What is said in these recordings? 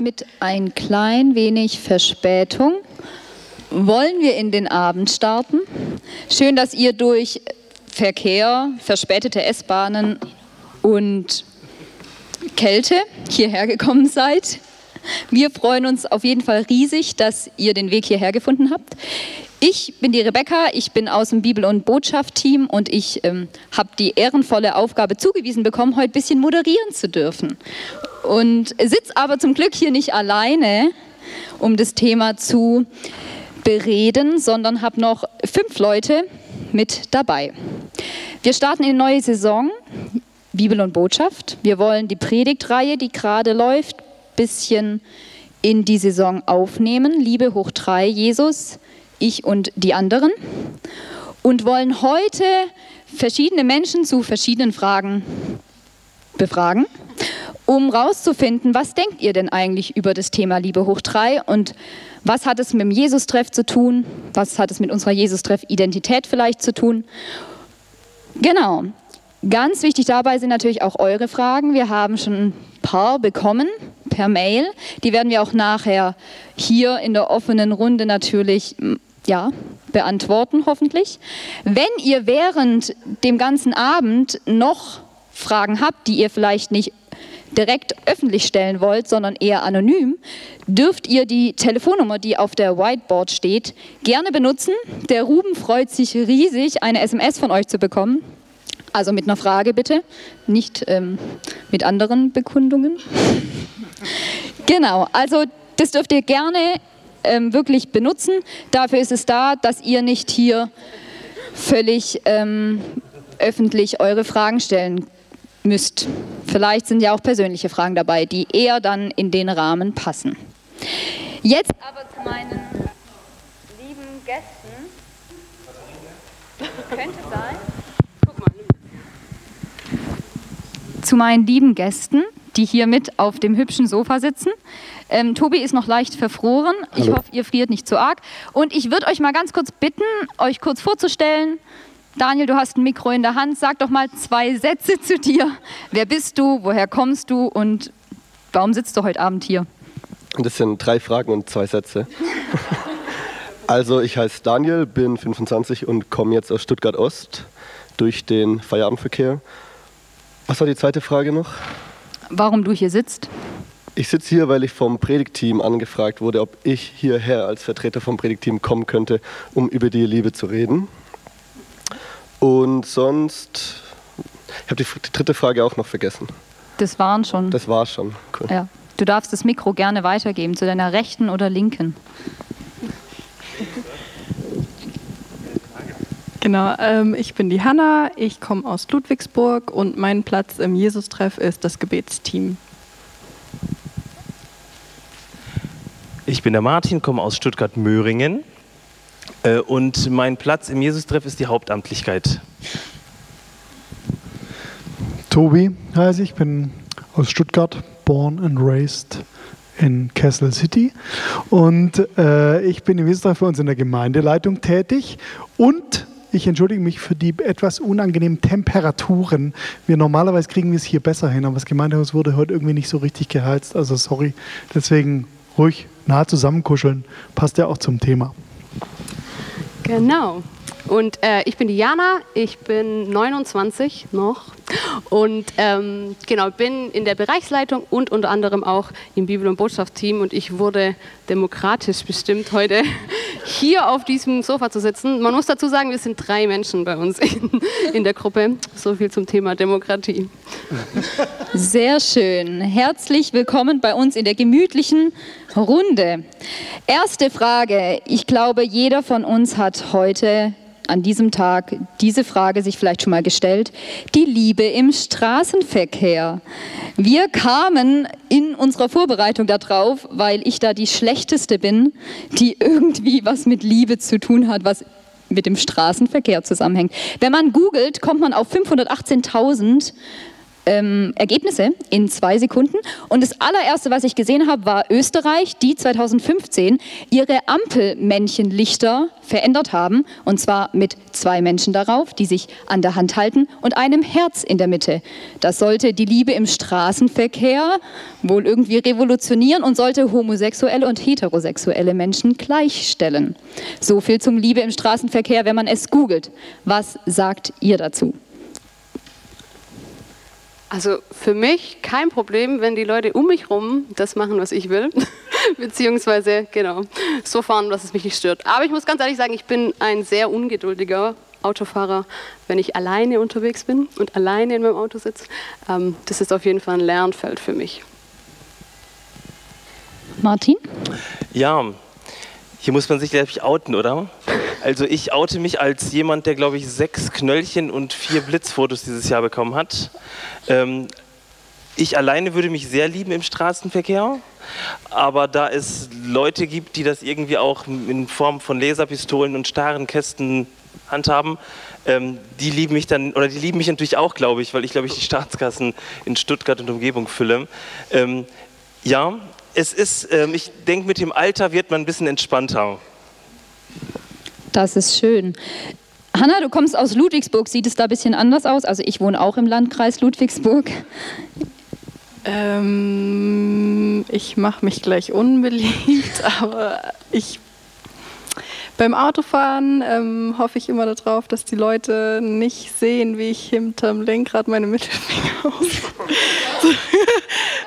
mit ein klein wenig Verspätung wollen wir in den Abend starten. Schön, dass ihr durch Verkehr, verspätete S-Bahnen und Kälte hierher gekommen seid. Wir freuen uns auf jeden Fall riesig, dass ihr den Weg hierher gefunden habt. Ich bin die Rebecca, ich bin aus dem Bibel- und Botschaft-Team und ich ähm, habe die ehrenvolle Aufgabe zugewiesen bekommen, heute ein bisschen moderieren zu dürfen. Und sitze aber zum Glück hier nicht alleine, um das Thema zu bereden, sondern habe noch fünf Leute mit dabei. Wir starten in eine neue Saison, Bibel und Botschaft. Wir wollen die Predigtreihe, die gerade läuft, bisschen in die Saison aufnehmen. Liebe hoch drei, Jesus, ich und die anderen. Und wollen heute verschiedene Menschen zu verschiedenen Fragen befragen, um herauszufinden, was denkt ihr denn eigentlich über das Thema Liebe hoch drei und was hat es mit dem Jesus-Treff zu tun? Was hat es mit unserer Jesus-Treff-Identität vielleicht zu tun? Genau. Ganz wichtig dabei sind natürlich auch eure Fragen. Wir haben schon ein paar bekommen per Mail. Die werden wir auch nachher hier in der offenen Runde natürlich ja, beantworten, hoffentlich. Wenn ihr während dem ganzen Abend noch Fragen habt, die ihr vielleicht nicht direkt öffentlich stellen wollt, sondern eher anonym, dürft ihr die Telefonnummer, die auf der Whiteboard steht, gerne benutzen. Der Ruben freut sich riesig, eine SMS von euch zu bekommen. Also mit einer Frage bitte, nicht ähm, mit anderen Bekundungen. genau, also das dürft ihr gerne ähm, wirklich benutzen. Dafür ist es da, dass ihr nicht hier völlig ähm, öffentlich eure Fragen stellen müsst. Vielleicht sind ja auch persönliche Fragen dabei, die eher dann in den Rahmen passen. Jetzt aber zu meinen lieben Gästen. Könnte sein. Zu meinen lieben Gästen, die hier mit auf dem hübschen Sofa sitzen. Ähm, Tobi ist noch leicht verfroren. Ich Hallo. hoffe, ihr friert nicht zu arg. Und ich würde euch mal ganz kurz bitten, euch kurz vorzustellen. Daniel, du hast ein Mikro in der Hand. Sag doch mal zwei Sätze zu dir. Wer bist du? Woher kommst du? Und warum sitzt du heute Abend hier? Das sind drei Fragen und zwei Sätze. also, ich heiße Daniel, bin 25 und komme jetzt aus Stuttgart Ost durch den Feierabendverkehr. Was war die zweite Frage noch? Warum du hier sitzt? Ich sitze hier, weil ich vom Predigtteam angefragt wurde, ob ich hierher als Vertreter vom Predigtteam kommen könnte, um über die Liebe zu reden. Und sonst, ich habe die, die, dritte Frage auch noch vergessen. Das waren schon. Das war schon. Cool. Ja. Du darfst das Mikro gerne weitergeben zu deiner rechten oder linken. Genau, ähm, ich bin die Hanna, ich komme aus Ludwigsburg und mein Platz im Jesus-Treff ist das Gebetsteam. Ich bin der Martin, komme aus Stuttgart-Möhringen äh, und mein Platz im Jesus-Treff ist die Hauptamtlichkeit. Tobi heiße ich, bin aus Stuttgart, born and raised in Kessel City. Und äh, ich bin im Jesus-Treff für uns in der Gemeindeleitung tätig und ich entschuldige mich für die etwas unangenehmen Temperaturen. Wir normalerweise kriegen wir es hier besser hin, aber das Gemeindehaus wurde heute irgendwie nicht so richtig geheizt. Also sorry. Deswegen ruhig nah zusammenkuscheln. Passt ja auch zum Thema. Genau. Und äh, ich bin Diana, ich bin 29 noch und ähm, genau bin in der Bereichsleitung und unter anderem auch im Bibel- und Botschaftsteam und ich wurde demokratisch bestimmt heute hier auf diesem Sofa zu sitzen. Man muss dazu sagen, wir sind drei Menschen bei uns in, in der Gruppe. So viel zum Thema Demokratie. Sehr schön. Herzlich willkommen bei uns in der gemütlichen Runde. Erste Frage. Ich glaube, jeder von uns hat heute an diesem Tag diese Frage sich vielleicht schon mal gestellt. Die Liebe im Straßenverkehr. Wir kamen in unserer Vorbereitung darauf, weil ich da die Schlechteste bin, die irgendwie was mit Liebe zu tun hat, was mit dem Straßenverkehr zusammenhängt. Wenn man googelt, kommt man auf 518.000 ähm, Ergebnisse in zwei Sekunden. Und das allererste, was ich gesehen habe, war Österreich, die 2015 ihre Ampelmännchenlichter verändert haben. Und zwar mit zwei Menschen darauf, die sich an der Hand halten und einem Herz in der Mitte. Das sollte die Liebe im Straßenverkehr wohl irgendwie revolutionieren und sollte homosexuelle und heterosexuelle Menschen gleichstellen. So viel zum Liebe im Straßenverkehr, wenn man es googelt. Was sagt ihr dazu? Also für mich kein Problem, wenn die Leute um mich rum das machen, was ich will, beziehungsweise genau so fahren, dass es mich nicht stört. Aber ich muss ganz ehrlich sagen, ich bin ein sehr ungeduldiger Autofahrer, wenn ich alleine unterwegs bin und alleine in meinem Auto sitze. Ähm, das ist auf jeden Fall ein Lernfeld für mich. Martin? Ja, hier muss man sich, glaube ich, outen, oder? Also ich oute mich als jemand, der, glaube ich, sechs Knöllchen und vier Blitzfotos dieses Jahr bekommen hat. Ähm, ich alleine würde mich sehr lieben im Straßenverkehr, aber da es Leute gibt, die das irgendwie auch in Form von Laserpistolen und starren Kästen handhaben, ähm, die lieben mich dann, oder die lieben mich natürlich auch, glaube ich, weil ich, glaube ich, die Staatskassen in Stuttgart und Umgebung fülle. Ähm, ja, es ist, ähm, ich denke, mit dem Alter wird man ein bisschen entspannter. Das ist schön. Hanna, du kommst aus Ludwigsburg. Sieht es da ein bisschen anders aus? Also ich wohne auch im Landkreis Ludwigsburg. Ähm, ich mache mich gleich unbeliebt, aber ich beim Autofahren ähm, hoffe ich immer darauf, dass die Leute nicht sehen, wie ich hinterm Lenkrad meine Mittelfinger aus.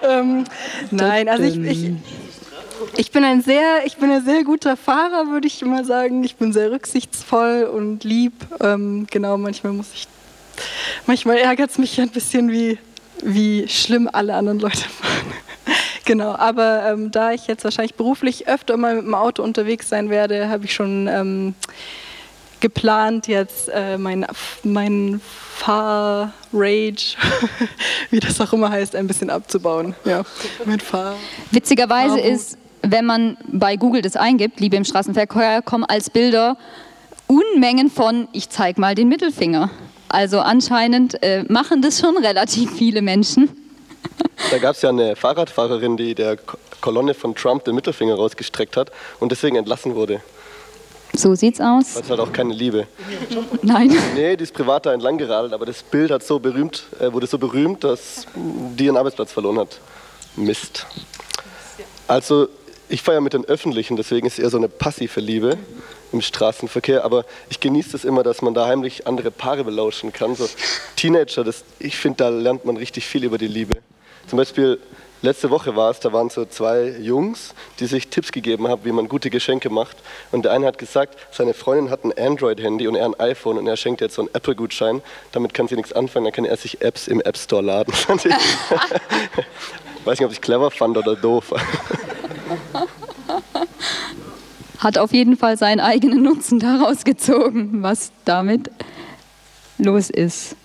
ähm, nein, also ich, ich, ich bin ein sehr, ich bin ein sehr guter Fahrer, würde ich immer sagen. Ich bin sehr rücksichtsvoll und lieb. Ähm, genau, manchmal muss ich, manchmal ärgert es mich ein bisschen, wie, wie schlimm alle anderen Leute fahren. genau, aber ähm, da ich jetzt wahrscheinlich beruflich öfter mal mit dem Auto unterwegs sein werde, habe ich schon ähm, geplant, jetzt äh, mein, mein Fahr-Rage, wie das auch immer heißt, ein bisschen abzubauen. Ja, mein Fahr Witzigerweise Fahr ist wenn man bei Google das eingibt, Liebe im Straßenverkehr, kommen als Bilder Unmengen von, ich zeige mal den Mittelfinger. Also anscheinend äh, machen das schon relativ viele Menschen. Da gab es ja eine Fahrradfahrerin, die der Kolonne von Trump den Mittelfinger rausgestreckt hat und deswegen entlassen wurde. So sieht's aus. Das hat auch keine Liebe. Nein. Nee, die ist privat da entlang geradelt, aber das Bild hat so berühmt, äh, wurde so berühmt, dass die ihren Arbeitsplatz verloren hat. Mist. Also ich fahre ja mit den Öffentlichen, deswegen ist es eher so eine passive Liebe im Straßenverkehr. Aber ich genieße es immer, dass man da heimlich andere Paare belauschen kann. So Teenager, das, ich finde, da lernt man richtig viel über die Liebe. Zum Beispiel letzte Woche war es, da waren so zwei Jungs, die sich Tipps gegeben haben, wie man gute Geschenke macht. Und der eine hat gesagt, seine Freundin hat ein Android-Handy und er ein iPhone und er schenkt jetzt so einen Apple-Gutschein. Damit kann sie nichts anfangen, dann kann er sich Apps im App Store laden. Weiß nicht, ob ich clever fand oder doof. Hat auf jeden Fall seinen eigenen Nutzen daraus gezogen, was damit los ist.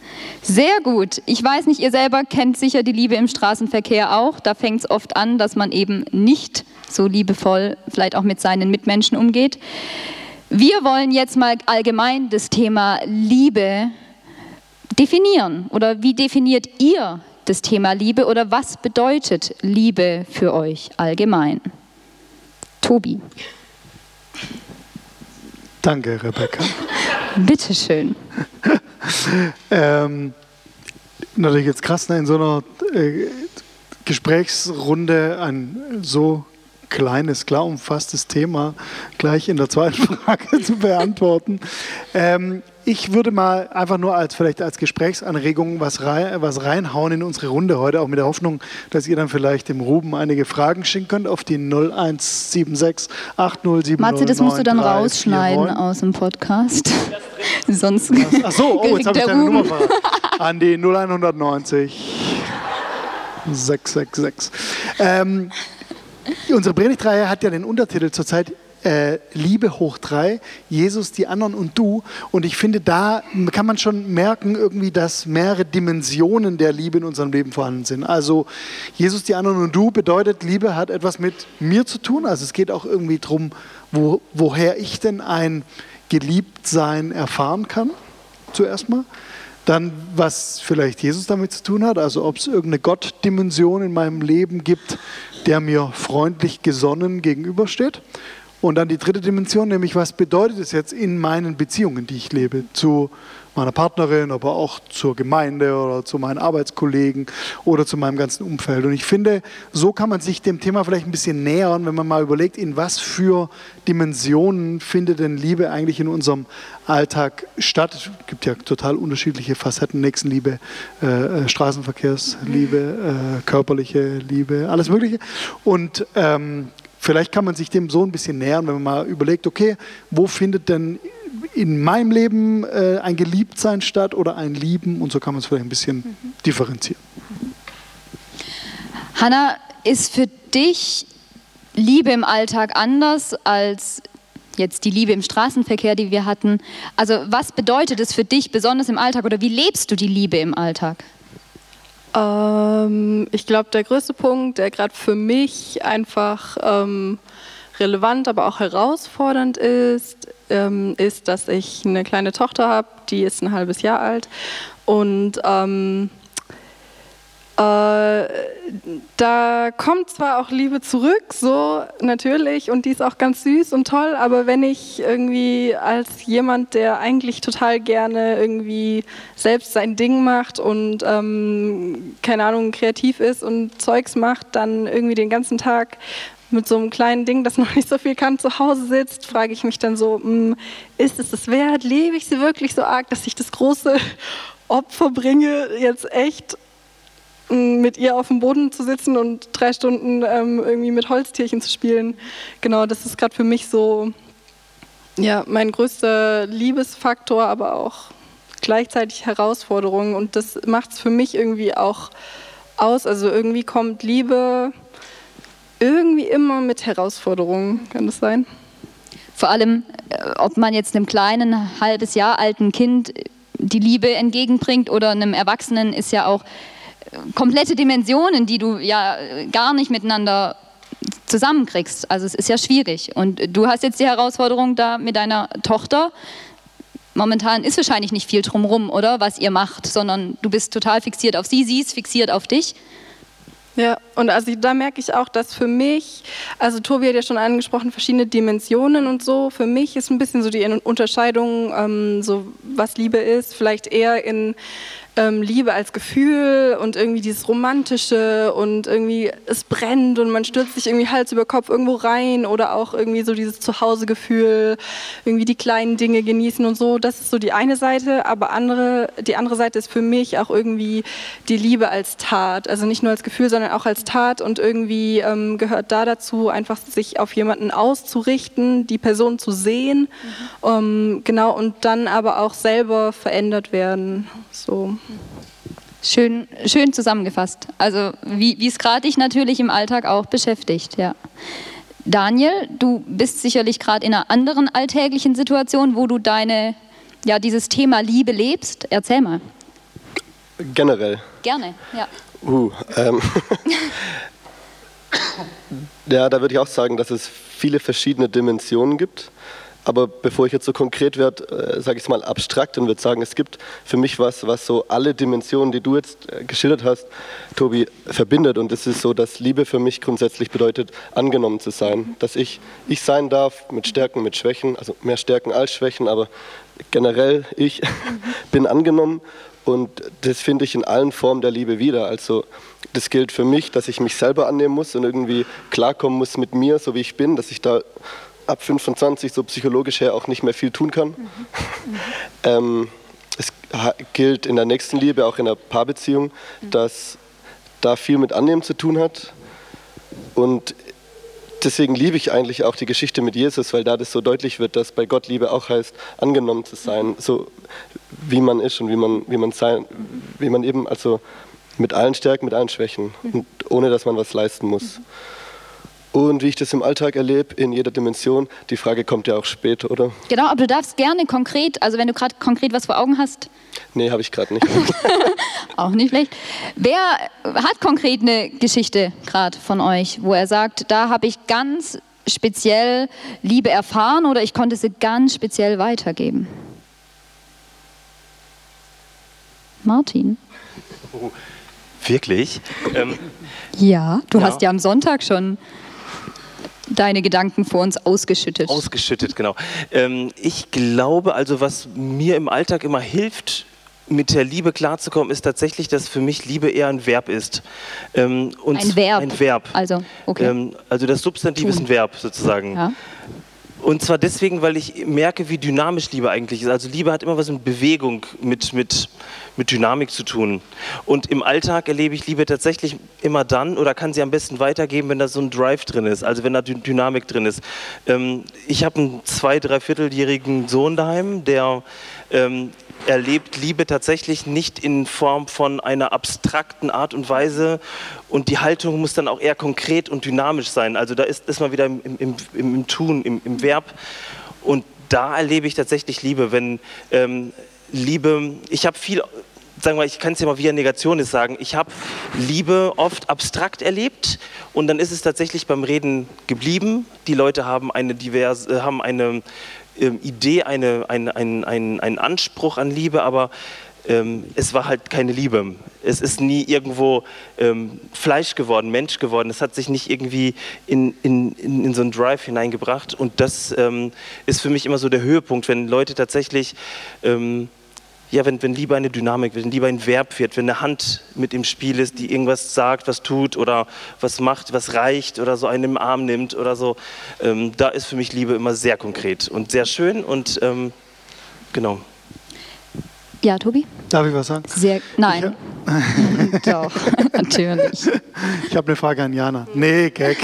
Sehr gut. Ich weiß nicht, ihr selber kennt sicher die Liebe im Straßenverkehr auch. Da fängt es oft an, dass man eben nicht so liebevoll vielleicht auch mit seinen Mitmenschen umgeht. Wir wollen jetzt mal allgemein das Thema Liebe definieren. Oder wie definiert ihr das Thema Liebe oder was bedeutet Liebe für euch allgemein? Tobi. Danke, Rebecca. Bitteschön. ähm, natürlich jetzt krass, ne, in so einer äh, Gesprächsrunde ein so kleines, klar umfasstes Thema gleich in der zweiten Frage zu beantworten. Ähm, ich würde mal einfach nur als vielleicht als Gesprächsanregung was, rein, was reinhauen in unsere Runde heute, auch mit der Hoffnung, dass ihr dann vielleicht dem Ruben einige Fragen schicken könnt auf die 0176 8070. Matze, das musst du dann rausschneiden aus dem Podcast. Sonst. Ach so, oh, jetzt habe ich deine Nummer verraten. An die 0190 666. Ähm, unsere Predigtreihe hat ja den Untertitel zurzeit äh, Liebe hoch drei, Jesus, die anderen und du. Und ich finde, da kann man schon merken, irgendwie, dass mehrere Dimensionen der Liebe in unserem Leben vorhanden sind. Also Jesus, die anderen und du bedeutet, Liebe hat etwas mit mir zu tun. Also es geht auch irgendwie darum, wo, woher ich denn ein Geliebtsein erfahren kann, zuerst mal. Dann, was vielleicht Jesus damit zu tun hat, also ob es irgendeine Gottdimension in meinem Leben gibt, der mir freundlich gesonnen gegenübersteht. Und dann die dritte Dimension, nämlich was bedeutet es jetzt in meinen Beziehungen, die ich lebe, zu meiner Partnerin, aber auch zur Gemeinde oder zu meinen Arbeitskollegen oder zu meinem ganzen Umfeld. Und ich finde, so kann man sich dem Thema vielleicht ein bisschen nähern, wenn man mal überlegt, in was für Dimensionen findet denn Liebe eigentlich in unserem Alltag statt. Es gibt ja total unterschiedliche Facetten, Nächstenliebe, äh, äh Straßenverkehrsliebe, äh, körperliche Liebe, alles Mögliche. Und ähm, vielleicht kann man sich dem so ein bisschen nähern, wenn man mal überlegt, okay, wo findet denn in meinem Leben äh, ein Geliebtsein statt oder ein Lieben und so kann man es vielleicht ein bisschen mhm. differenzieren. Hanna, ist für dich Liebe im Alltag anders als jetzt die Liebe im Straßenverkehr, die wir hatten? Also was bedeutet es für dich besonders im Alltag oder wie lebst du die Liebe im Alltag? Ähm, ich glaube, der größte Punkt, der gerade für mich einfach ähm, relevant, aber auch herausfordernd ist, ähm, ist, dass ich eine kleine Tochter habe, die ist ein halbes Jahr alt. Und ähm, äh, da kommt zwar auch Liebe zurück, so natürlich, und die ist auch ganz süß und toll, aber wenn ich irgendwie als jemand, der eigentlich total gerne irgendwie selbst sein Ding macht und ähm, keine Ahnung, kreativ ist und Zeugs macht, dann irgendwie den ganzen Tag mit so einem kleinen Ding, das noch nicht so viel kann, zu Hause sitzt, frage ich mich dann so, mh, hm, ist es das wert? Lebe ich sie wirklich so arg, dass ich das große Opfer bringe, jetzt echt mit ihr auf dem Boden zu sitzen und drei Stunden ähm, irgendwie mit Holztierchen zu spielen? Genau, das ist gerade für mich so ja, mein größter Liebesfaktor, aber auch gleichzeitig Herausforderung. Und das macht es für mich irgendwie auch aus. Also irgendwie kommt Liebe irgendwie immer mit Herausforderungen, kann das sein? Vor allem, äh, ob man jetzt einem kleinen, halbes Jahr alten Kind die Liebe entgegenbringt oder einem Erwachsenen, ist ja auch komplette Dimensionen, die du ja gar nicht miteinander zusammenkriegst. Also es ist ja schwierig. Und du hast jetzt die Herausforderung da mit deiner Tochter. Momentan ist wahrscheinlich nicht viel drumherum, oder? Was ihr macht, sondern du bist total fixiert auf sie, sie ist fixiert auf dich. Ja, und also da merke ich auch, dass für mich, also Tobi hat ja schon angesprochen, verschiedene Dimensionen und so. Für mich ist ein bisschen so die Unterscheidung, ähm, so was Liebe ist, vielleicht eher in ähm, Liebe als Gefühl und irgendwie dieses Romantische und irgendwie es brennt und man stürzt sich irgendwie Hals über Kopf irgendwo rein oder auch irgendwie so dieses Zuhausegefühl, irgendwie die kleinen Dinge genießen und so. Das ist so die eine Seite, aber andere, die andere Seite ist für mich auch irgendwie die Liebe als Tat. Also nicht nur als Gefühl, sondern auch als Tat und irgendwie ähm, gehört da dazu, einfach sich auf jemanden auszurichten, die Person zu sehen, mhm. um, genau, und dann aber auch selber verändert werden. So. Schön, schön zusammengefasst. Also wie es gerade dich natürlich im Alltag auch beschäftigt, ja. Daniel, du bist sicherlich gerade in einer anderen alltäglichen Situation, wo du deine, ja, dieses Thema Liebe lebst. Erzähl mal. Generell. Gerne, ja. Uh, ähm. ja, da würde ich auch sagen, dass es viele verschiedene Dimensionen gibt. Aber bevor ich jetzt so konkret werde, äh, sage ich es mal abstrakt und würde sagen, es gibt für mich was, was so alle Dimensionen, die du jetzt äh, geschildert hast, Tobi, verbindet. Und es ist so, dass Liebe für mich grundsätzlich bedeutet, angenommen zu sein. Dass ich ich sein darf mit Stärken, mit Schwächen, also mehr Stärken als Schwächen, aber generell ich bin angenommen. Und das finde ich in allen Formen der Liebe wieder. Also das gilt für mich, dass ich mich selber annehmen muss und irgendwie klarkommen muss mit mir, so wie ich bin, dass ich da ab 25 so psychologisch her auch nicht mehr viel tun kann. Mhm. Mhm. ähm, es gilt in der nächsten Liebe, auch in der Paarbeziehung, mhm. dass da viel mit Annehmen zu tun hat. Und deswegen liebe ich eigentlich auch die Geschichte mit Jesus, weil da das so deutlich wird, dass bei Gott Liebe auch heißt, angenommen zu sein, so wie man ist und wie man, wie man sein, wie man eben, also mit allen Stärken, mit allen Schwächen und ohne dass man was leisten muss. Und wie ich das im Alltag erlebe, in jeder Dimension, die Frage kommt ja auch später, oder? Genau, aber du darfst gerne konkret, also wenn du gerade konkret was vor Augen hast. Nee, habe ich gerade nicht. auch nicht schlecht. Wer hat konkret eine Geschichte gerade von euch, wo er sagt, da habe ich ganz speziell Liebe erfahren oder ich konnte sie ganz speziell weitergeben? Martin. Oh, wirklich? Ähm, ja, du ja. hast ja am Sonntag schon deine Gedanken vor uns ausgeschüttet. Ausgeschüttet, genau. Ähm, ich glaube also, was mir im Alltag immer hilft, mit der Liebe klarzukommen, ist tatsächlich, dass für mich Liebe eher ein Verb ist. Ähm, ein Verb. Ein Verb. Also, okay. Ähm, also das Substantiv Tun. ist ein Verb sozusagen. Ja. Und zwar deswegen, weil ich merke, wie dynamisch Liebe eigentlich ist. Also Liebe hat immer was mit Bewegung, mit, mit, mit Dynamik zu tun. Und im Alltag erlebe ich Liebe tatsächlich immer dann oder kann sie am besten weitergeben, wenn da so ein Drive drin ist, also wenn da Dynamik drin ist. Ähm, ich habe einen zwei-, dreivierteljährigen Sohn daheim, der ähm, erlebt Liebe tatsächlich nicht in Form von einer abstrakten Art und Weise und die Haltung muss dann auch eher konkret und dynamisch sein. Also da ist, ist man wieder im, im, im, im Tun, im, Verb und da erlebe ich tatsächlich Liebe, wenn ähm, Liebe, ich habe viel, sagen wir, ich kann es ja mal eine Negation ist sagen, ich habe Liebe oft abstrakt erlebt und dann ist es tatsächlich beim Reden geblieben. Die Leute haben eine diverse, haben eine ähm, Idee, eine, ein, ein, ein, einen Anspruch an Liebe, aber ähm, es war halt keine Liebe. Es ist nie irgendwo ähm, Fleisch geworden, Mensch geworden. Es hat sich nicht irgendwie in, in, in, in so einen Drive hineingebracht. Und das ähm, ist für mich immer so der Höhepunkt, wenn Leute tatsächlich ähm, ja, wenn, wenn Liebe eine Dynamik wird, wenn Liebe ein Verb wird, wenn eine Hand mit im Spiel ist, die irgendwas sagt, was tut oder was macht, was reicht oder so einen im Arm nimmt oder so, ähm, da ist für mich Liebe immer sehr konkret und sehr schön und ähm, genau. Ja, Tobi? Darf ich was sagen? Sehr, nein. Doch, natürlich. Ich habe eine Frage an Jana. Nee, Gag.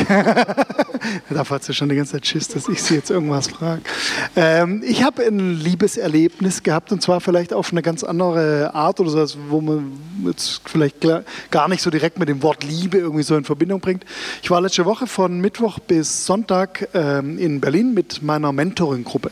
Da hat sie schon die ganze Zeit Schiss, dass ich sie jetzt irgendwas frage. Ähm, ich habe ein Liebeserlebnis gehabt und zwar vielleicht auf eine ganz andere Art oder so, wo man jetzt vielleicht gar nicht so direkt mit dem Wort Liebe irgendwie so in Verbindung bringt. Ich war letzte Woche von Mittwoch bis Sonntag ähm, in Berlin mit meiner Mentoring-Gruppe.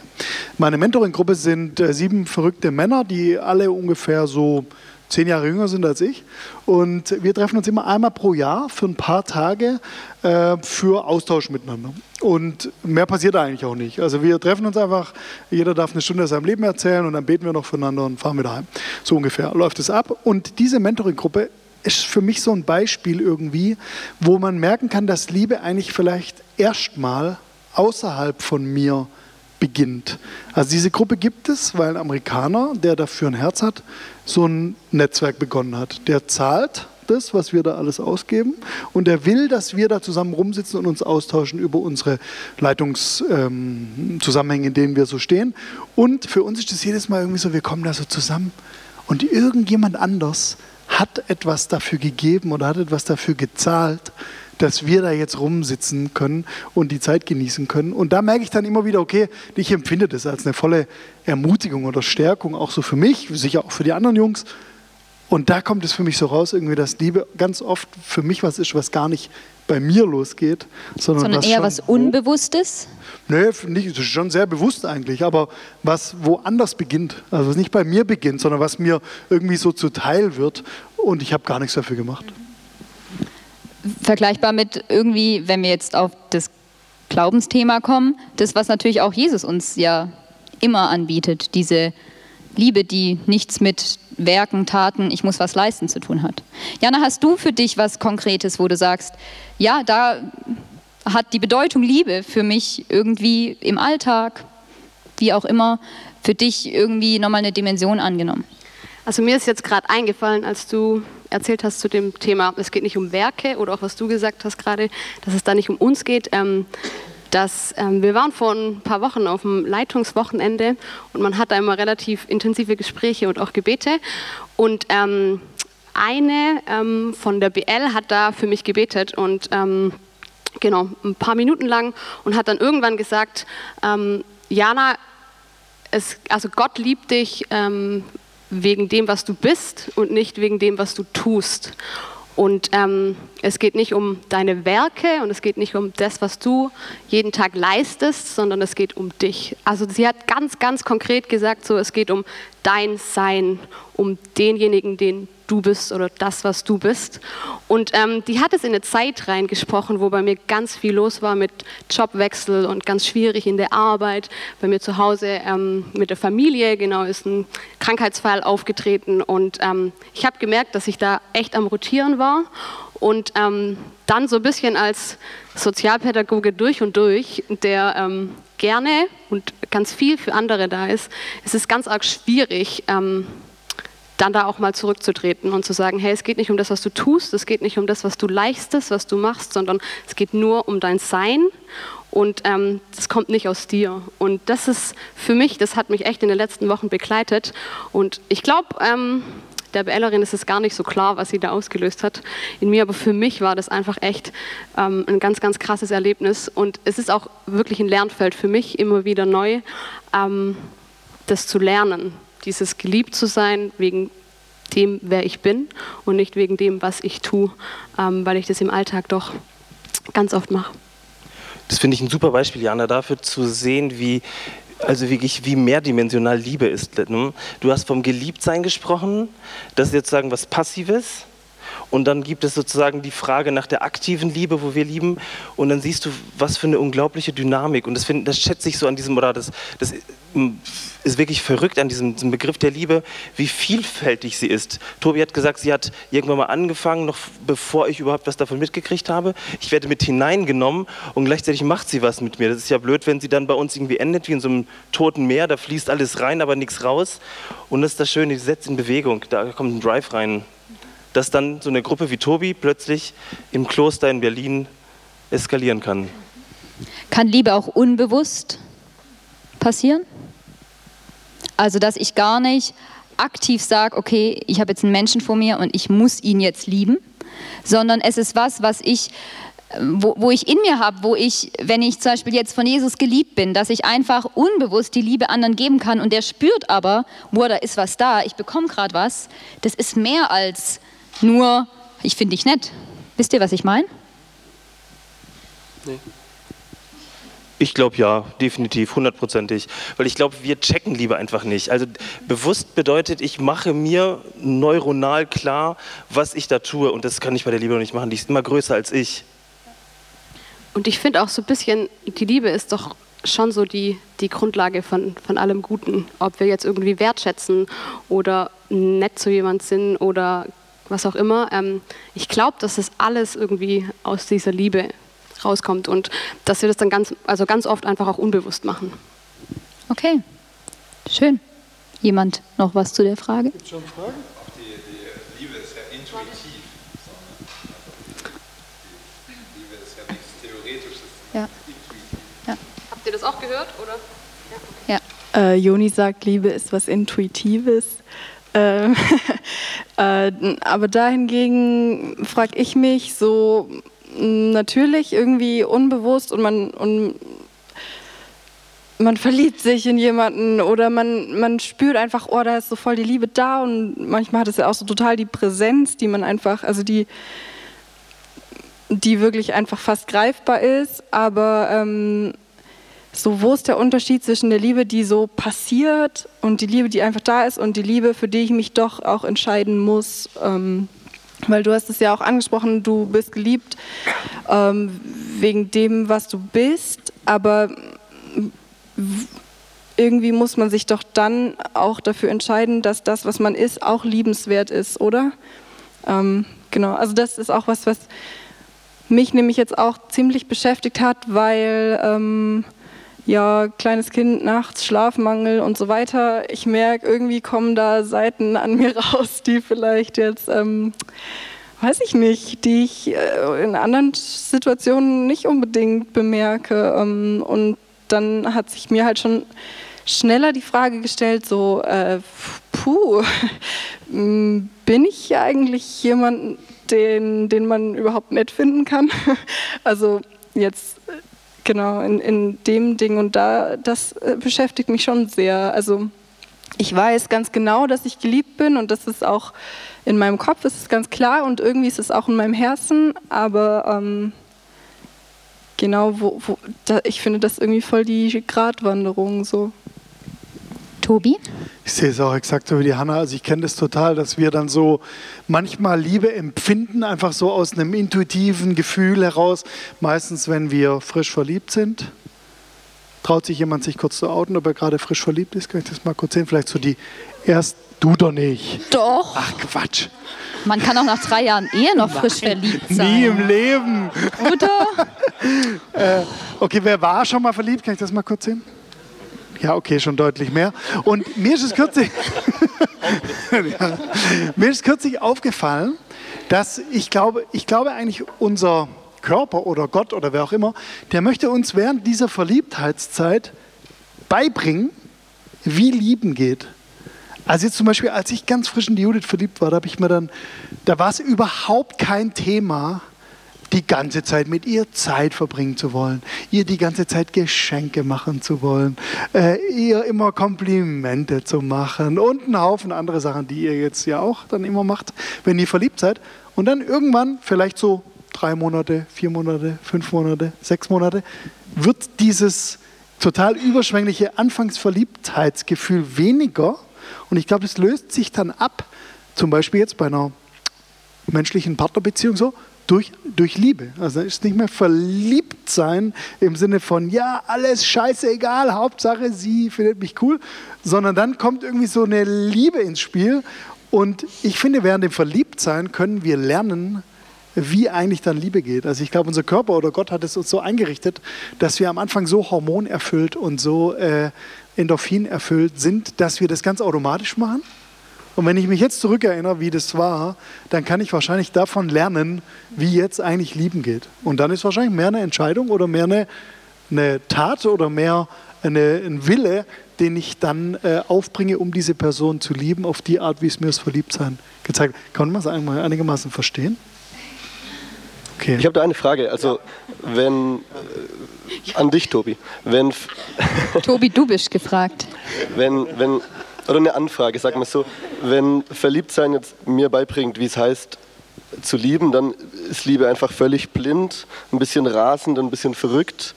Meine Mentoring-Gruppe sind äh, sieben verrückte Männer, die alle ungefähr so zehn Jahre jünger sind als ich. Und wir treffen uns immer einmal pro Jahr für ein paar Tage äh, für Austausch miteinander. Und mehr passiert eigentlich auch nicht. Also wir treffen uns einfach, jeder darf eine Stunde aus seinem Leben erzählen und dann beten wir noch füreinander und fahren wieder heim. So ungefähr läuft es ab. Und diese Mentoring-Gruppe ist für mich so ein Beispiel irgendwie, wo man merken kann, dass Liebe eigentlich vielleicht erstmal außerhalb von mir beginnt. Also diese Gruppe gibt es, weil ein Amerikaner, der dafür ein Herz hat, so ein Netzwerk begonnen hat. Der zahlt das, was wir da alles ausgeben und er will, dass wir da zusammen rumsitzen und uns austauschen über unsere Leitungszusammenhänge, ähm, in denen wir so stehen. Und für uns ist das jedes Mal irgendwie so, wir kommen da so zusammen und irgendjemand anders hat etwas dafür gegeben oder hat etwas dafür gezahlt, dass wir da jetzt rumsitzen können und die Zeit genießen können. Und da merke ich dann immer wieder, okay, ich empfinde das als eine volle Ermutigung oder Stärkung, auch so für mich, sicher auch für die anderen Jungs. Und da kommt es für mich so raus, irgendwie, dass Liebe ganz oft für mich was ist, was gar nicht bei mir losgeht, sondern, sondern was eher was Unbewusstes? Nö, nicht, schon sehr bewusst eigentlich, aber was woanders beginnt. Also was nicht bei mir beginnt, sondern was mir irgendwie so zuteil wird und ich habe gar nichts dafür gemacht vergleichbar mit irgendwie, wenn wir jetzt auf das Glaubensthema kommen, das, was natürlich auch Jesus uns ja immer anbietet, diese Liebe, die nichts mit Werken, Taten, ich muss was leisten zu tun hat. Jana, hast du für dich was Konkretes, wo du sagst, ja, da hat die Bedeutung Liebe für mich irgendwie im Alltag, wie auch immer, für dich irgendwie nochmal eine Dimension angenommen? Also mir ist jetzt gerade eingefallen, als du erzählt hast zu dem Thema, es geht nicht um Werke oder auch was du gesagt hast gerade, dass es da nicht um uns geht. Ähm, dass ähm, wir waren vor ein paar Wochen auf dem Leitungswochenende und man hat da immer relativ intensive Gespräche und auch Gebete. Und ähm, eine ähm, von der BL hat da für mich gebetet und ähm, genau ein paar Minuten lang und hat dann irgendwann gesagt, ähm, Jana, es, also Gott liebt dich wegen dem, was du bist und nicht wegen dem, was du tust. Und, ähm, es geht nicht um deine Werke und es geht nicht um das, was du jeden Tag leistest, sondern es geht um dich. Also sie hat ganz, ganz konkret gesagt, so es geht um dein Sein, um denjenigen, den du bist oder das, was du bist. Und ähm, die hat es in eine Zeit reingesprochen, wo bei mir ganz viel los war mit Jobwechsel und ganz schwierig in der Arbeit. Bei mir zu Hause ähm, mit der Familie, genau, ist ein Krankheitsfall aufgetreten und ähm, ich habe gemerkt, dass ich da echt am Rotieren war und ähm, dann so ein bisschen als Sozialpädagoge durch und durch, der ähm, gerne und ganz viel für andere da ist, es ist ganz arg schwierig, ähm, dann da auch mal zurückzutreten und zu sagen, hey, es geht nicht um das, was du tust, es geht nicht um das, was du leistest, was du machst, sondern es geht nur um dein Sein. Und ähm, das kommt nicht aus dir. Und das ist für mich, das hat mich echt in den letzten Wochen begleitet. Und ich glaube, ähm, der BLerin ist es gar nicht so klar, was sie da ausgelöst hat. In mir, aber für mich war das einfach echt ähm, ein ganz, ganz krasses Erlebnis. Und es ist auch wirklich ein Lernfeld für mich, immer wieder neu, ähm, das zu lernen. Dieses geliebt zu sein wegen dem, wer ich bin und nicht wegen dem, was ich tue, ähm, weil ich das im Alltag doch ganz oft mache. Das finde ich ein super Beispiel, Jana, dafür zu sehen, wie, also wirklich, wie mehrdimensional Liebe ist. Ne? Du hast vom Geliebtsein gesprochen, das ist jetzt sagen was Passives. Und dann gibt es sozusagen die Frage nach der aktiven Liebe, wo wir lieben. Und dann siehst du, was für eine unglaubliche Dynamik. Und das, find, das schätze ich so an diesem, oder das, das ist wirklich verrückt an diesem, diesem, Begriff der Liebe, wie vielfältig sie ist. Tobi hat gesagt, sie hat irgendwann mal angefangen, noch bevor ich überhaupt was davon mitgekriegt habe. Ich werde mit hineingenommen und gleichzeitig macht sie was mit mir. Das ist ja blöd, wenn sie dann bei uns irgendwie endet wie in so einem toten Meer. Da fließt alles rein, aber nichts raus. Und das ist das Schöne, die setzt in Bewegung. Da kommt ein Drive rein. Dass dann so eine Gruppe wie Tobi plötzlich im Kloster in Berlin eskalieren kann. Kann Liebe auch unbewusst passieren? Also, dass ich gar nicht aktiv sage, okay, ich habe jetzt einen Menschen vor mir und ich muss ihn jetzt lieben, sondern es ist was, was ich, wo, wo ich in mir habe, wo ich, wenn ich zum Beispiel jetzt von Jesus geliebt bin, dass ich einfach unbewusst die Liebe anderen geben kann und der spürt aber, boah, da ist was da, ich bekomme gerade was. Das ist mehr als nur, ich finde dich nett. Wisst ihr, was ich meine? Nee. Ich glaube ja, definitiv, hundertprozentig. Weil ich glaube, wir checken lieber einfach nicht. Also bewusst bedeutet, ich mache mir neuronal klar, was ich da tue. Und das kann ich bei der Liebe noch nicht machen. Die ist immer größer als ich. Und ich finde auch so ein bisschen, die Liebe ist doch schon so die, die Grundlage von, von allem Guten. Ob wir jetzt irgendwie wertschätzen oder nett zu jemand sind oder was auch immer. Ähm, ich glaube, dass das alles irgendwie aus dieser Liebe rauskommt und dass wir das dann ganz, also ganz oft einfach auch unbewusst machen. Okay, schön. Jemand noch was zu der Frage? Gibt schon Fragen? Auch die, die Liebe ist ja intuitiv. Die Liebe ist ja nichts Theoretisches, ja. Ja. Habt ihr das auch gehört? Oder? Ja. ja. Äh, Joni sagt, Liebe ist was Intuitives. Ähm, äh, aber dahingegen frage ich mich so, natürlich irgendwie unbewusst und man, und man verliebt sich in jemanden oder man, man spürt einfach, oh, da ist so voll die Liebe da und manchmal hat es ja auch so total die Präsenz, die man einfach, also die, die wirklich einfach fast greifbar ist, aber ähm, so, wo ist der Unterschied zwischen der Liebe, die so passiert und die Liebe, die einfach da ist und die Liebe, für die ich mich doch auch entscheiden muss, ähm, weil du hast es ja auch angesprochen, du bist geliebt ähm, wegen dem, was du bist, aber irgendwie muss man sich doch dann auch dafür entscheiden, dass das, was man ist, auch liebenswert ist, oder? Ähm, genau, also das ist auch was, was mich nämlich jetzt auch ziemlich beschäftigt hat, weil ähm, ja, kleines Kind nachts, Schlafmangel und so weiter. Ich merke, irgendwie kommen da Seiten an mir raus, die vielleicht jetzt, ähm, weiß ich nicht, die ich äh, in anderen Situationen nicht unbedingt bemerke. Ähm, und dann hat sich mir halt schon schneller die Frage gestellt, so, äh, puh, bin ich eigentlich jemand, den, den man überhaupt nett finden kann? also jetzt Genau, in, in dem Ding und da, das äh, beschäftigt mich schon sehr. Also ich weiß ganz genau, dass ich geliebt bin und das ist auch in meinem Kopf, ist es ganz klar und irgendwie ist es auch in meinem Herzen, aber ähm, genau, wo, wo da, ich finde das irgendwie voll die Gratwanderung so. Tobi? Ich sehe es auch exakt so wie die Hanna. Also ich kenne das total, dass wir dann so manchmal Liebe empfinden, einfach so aus einem intuitiven Gefühl heraus. Meistens, wenn wir frisch verliebt sind. Traut sich jemand, sich kurz zu outen, ob er gerade frisch verliebt ist? Kann ich das mal kurz sehen? Vielleicht so die erst du doch nicht. Doch. Ach Quatsch. Man kann auch nach drei Jahren Ehe noch frisch verliebt sein. Nie im Leben. Oder? äh, okay, wer war schon mal verliebt? Kann ich das mal kurz sehen? Ja, okay, schon deutlich mehr. Und mir ist es kürzlich, ja, mir ist kürzlich aufgefallen, dass ich glaube, ich glaube eigentlich unser Körper oder Gott oder wer auch immer, der möchte uns während dieser Verliebtheitszeit beibringen, wie Lieben geht. Also jetzt zum Beispiel, als ich ganz frisch in die Judith verliebt war, da habe ich mir dann, da war es überhaupt kein Thema, die ganze Zeit mit ihr Zeit verbringen zu wollen, ihr die ganze Zeit Geschenke machen zu wollen, äh, ihr immer Komplimente zu machen und einen Haufen andere Sachen, die ihr jetzt ja auch dann immer macht, wenn ihr verliebt seid. Und dann irgendwann, vielleicht so drei Monate, vier Monate, fünf Monate, sechs Monate, wird dieses total überschwängliche Anfangsverliebtheitsgefühl weniger. Und ich glaube, das löst sich dann ab, zum Beispiel jetzt bei einer menschlichen Partnerbeziehung so, durch, durch Liebe. Also ist nicht mehr verliebt sein im Sinne von, ja, alles scheißegal, Hauptsache sie findet mich cool, sondern dann kommt irgendwie so eine Liebe ins Spiel. Und ich finde, während dem Verliebtsein können wir lernen, wie eigentlich dann Liebe geht. Also ich glaube, unser Körper oder Gott hat es uns so eingerichtet, dass wir am Anfang so hormonerfüllt und so äh, Endorphin erfüllt sind, dass wir das ganz automatisch machen. Und wenn ich mich jetzt zurückerinnere, wie das war, dann kann ich wahrscheinlich davon lernen, wie jetzt eigentlich Lieben geht. Und dann ist wahrscheinlich mehr eine Entscheidung oder mehr eine, eine Tat oder mehr eine, ein Wille, den ich dann äh, aufbringe, um diese Person zu lieben, auf die Art, wie es mir das Verliebtsein gezeigt hat. Kann man es einigermaßen verstehen? Okay. Ich habe da eine Frage. Also, wenn. Äh, an dich, Tobi. Wenn. Tobi, du bist gefragt. Wenn, wenn oder eine Anfrage, sag mal so, wenn Verliebtsein jetzt mir beibringt, wie es heißt, zu lieben, dann ist Liebe einfach völlig blind, ein bisschen rasend, ein bisschen verrückt.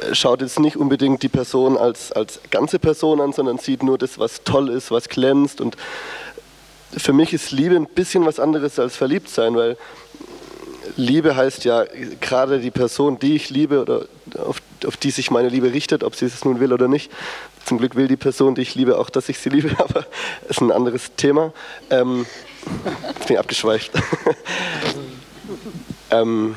Äh, schaut jetzt nicht unbedingt die Person als, als ganze Person an, sondern sieht nur das, was toll ist, was glänzt. Und für mich ist Liebe ein bisschen was anderes als Verliebtsein, weil Liebe heißt ja gerade die Person, die ich liebe oder auf, auf die sich meine Liebe richtet, ob sie es nun will oder nicht, zum Glück will die Person, die ich liebe, auch, dass ich sie liebe, aber das ist ein anderes Thema. Ähm, ich bin abgeschweift. ähm,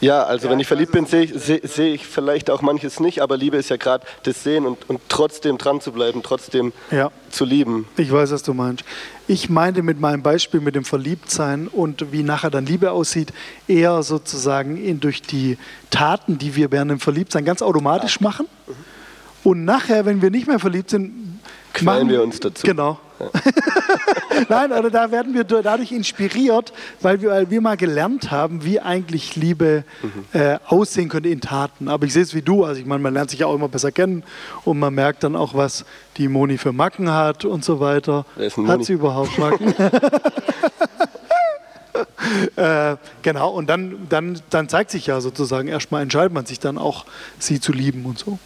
ja, also wenn ich verliebt bin, sehe ich, seh, seh ich, vielleicht auch manches nicht, aber Liebe ist ja gerade das Sehen und, und, trotzdem dran zu bleiben, trotzdem ja. zu lieben. Ich weiß, was du meinst. Ich meinte mit meinem Beispiel mit dem Verliebtsein und wie nachher dann Liebe aussieht, eher sozusagen in, durch die Taten, die wir während dem Verliebtsein ganz automatisch machen. Mhm und nachher, wenn wir nicht mehr verliebt sind, knallen wir uns dazu. Genau. Ja. Nein, also da werden wir dadurch inspiriert, weil wir, weil wir mal gelernt haben, wie eigentlich Liebe mhm. äh, aussehen könnte in Taten. Aber ich sehe es wie du, also ich meine, man lernt sich ja auch immer besser kennen und man merkt dann auch, was die Moni für Macken hat und so weiter. Hat sie überhaupt Macken? äh, genau, und dann, dann, dann zeigt sich ja sozusagen, erstmal entscheidet man sich dann auch, sie zu lieben und so.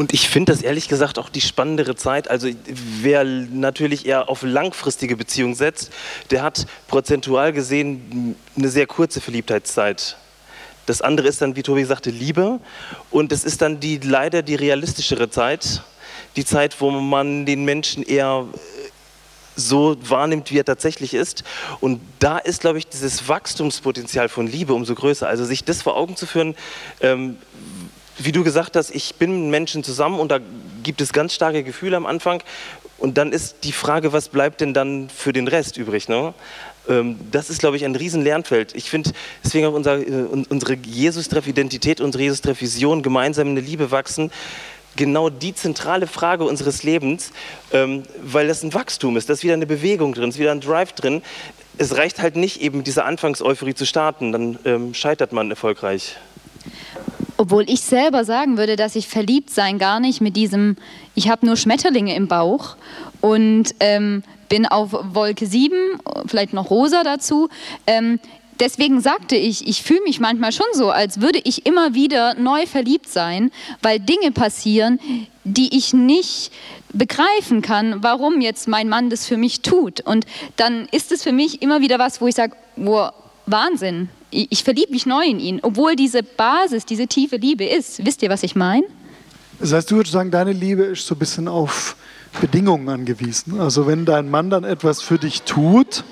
Und ich finde das ehrlich gesagt auch die spannendere Zeit. Also wer natürlich eher auf langfristige Beziehungen setzt, der hat prozentual gesehen eine sehr kurze Verliebtheitszeit. Das andere ist dann, wie Tobi sagte, Liebe. Und es ist dann die leider die realistischere Zeit. Die Zeit, wo man den Menschen eher so wahrnimmt, wie er tatsächlich ist. Und da ist, glaube ich, dieses Wachstumspotenzial von Liebe umso größer. Also sich das vor Augen zu führen, ähm, wie du gesagt hast, ich bin mit Menschen zusammen und da gibt es ganz starke Gefühle am Anfang. Und dann ist die Frage, was bleibt denn dann für den Rest übrig? Ne? Ähm, das ist, glaube ich, ein riesen Lernfeld. Ich finde, deswegen auch unser, äh, unsere Jesus-Treff-Identität, unsere Jesus-Treff-Vision, gemeinsam in der Liebe wachsen, genau die zentrale Frage unseres Lebens, ähm, weil das ein Wachstum ist, da ist wieder eine Bewegung drin, ist wieder ein Drive drin. Es reicht halt nicht eben mit dieser Anfangseuphorie zu starten, dann ähm, scheitert man erfolgreich. Obwohl ich selber sagen würde, dass ich verliebt sein gar nicht mit diesem, ich habe nur Schmetterlinge im Bauch und ähm, bin auf Wolke 7, vielleicht noch rosa dazu. Ähm, deswegen sagte ich, ich fühle mich manchmal schon so, als würde ich immer wieder neu verliebt sein, weil Dinge passieren, die ich nicht begreifen kann, warum jetzt mein Mann das für mich tut. Und dann ist es für mich immer wieder was, wo ich sage, wow, Wahnsinn, ich, verliebe mich neu in ihn, obwohl diese Basis, diese tiefe Liebe ist. Wisst ihr, was ich meine? Das heißt, du würdest sagen, deine Liebe ist so ein bisschen auf Bedingungen angewiesen. Also wenn dein Mann dann etwas für dich tut,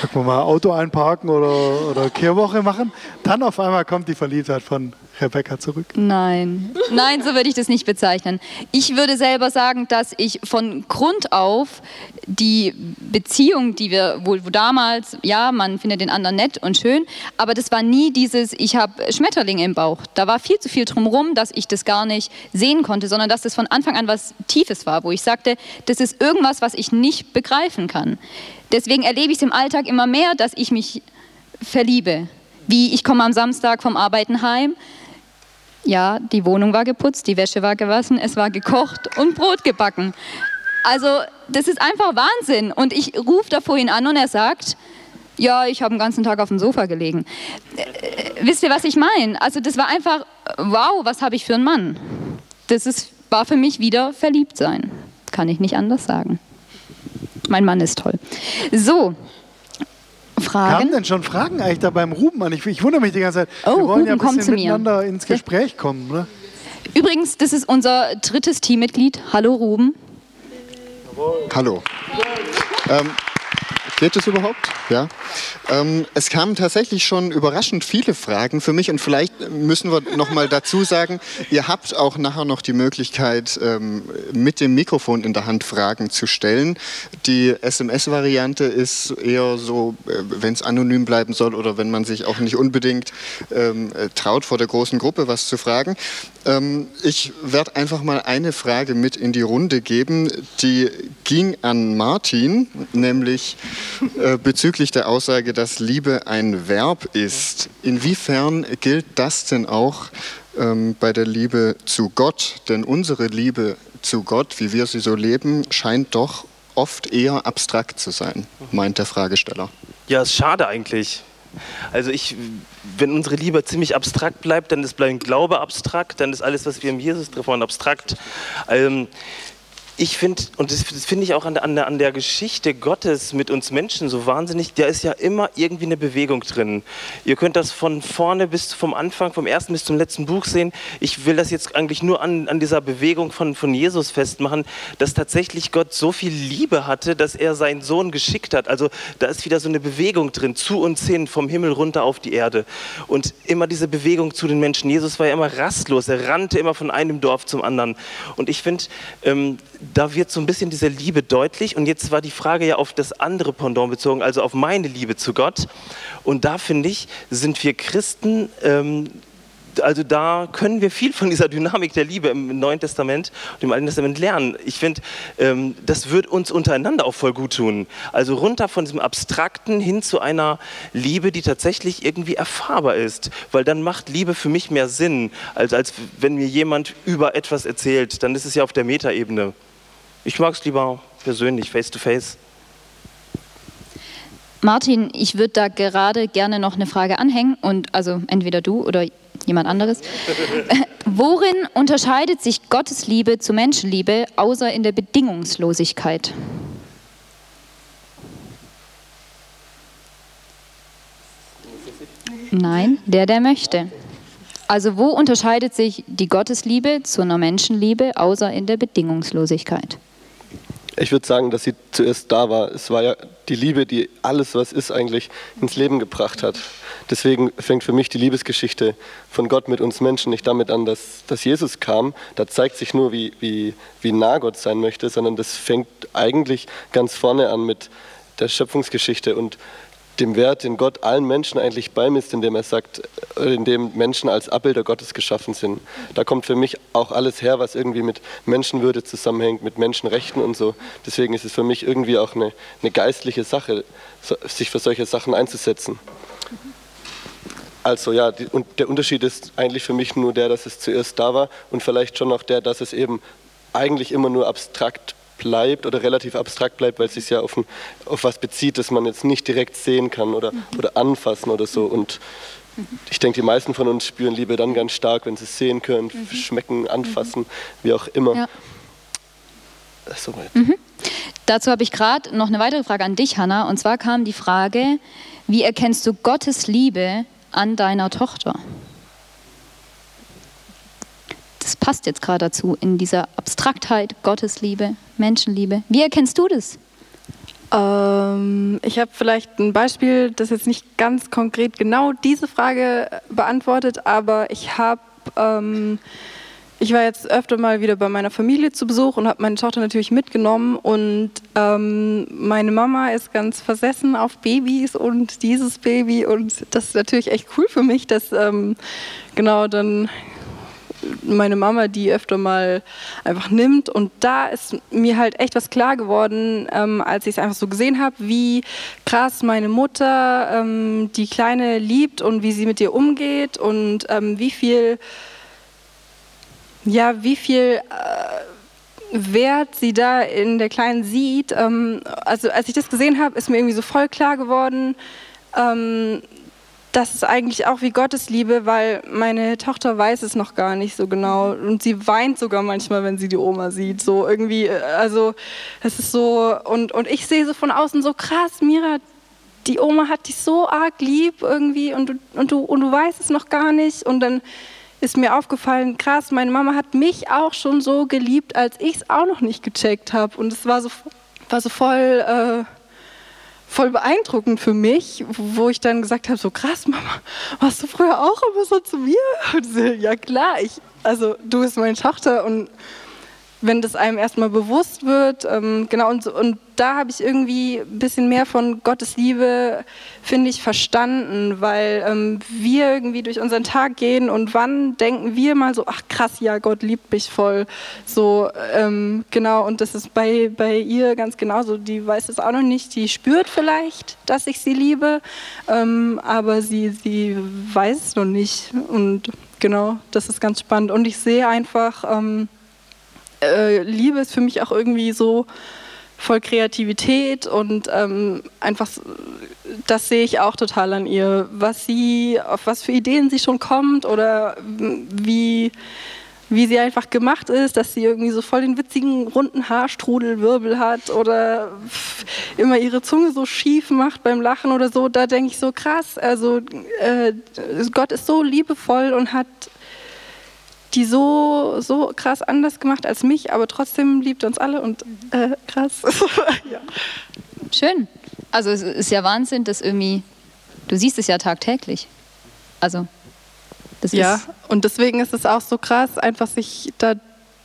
sagen wir mal Auto einparken oder, oder Kehrwoche machen, dann auf einmal kommt die Verliebtheit von Rebecca zurück. Nein, nein, so würde ich das nicht bezeichnen. Ich würde selber sagen, dass ich von Grund auf die Beziehung, die wir wohl wo damals, ja, man findet den anderen nett und schön, aber das war nie dieses, ich habe Schmetterlinge im Bauch. Da war viel zu viel drumherum, dass ich das gar nicht sehen konnte, sondern dass das von Anfang an was Tiefes war, wo ich sagte, das ist irgendwas, was ich nicht begreifen kann. Deswegen erlebe ich es im Alltag immer mehr, dass ich mich verliebe. Wie ich komme am Samstag vom Arbeiten heim, ja, die Wohnung war geputzt, die Wäsche war gewaschen, es war gekocht und Brot gebacken. Also das ist einfach Wahnsinn. Und ich rufe da vorhin an und er sagt, ja, ich habe den ganzen Tag auf dem Sofa gelegen. Äh, wisst ihr, was ich meine? Also das war einfach, wow, was habe ich für einen Mann? Das ist, war für mich wieder verliebt sein. Kann ich nicht anders sagen. Mein Mann ist toll. So, Fragen? Kamen denn schon Fragen eigentlich da beim Ruben an? Ich, ich wundere mich die ganze Zeit. Oh, Wir wollen Ruben, ja ein komm bisschen mir. miteinander ins Gespräch kommen. Ne? Übrigens, das ist unser drittes Teammitglied. Hallo Ruben. Hallo. Ähm, geht es überhaupt? Ja. Ähm, es kamen tatsächlich schon überraschend viele Fragen für mich und vielleicht müssen wir noch mal dazu sagen, ihr habt auch nachher noch die Möglichkeit, ähm, mit dem Mikrofon in der Hand Fragen zu stellen. Die SMS-Variante ist eher so, äh, wenn es anonym bleiben soll oder wenn man sich auch nicht unbedingt ähm, äh, traut, vor der großen Gruppe was zu fragen. Ähm, ich werde einfach mal eine Frage mit in die Runde geben, die ging an Martin, nämlich äh, bezüglich der Aussage, dass Liebe ein Verb ist. Inwiefern gilt das denn auch ähm, bei der Liebe zu Gott? Denn unsere Liebe zu Gott, wie wir sie so leben, scheint doch oft eher abstrakt zu sein, meint der Fragesteller. Ja, ist schade eigentlich. Also ich, wenn unsere Liebe ziemlich abstrakt bleibt, dann ist bleibt Glaube abstrakt, dann ist alles, was wir im Jesus treffen, abstrakt. Ähm, ich finde, und das, das finde ich auch an der, an, an der Geschichte Gottes mit uns Menschen so wahnsinnig, da ist ja immer irgendwie eine Bewegung drin. Ihr könnt das von vorne bis vom Anfang, vom ersten bis zum letzten Buch sehen. Ich will das jetzt eigentlich nur an, an dieser Bewegung von, von Jesus festmachen, dass tatsächlich Gott so viel Liebe hatte, dass er seinen Sohn geschickt hat. Also da ist wieder so eine Bewegung drin, zu uns hin, vom Himmel runter auf die Erde. Und immer diese Bewegung zu den Menschen. Jesus war ja immer rastlos, er rannte immer von einem Dorf zum anderen. Und ich finde, ähm, da wird so ein bisschen diese Liebe deutlich. Und jetzt war die Frage ja auf das andere Pendant bezogen, also auf meine Liebe zu Gott. Und da finde ich, sind wir Christen, ähm, also da können wir viel von dieser Dynamik der Liebe im Neuen Testament und im Alten Testament lernen. Ich finde, ähm, das wird uns untereinander auch voll gut tun. Also runter von diesem Abstrakten hin zu einer Liebe, die tatsächlich irgendwie erfahrbar ist. Weil dann macht Liebe für mich mehr Sinn, als, als wenn mir jemand über etwas erzählt. Dann ist es ja auf der Metaebene. Ich mag es lieber persönlich, face to face. Martin, ich würde da gerade gerne noch eine Frage anhängen und also entweder du oder jemand anderes. Worin unterscheidet sich Gottes Liebe zu Menschenliebe außer in der Bedingungslosigkeit? Nein, der, der möchte. Also wo unterscheidet sich die Gottesliebe zu einer Menschenliebe außer in der Bedingungslosigkeit? Ich würde sagen, dass sie zuerst da war. Es war ja die Liebe, die alles, was ist, eigentlich ins Leben gebracht hat. Deswegen fängt für mich die Liebesgeschichte von Gott mit uns Menschen nicht damit an, dass, dass Jesus kam. Da zeigt sich nur, wie, wie, wie nah Gott sein möchte, sondern das fängt eigentlich ganz vorne an mit der Schöpfungsgeschichte und dem Wert, den Gott allen Menschen eigentlich beimisst, indem er sagt, äh, indem Menschen als Abbilder Gottes geschaffen sind. Da kommt für mich auch alles her, was irgendwie mit Menschenwürde zusammenhängt, mit Menschenrechten und so. Deswegen ist es für mich irgendwie auch eine, eine geistliche Sache, sich für solche Sachen einzusetzen. Also ja, die, und der Unterschied ist eigentlich für mich nur der, dass es zuerst da war und vielleicht schon noch der, dass es eben eigentlich immer nur abstrakt bleibt oder relativ abstrakt bleibt, weil es sich ja auf, ein, auf was bezieht, das man jetzt nicht direkt sehen kann oder, mhm. oder anfassen oder so. Und ich denke, die meisten von uns spüren Liebe dann ganz stark, wenn sie es sehen können, mhm. schmecken, anfassen, mhm. wie auch immer. Ja. Soweit. Mhm. Dazu habe ich gerade noch eine weitere Frage an dich, Hanna. Und zwar kam die Frage, wie erkennst du Gottes Liebe an deiner Tochter? Das passt jetzt gerade dazu, in dieser Abstraktheit, Gottesliebe, Menschenliebe. Wie erkennst du das? Ähm, ich habe vielleicht ein Beispiel, das jetzt nicht ganz konkret genau diese Frage beantwortet, aber ich habe ähm, ich war jetzt öfter mal wieder bei meiner Familie zu Besuch und habe meine Tochter natürlich mitgenommen. Und ähm, meine Mama ist ganz versessen auf Babys und dieses Baby. Und das ist natürlich echt cool für mich, dass ähm, genau dann meine Mama die öfter mal einfach nimmt. Und da ist mir halt echt was klar geworden, ähm, als ich es einfach so gesehen habe, wie krass meine Mutter ähm, die Kleine liebt und wie sie mit ihr umgeht und ähm, wie viel ja, wie viel äh, Wert sie da in der Kleinen sieht. Ähm, also als ich das gesehen habe, ist mir irgendwie so voll klar geworden, ähm, das ist eigentlich auch wie Gottes Liebe, weil meine Tochter weiß es noch gar nicht so genau und sie weint sogar manchmal, wenn sie die Oma sieht. So irgendwie, äh, also es ist so und und ich sehe so von außen so krass, Mira, die Oma hat dich so arg lieb irgendwie und du und du und du weißt es noch gar nicht und dann ist mir aufgefallen, krass, meine Mama hat mich auch schon so geliebt, als ich es auch noch nicht gecheckt habe. Und es war so, war so voll, äh, voll beeindruckend für mich, wo ich dann gesagt habe, so krass, Mama, warst du früher auch immer so zu mir? Und sie, ja klar, ich, also du bist meine Tochter und wenn das einem erstmal bewusst wird. Ähm, genau, und, und da habe ich irgendwie ein bisschen mehr von Gottes Liebe, finde ich, verstanden, weil ähm, wir irgendwie durch unseren Tag gehen und wann denken wir mal so, ach krass, ja, Gott liebt mich voll. So, ähm, genau, und das ist bei, bei ihr ganz genauso. Die weiß es auch noch nicht, die spürt vielleicht, dass ich sie liebe, ähm, aber sie, sie weiß es noch nicht. Und genau, das ist ganz spannend. Und ich sehe einfach, ähm, äh, Liebe ist für mich auch irgendwie so voll Kreativität und ähm, einfach, das sehe ich auch total an ihr, was sie, auf was für Ideen sie schon kommt oder wie, wie sie einfach gemacht ist, dass sie irgendwie so voll den witzigen runden Haarstrudelwirbel hat oder immer ihre Zunge so schief macht beim Lachen oder so. Da denke ich so krass. Also äh, Gott ist so liebevoll und hat die so, so krass anders gemacht als mich, aber trotzdem liebt uns alle und äh, krass. ja. Schön. Also es ist ja Wahnsinn, dass irgendwie, du siehst es ja tagtäglich. Also das ja, und deswegen ist es auch so krass, einfach sich da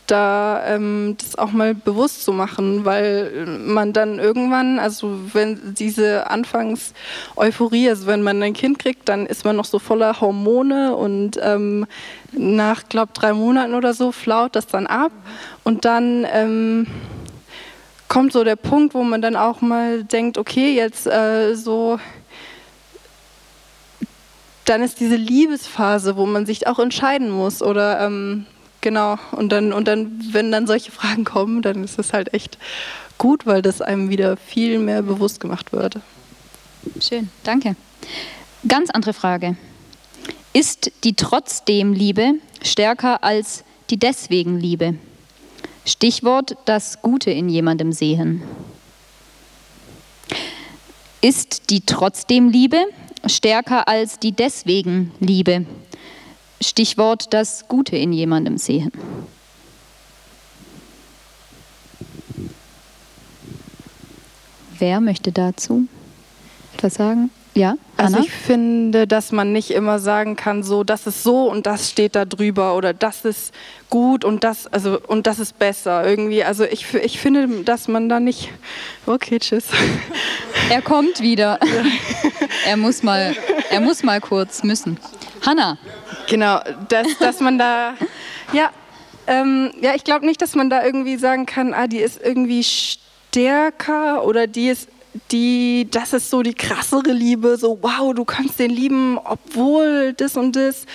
da ähm, das auch mal bewusst zu machen, weil man dann irgendwann, also wenn diese Anfangs-Euphorie, also wenn man ein Kind kriegt, dann ist man noch so voller Hormone und ähm, nach, glaube drei Monaten oder so flaut das dann ab. Und dann ähm, kommt so der Punkt, wo man dann auch mal denkt, okay, jetzt äh, so dann ist diese Liebesphase, wo man sich auch entscheiden muss oder ähm, Genau, und dann, und dann, wenn dann solche Fragen kommen, dann ist das halt echt gut, weil das einem wieder viel mehr bewusst gemacht wird. Schön, danke. Ganz andere Frage. Ist die trotzdem Liebe stärker als die deswegen Liebe? Stichwort das Gute in jemandem sehen. Ist die trotzdem Liebe stärker als die deswegen Liebe? Stichwort das Gute in jemandem sehen. Wer möchte dazu etwas sagen? Ja, Anna? Also ich finde, dass man nicht immer sagen kann, so das ist so und das steht da drüber oder das ist gut und das also und das ist besser irgendwie. Also ich, ich finde, dass man da nicht. Okay, tschüss. Er kommt wieder. er muss mal, er muss mal kurz müssen. Hanna. Genau, dass, dass man da, ja, ähm, ja, ich glaube nicht, dass man da irgendwie sagen kann, ah, die ist irgendwie stärker oder die ist die, das ist so die krassere Liebe, so wow, du kannst den lieben, obwohl das und das.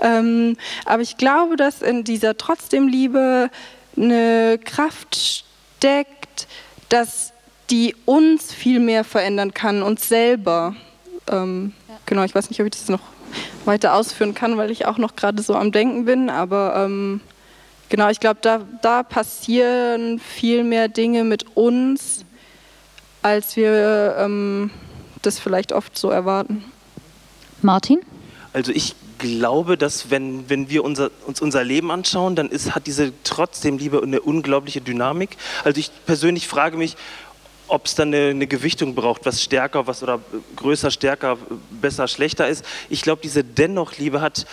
Ähm, aber ich glaube, dass in dieser trotzdem Liebe eine Kraft steckt, dass die uns viel mehr verändern kann, uns selber. Ähm, ja. Genau, ich weiß nicht, ob ich das noch weiter ausführen kann, weil ich auch noch gerade so am Denken bin, aber ähm, genau, ich glaube, da, da passieren viel mehr Dinge mit uns, als wir ähm, das vielleicht oft so erwarten. Martin? Also ich glaube, dass wenn, wenn wir unser, uns unser Leben anschauen, dann ist, hat diese trotzdem Liebe eine unglaubliche Dynamik. Also ich persönlich frage mich, ob es dann eine, eine, Gewichtung braucht, was stärker, was oder größer, stärker, besser, schlechter ist. Ich glaube, diese Dennoch-Liebe hat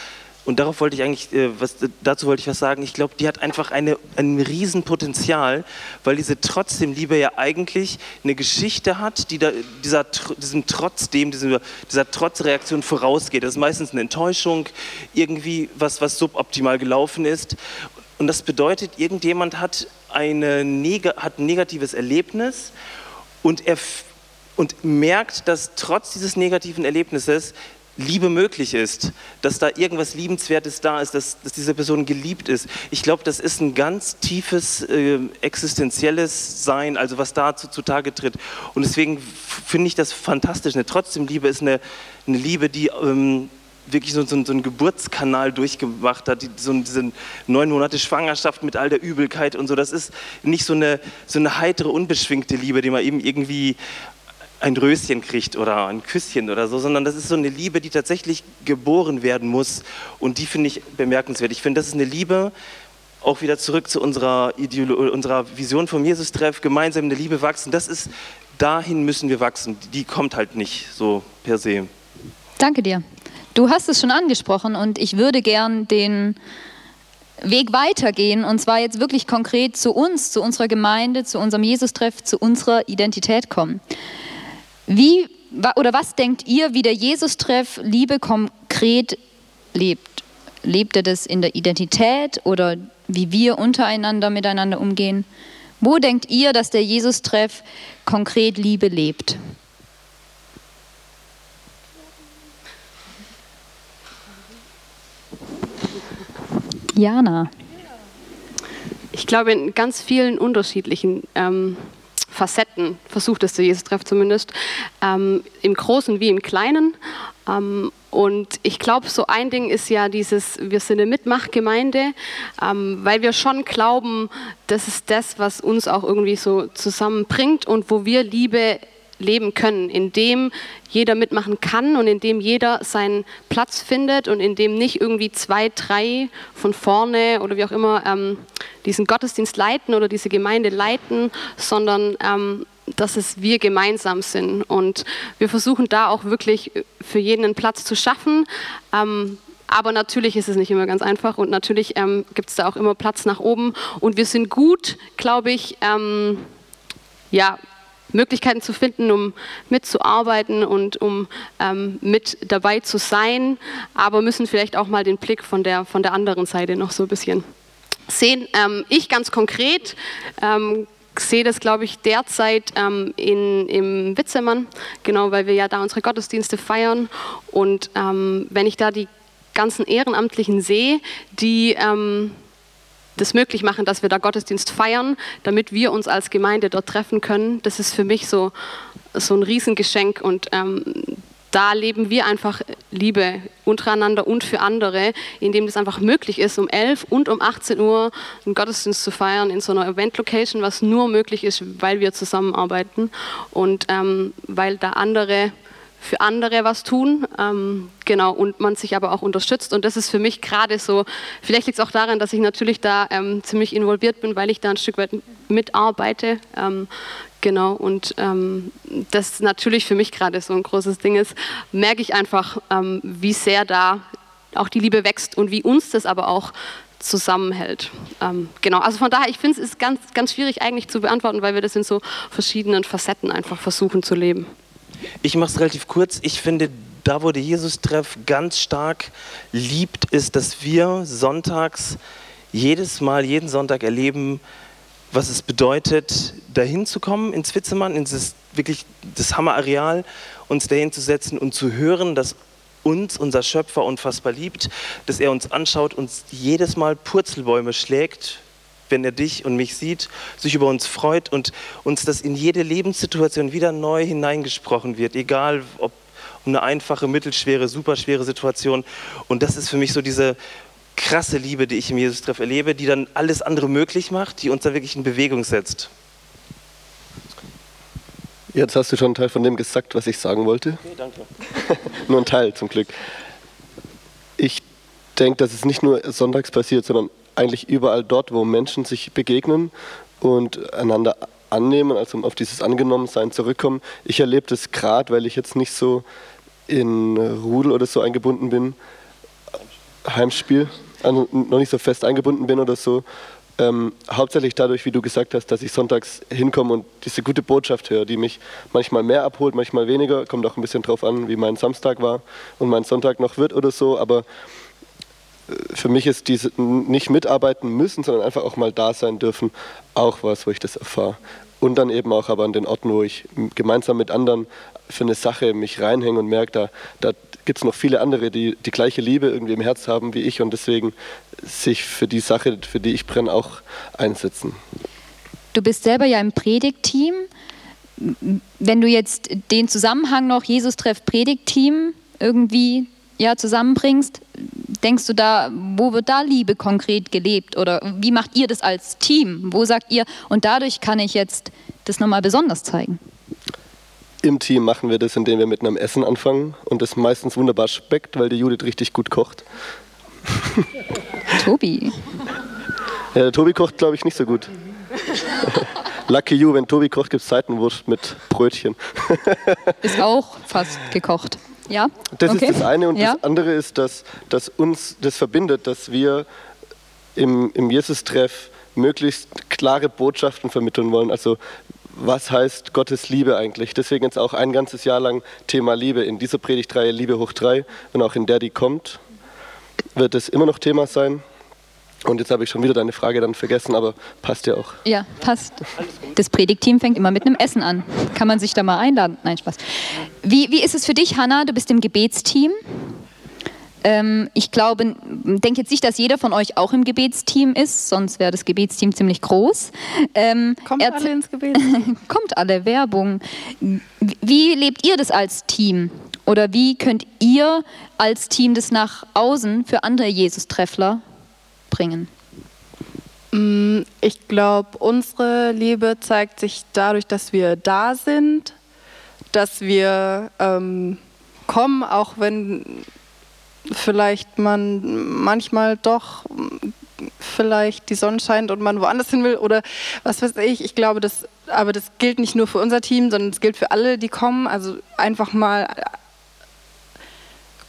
und darauf wollte ich eigentlich, äh, was, dazu wollte ich was sagen. Ich glaube, die hat einfach eine, ein Riesenpotenzial, weil diese trotzdem Liebe ja eigentlich eine Geschichte hat, die da, dieser, diesem trotzdem, dieser, dieser Trotzreaktion vorausgeht. Das ist meistens eine Enttäuschung, irgendwie was, was suboptimal gelaufen ist. Und das bedeutet, irgendjemand hat, eine, hat ein negatives Erlebnis und er und merkt, dass trotz dieses negativen Erlebnisses Liebe möglich ist, dass da irgendwas Liebenswertes da ist, dass, dass diese Person geliebt ist. Ich glaube, das ist ein ganz tiefes äh, existenzielles Sein, also was da zu, zutage tritt. Und deswegen finde ich das fantastisch. Eine trotzdem Liebe ist eine, eine Liebe, die ähm, wirklich so, so, so, einen Geburtskanal durchgemacht hat, die, so diese neun Monate Schwangerschaft mit all der Übelkeit und so. Das ist nicht so eine, so eine heitere, unbeschwingte Liebe, die man eben irgendwie ein Röschen kriegt oder ein Küsschen oder so, sondern das ist so eine Liebe, die tatsächlich geboren werden muss. Und die finde ich bemerkenswert. Ich finde, das ist eine Liebe, auch wieder zurück zu unserer, Ideolo unserer Vision vom Jesus-Treff, gemeinsam eine Liebe wachsen. Das ist, dahin müssen wir wachsen. Die kommt halt nicht so per se. Danke dir. Du hast es schon angesprochen und ich würde gern den Weg weitergehen und zwar jetzt wirklich konkret zu uns, zu unserer Gemeinde, zu unserem Jesus-Treff, zu unserer Identität kommen. Wie oder was denkt ihr, wie der Jesus-Treff Liebe konkret lebt? Lebt er das in der Identität oder wie wir untereinander miteinander umgehen? Wo denkt ihr, dass der Jesus-Treff konkret Liebe lebt? Jana. Ich glaube in ganz vielen unterschiedlichen ähm, Facetten versucht es der Jesus-Treff zumindest, ähm, im Großen wie im Kleinen. Ähm, und ich glaube, so ein Ding ist ja dieses, wir sind eine Mitmachgemeinde, ähm, weil wir schon glauben, das ist das, was uns auch irgendwie so zusammenbringt und wo wir Liebe leben können, in dem jeder mitmachen kann und in dem jeder seinen Platz findet und in dem nicht irgendwie zwei, drei von vorne oder wie auch immer ähm, diesen Gottesdienst leiten oder diese Gemeinde leiten, sondern ähm, dass es wir gemeinsam sind. Und wir versuchen da auch wirklich für jeden einen Platz zu schaffen. Ähm, aber natürlich ist es nicht immer ganz einfach und natürlich ähm, gibt es da auch immer Platz nach oben. Und wir sind gut, glaube ich, ähm, ja, Möglichkeiten zu finden, um mitzuarbeiten und um ähm, mit dabei zu sein, aber müssen vielleicht auch mal den Blick von der, von der anderen Seite noch so ein bisschen sehen. Ähm, ich ganz konkret ähm, sehe das, glaube ich, derzeit ähm, in, im Witzemann, genau, weil wir ja da unsere Gottesdienste feiern und ähm, wenn ich da die ganzen Ehrenamtlichen sehe, die ähm, das möglich machen, dass wir da Gottesdienst feiern, damit wir uns als Gemeinde dort treffen können. Das ist für mich so, so ein Riesengeschenk und ähm, da leben wir einfach Liebe untereinander und für andere, indem das einfach möglich ist, um 11 und um 18 Uhr einen Gottesdienst zu feiern in so einer Event-Location, was nur möglich ist, weil wir zusammenarbeiten und ähm, weil da andere für andere was tun, ähm, genau, und man sich aber auch unterstützt. Und das ist für mich gerade so, vielleicht liegt es auch daran, dass ich natürlich da ähm, ziemlich involviert bin, weil ich da ein Stück weit mitarbeite. Ähm, genau, und ähm, das natürlich für mich gerade so ein großes Ding ist, merke ich einfach, ähm, wie sehr da auch die Liebe wächst und wie uns das aber auch zusammenhält. Ähm, genau, also von daher, ich finde es ist ganz, ganz schwierig eigentlich zu beantworten, weil wir das in so verschiedenen Facetten einfach versuchen zu leben. Ich mache es relativ kurz. Ich finde, da wo der Jesus-Treff ganz stark liebt, ist, dass wir sonntags jedes Mal, jeden Sonntag erleben, was es bedeutet, dahin zu kommen ins Witzemann, ins wirklich das Hammerareal, uns dahin zu setzen und zu hören, dass uns unser Schöpfer unfassbar liebt, dass er uns anschaut, uns jedes Mal Purzelbäume schlägt, wenn er dich und mich sieht, sich über uns freut und uns das in jede Lebenssituation wieder neu hineingesprochen wird, egal ob um eine einfache, mittelschwere, superschwere Situation. Und das ist für mich so diese krasse Liebe, die ich im Jesus-Treff erlebe, die dann alles andere möglich macht, die uns da wirklich in Bewegung setzt. Jetzt hast du schon einen Teil von dem gesagt, was ich sagen wollte. Okay, danke. nur ein Teil zum Glück. Ich denke, dass es nicht nur sonntags passiert, sondern eigentlich überall dort, wo Menschen sich begegnen und einander annehmen, also auf dieses Angenommensein zurückkommen. Ich erlebe das gerade, weil ich jetzt nicht so in Rudel oder so eingebunden bin, Heimspiel, noch nicht so fest eingebunden bin oder so. Ähm, hauptsächlich dadurch, wie du gesagt hast, dass ich sonntags hinkomme und diese gute Botschaft höre, die mich manchmal mehr abholt, manchmal weniger. Kommt auch ein bisschen drauf an, wie mein Samstag war und mein Sonntag noch wird oder so. Aber für mich ist diese nicht mitarbeiten müssen, sondern einfach auch mal da sein dürfen, auch was, wo ich das erfahre. Und dann eben auch aber an den Orten, wo ich gemeinsam mit anderen für eine Sache mich reinhänge und merke, da, da gibt es noch viele andere, die die gleiche Liebe irgendwie im Herz haben wie ich und deswegen sich für die Sache, für die ich brenne, auch einsetzen. Du bist selber ja im Predigtteam. Wenn du jetzt den Zusammenhang noch Jesus-Treff Predigtteam irgendwie ja, zusammenbringst, denkst du da, wo wird da Liebe konkret gelebt? Oder wie macht ihr das als Team? Wo sagt ihr, und dadurch kann ich jetzt das nochmal besonders zeigen? Im Team machen wir das, indem wir mit einem Essen anfangen und das meistens wunderbar schmeckt, weil die Judith richtig gut kocht. Tobi. Ja, Tobi kocht, glaube ich, nicht so gut. Lucky you, wenn Tobi kocht, gibt es Seitenwurst mit Brötchen. ist auch fast gekocht. Ja? Das okay. ist das eine und ja? das andere ist, dass, dass uns das verbindet, dass wir im, im Jesus-Treff möglichst klare Botschaften vermitteln wollen. Also was heißt Gottes Liebe eigentlich? Deswegen jetzt auch ein ganzes Jahr lang Thema Liebe. In dieser Predigtreihe Liebe hoch drei und auch in der, die kommt, wird es immer noch Thema sein. Und jetzt habe ich schon wieder deine Frage dann vergessen, aber passt ja auch. Ja, passt. Das Predigtteam fängt immer mit einem Essen an. Kann man sich da mal einladen? Nein, Spaß. Wie, wie ist es für dich, Hanna? Du bist im Gebetsteam. Ähm, ich glaube, denke jetzt nicht, dass jeder von euch auch im Gebetsteam ist, sonst wäre das Gebetsteam ziemlich groß. Ähm, kommt alle ins Gebetsteam. kommt alle, Werbung. Wie lebt ihr das als Team? Oder wie könnt ihr als Team das nach außen für andere Jesus-Treffler bringen? Mm, ich glaube, unsere Liebe zeigt sich dadurch, dass wir da sind, dass wir ähm, kommen, auch wenn vielleicht man manchmal doch vielleicht die Sonne scheint und man woanders hin will oder was weiß ich. Ich glaube, das, aber das gilt nicht nur für unser Team, sondern es gilt für alle, die kommen. Also einfach mal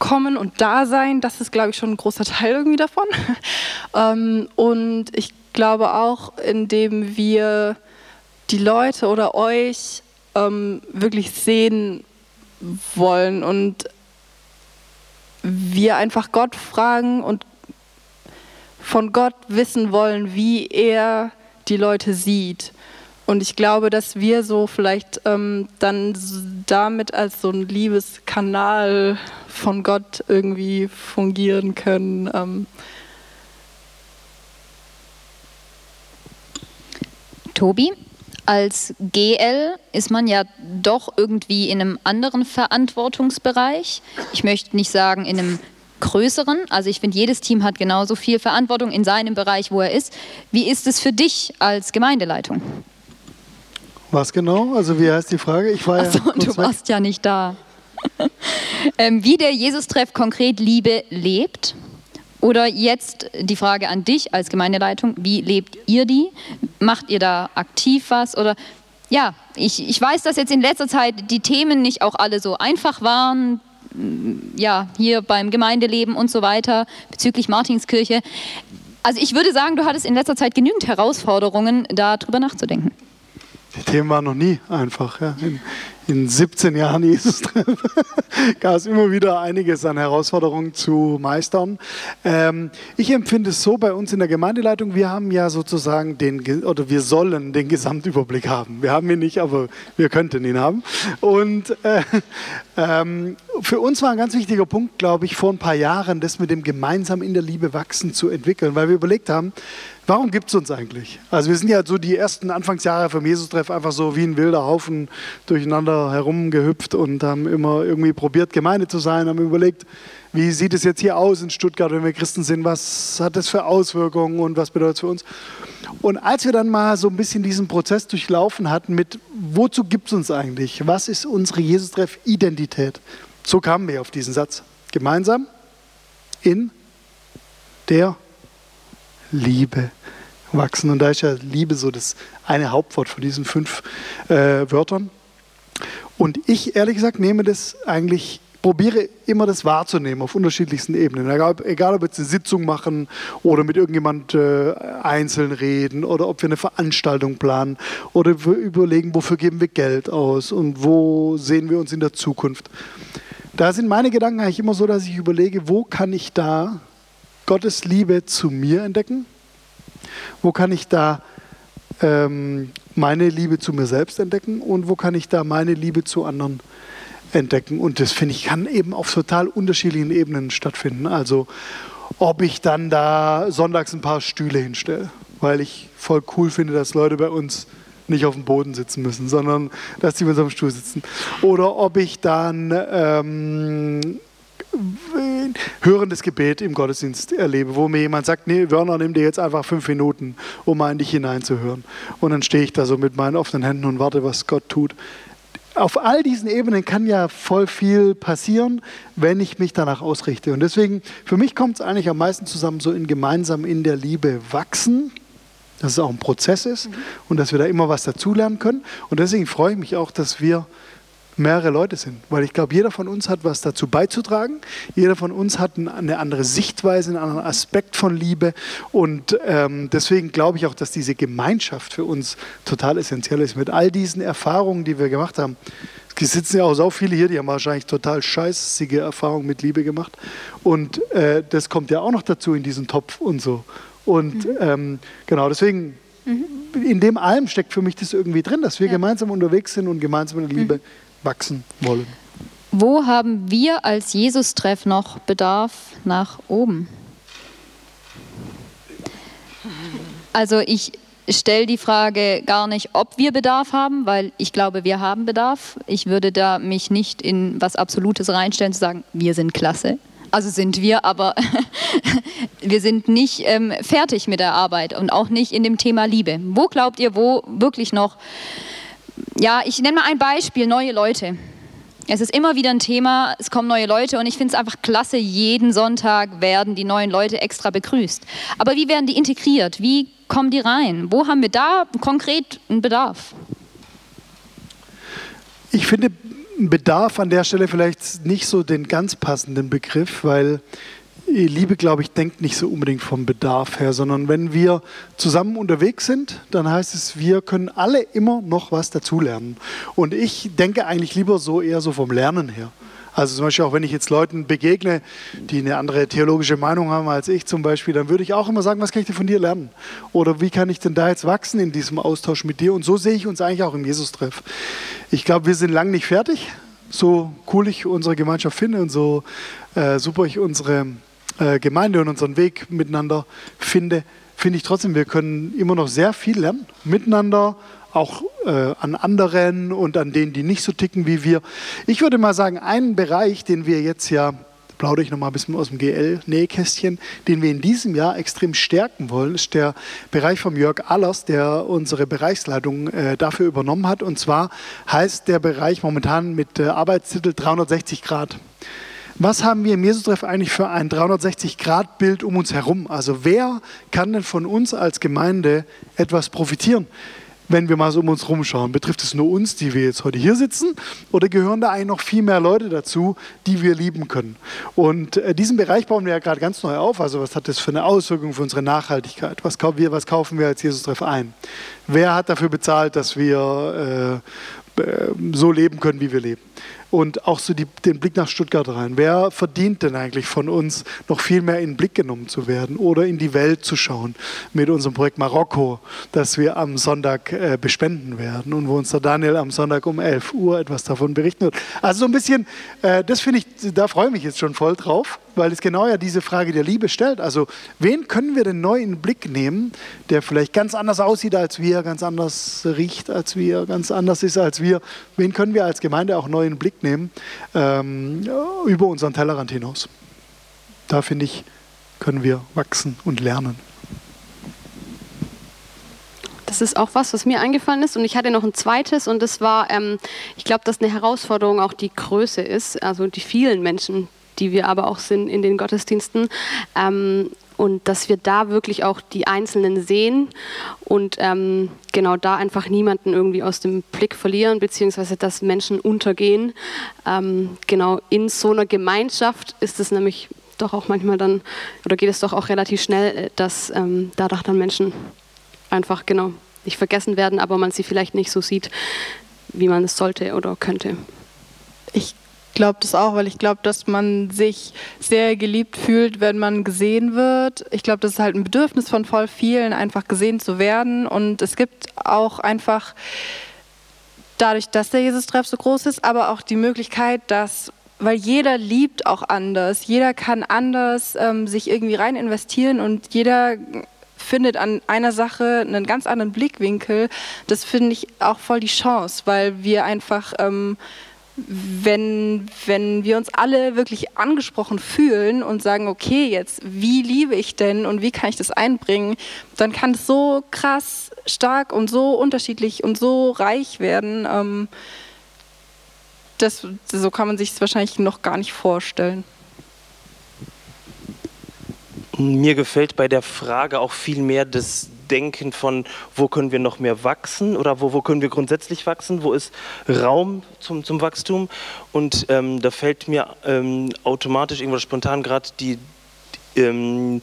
kommen und da sein, das ist, glaube ich, schon ein großer Teil irgendwie davon. ähm, und ich glaube auch, indem wir die Leute oder euch ähm, wirklich sehen wollen und wir einfach Gott fragen und von Gott wissen wollen, wie er die Leute sieht. Und ich glaube, dass wir so vielleicht ähm, dann damit als so ein Liebeskanal von Gott irgendwie fungieren können. Ähm. Tobi, als GL ist man ja doch irgendwie in einem anderen Verantwortungsbereich. Ich möchte nicht sagen in einem größeren. Also ich finde, jedes Team hat genauso viel Verantwortung in seinem Bereich, wo er ist. Wie ist es für dich als Gemeindeleitung? Was genau? Also wie heißt die Frage? Ich war Achso, ja du warst ja nicht da. ähm, wie der Jesus-Treff konkret Liebe lebt? Oder jetzt die Frage an dich als Gemeindeleitung, wie lebt ihr die? Macht ihr da aktiv was? Oder ja, ich, ich weiß, dass jetzt in letzter Zeit die Themen nicht auch alle so einfach waren, ja, hier beim Gemeindeleben und so weiter, bezüglich Martinskirche. Also ich würde sagen, du hattest in letzter Zeit genügend Herausforderungen, darüber nachzudenken. Die Themen waren noch nie einfach. Ja. In, in 17 Jahren Jesus gab es immer wieder einiges an Herausforderungen zu meistern. Ähm, ich empfinde es so bei uns in der Gemeindeleitung, wir haben ja sozusagen den, oder wir sollen den Gesamtüberblick haben. Wir haben ihn nicht, aber wir könnten ihn haben. Und äh, ähm, für uns war ein ganz wichtiger Punkt, glaube ich, vor ein paar Jahren, das mit dem gemeinsam in der Liebe wachsen zu entwickeln, weil wir überlegt haben, Warum gibt es uns eigentlich? Also wir sind ja so die ersten Anfangsjahre vom Jesus-Treff einfach so wie ein wilder Haufen durcheinander herumgehüpft und haben immer irgendwie probiert, Gemeinde zu sein, haben überlegt, wie sieht es jetzt hier aus in Stuttgart, wenn wir Christen sind, was hat das für Auswirkungen und was bedeutet es für uns? Und als wir dann mal so ein bisschen diesen Prozess durchlaufen hatten mit, wozu gibt es uns eigentlich? Was ist unsere Jesus-Treff-Identität? So kamen wir auf diesen Satz. Gemeinsam in der Liebe wachsen. Und da ist ja Liebe so das eine Hauptwort von diesen fünf äh, Wörtern. Und ich, ehrlich gesagt, nehme das eigentlich, probiere immer das wahrzunehmen auf unterschiedlichsten Ebenen. Egal, egal ob wir jetzt eine Sitzung machen oder mit irgendjemand äh, einzeln reden oder ob wir eine Veranstaltung planen oder wir überlegen, wofür geben wir Geld aus und wo sehen wir uns in der Zukunft. Da sind meine Gedanken eigentlich immer so, dass ich überlege, wo kann ich da Gottes Liebe zu mir entdecken? Wo kann ich da ähm, meine Liebe zu mir selbst entdecken und wo kann ich da meine Liebe zu anderen entdecken? Und das finde ich kann eben auf total unterschiedlichen Ebenen stattfinden. Also ob ich dann da sonntags ein paar Stühle hinstelle, weil ich voll cool finde, dass Leute bei uns nicht auf dem Boden sitzen müssen, sondern dass sie mit einem Stuhl sitzen. Oder ob ich dann ähm, hörendes Gebet im Gottesdienst erlebe, wo mir jemand sagt, nee, Werner, nimm dir jetzt einfach fünf Minuten, um mal in dich hineinzuhören. Und dann stehe ich da so mit meinen offenen Händen und warte, was Gott tut. Auf all diesen Ebenen kann ja voll viel passieren, wenn ich mich danach ausrichte. Und deswegen, für mich kommt es eigentlich am meisten zusammen, so in gemeinsam in der Liebe wachsen, dass es auch ein Prozess ist mhm. und dass wir da immer was dazulernen können. Und deswegen freue ich mich auch, dass wir mehrere Leute sind. Weil ich glaube, jeder von uns hat was dazu beizutragen. Jeder von uns hat eine andere Sichtweise, einen anderen Aspekt von Liebe. Und ähm, deswegen glaube ich auch, dass diese Gemeinschaft für uns total essentiell ist. Mit all diesen Erfahrungen, die wir gemacht haben. Es sitzen ja auch so viele hier, die haben wahrscheinlich total scheißige Erfahrungen mit Liebe gemacht. Und äh, das kommt ja auch noch dazu in diesen Topf und so. Und mhm. ähm, genau, deswegen mhm. in dem allem steckt für mich das irgendwie drin, dass wir ja. gemeinsam unterwegs sind und gemeinsam in der Liebe mhm wachsen wollen. Wo haben wir als Jesus-Treff noch Bedarf nach oben? Also ich stelle die Frage gar nicht, ob wir Bedarf haben, weil ich glaube, wir haben Bedarf. Ich würde da mich nicht in was Absolutes reinstellen, zu sagen, wir sind klasse. Also sind wir, aber wir sind nicht ähm, fertig mit der Arbeit und auch nicht in dem Thema Liebe. Wo glaubt ihr, wo wirklich noch ja, ich nenne mal ein Beispiel, neue Leute. Es ist immer wieder ein Thema, es kommen neue Leute und ich finde es einfach klasse, jeden Sonntag werden die neuen Leute extra begrüßt. Aber wie werden die integriert? Wie kommen die rein? Wo haben wir da konkret einen Bedarf? Ich finde Bedarf an der Stelle vielleicht nicht so den ganz passenden Begriff, weil Liebe, glaube ich, denkt nicht so unbedingt vom Bedarf her, sondern wenn wir zusammen unterwegs sind, dann heißt es, wir können alle immer noch was dazulernen. Und ich denke eigentlich lieber so eher so vom Lernen her. Also zum Beispiel auch wenn ich jetzt Leuten begegne, die eine andere theologische Meinung haben als ich zum Beispiel, dann würde ich auch immer sagen, was kann ich denn von dir lernen? Oder wie kann ich denn da jetzt wachsen in diesem Austausch mit dir? Und so sehe ich uns eigentlich auch im Jesus-Treff. Ich glaube, wir sind lang nicht fertig. So cool ich unsere Gemeinschaft finde und so äh, super ich unsere äh, Gemeinde und unseren Weg miteinander finde, finde ich trotzdem, wir können immer noch sehr viel lernen. Miteinander, auch äh, an anderen und an denen, die nicht so ticken wie wir. Ich würde mal sagen, einen Bereich, den wir jetzt ja, plaudere ich nochmal ein bisschen aus dem GL-Nähkästchen, den wir in diesem Jahr extrem stärken wollen, ist der Bereich von Jörg Allers, der unsere Bereichsleitung äh, dafür übernommen hat. Und zwar heißt der Bereich momentan mit äh, Arbeitstitel 360 Grad. Was haben wir im Jesus-Treff eigentlich für ein 360-Grad-Bild um uns herum? Also wer kann denn von uns als Gemeinde etwas profitieren? wenn wir mal so um uns rumschauen. Betrifft es nur uns, die wir jetzt heute hier sitzen, oder gehören da eigentlich noch viel mehr Leute dazu, die wir lieben können? Und äh, diesen Bereich bauen wir ja gerade ganz neu auf. Also was hat das für eine Auswirkung für unsere Nachhaltigkeit? Was, wir, was kaufen wir als Jesus-Treff ein? Wer hat dafür bezahlt, dass wir äh, so leben können, wie wir leben. Und auch so die, den Blick nach Stuttgart rein. Wer verdient denn eigentlich von uns noch viel mehr in den Blick genommen zu werden oder in die Welt zu schauen mit unserem Projekt Marokko, das wir am Sonntag äh, bespenden werden und wo uns der Daniel am Sonntag um 11 Uhr etwas davon berichten wird. Also so ein bisschen, äh, das finde ich, da freue ich mich jetzt schon voll drauf weil es genau ja diese Frage der Liebe stellt. Also wen können wir denn neu in den Blick nehmen, der vielleicht ganz anders aussieht als wir, ganz anders riecht als wir, ganz anders ist als wir? Wen können wir als Gemeinde auch neu in den Blick nehmen ähm, über unseren Tellerrand hinaus? Da finde ich, können wir wachsen und lernen. Das ist auch was, was mir eingefallen ist. Und ich hatte noch ein zweites und das war, ähm, ich glaube, dass eine Herausforderung auch die Größe ist, also die vielen Menschen, die wir aber auch sind in den Gottesdiensten. Ähm, und dass wir da wirklich auch die Einzelnen sehen und ähm, genau da einfach niemanden irgendwie aus dem Blick verlieren, beziehungsweise dass Menschen untergehen. Ähm, genau in so einer Gemeinschaft ist es nämlich doch auch manchmal dann, oder geht es doch auch relativ schnell, äh, dass ähm, dadurch dann Menschen einfach genau nicht vergessen werden, aber man sie vielleicht nicht so sieht, wie man es sollte oder könnte. Glaube das auch, weil ich glaube, dass man sich sehr geliebt fühlt, wenn man gesehen wird. Ich glaube, das ist halt ein Bedürfnis von voll vielen, einfach gesehen zu werden. Und es gibt auch einfach dadurch, dass der Jesus-Treff so groß ist, aber auch die Möglichkeit, dass weil jeder liebt auch anders, jeder kann anders ähm, sich irgendwie rein investieren und jeder findet an einer Sache einen ganz anderen Blickwinkel. Das finde ich auch voll die Chance, weil wir einfach ähm, wenn, wenn wir uns alle wirklich angesprochen fühlen und sagen, okay, jetzt, wie liebe ich denn und wie kann ich das einbringen, dann kann es so krass stark und so unterschiedlich und so reich werden. Ähm, das, so kann man sich es wahrscheinlich noch gar nicht vorstellen. Mir gefällt bei der Frage auch viel mehr das Denken von, wo können wir noch mehr wachsen oder wo, wo können wir grundsätzlich wachsen, wo ist Raum zum, zum Wachstum. Und ähm, da fällt mir ähm, automatisch irgendwas spontan gerade die, die ähm,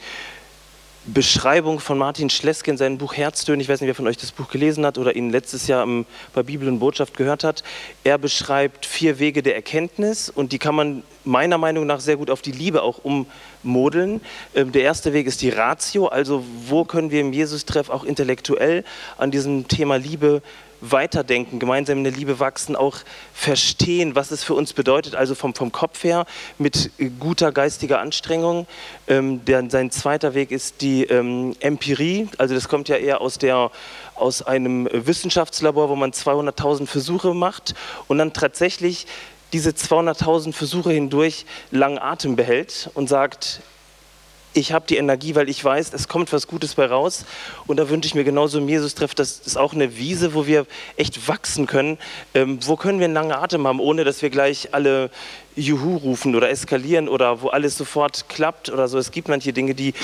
Beschreibung von Martin Schleske in seinem Buch Herztöne. Ich weiß nicht, wer von euch das Buch gelesen hat oder ihn letztes Jahr bei Bibel und Botschaft gehört hat. Er beschreibt vier Wege der Erkenntnis und die kann man meiner Meinung nach sehr gut auf die Liebe auch ummodeln. Ähm, der erste Weg ist die Ratio, also wo können wir im Jesus-Treff auch intellektuell an diesem Thema Liebe weiterdenken, gemeinsam in der Liebe wachsen, auch verstehen, was es für uns bedeutet, also vom, vom Kopf her mit guter geistiger Anstrengung. Ähm, der, sein zweiter Weg ist die ähm, Empirie, also das kommt ja eher aus, der, aus einem Wissenschaftslabor, wo man 200.000 Versuche macht und dann tatsächlich diese 200.000 Versuche hindurch langen Atem behält und sagt, ich habe die Energie, weil ich weiß, es kommt was Gutes bei raus. Und da wünsche ich mir genauso Jesus-Treff, das ist auch eine Wiese, wo wir echt wachsen können. Ähm, wo können wir einen langen Atem haben, ohne dass wir gleich alle Juhu rufen oder eskalieren oder wo alles sofort klappt oder so. Es gibt manche Dinge, die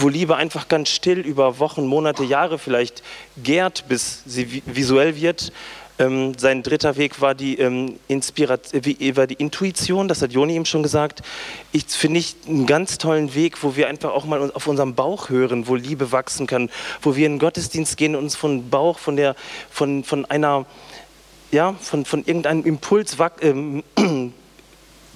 wo Liebe einfach ganz still über Wochen, Monate, Jahre vielleicht gärt, bis sie visuell wird. Ähm, sein dritter Weg war die, ähm, äh, war die Intuition, das hat Joni eben schon gesagt. Ich finde ich einen ganz tollen Weg, wo wir einfach auch mal auf unserem Bauch hören, wo Liebe wachsen kann, wo wir in den Gottesdienst gehen und uns von Bauch, von, der, von, von einer, ja, von, von irgendeinem Impuls ähm,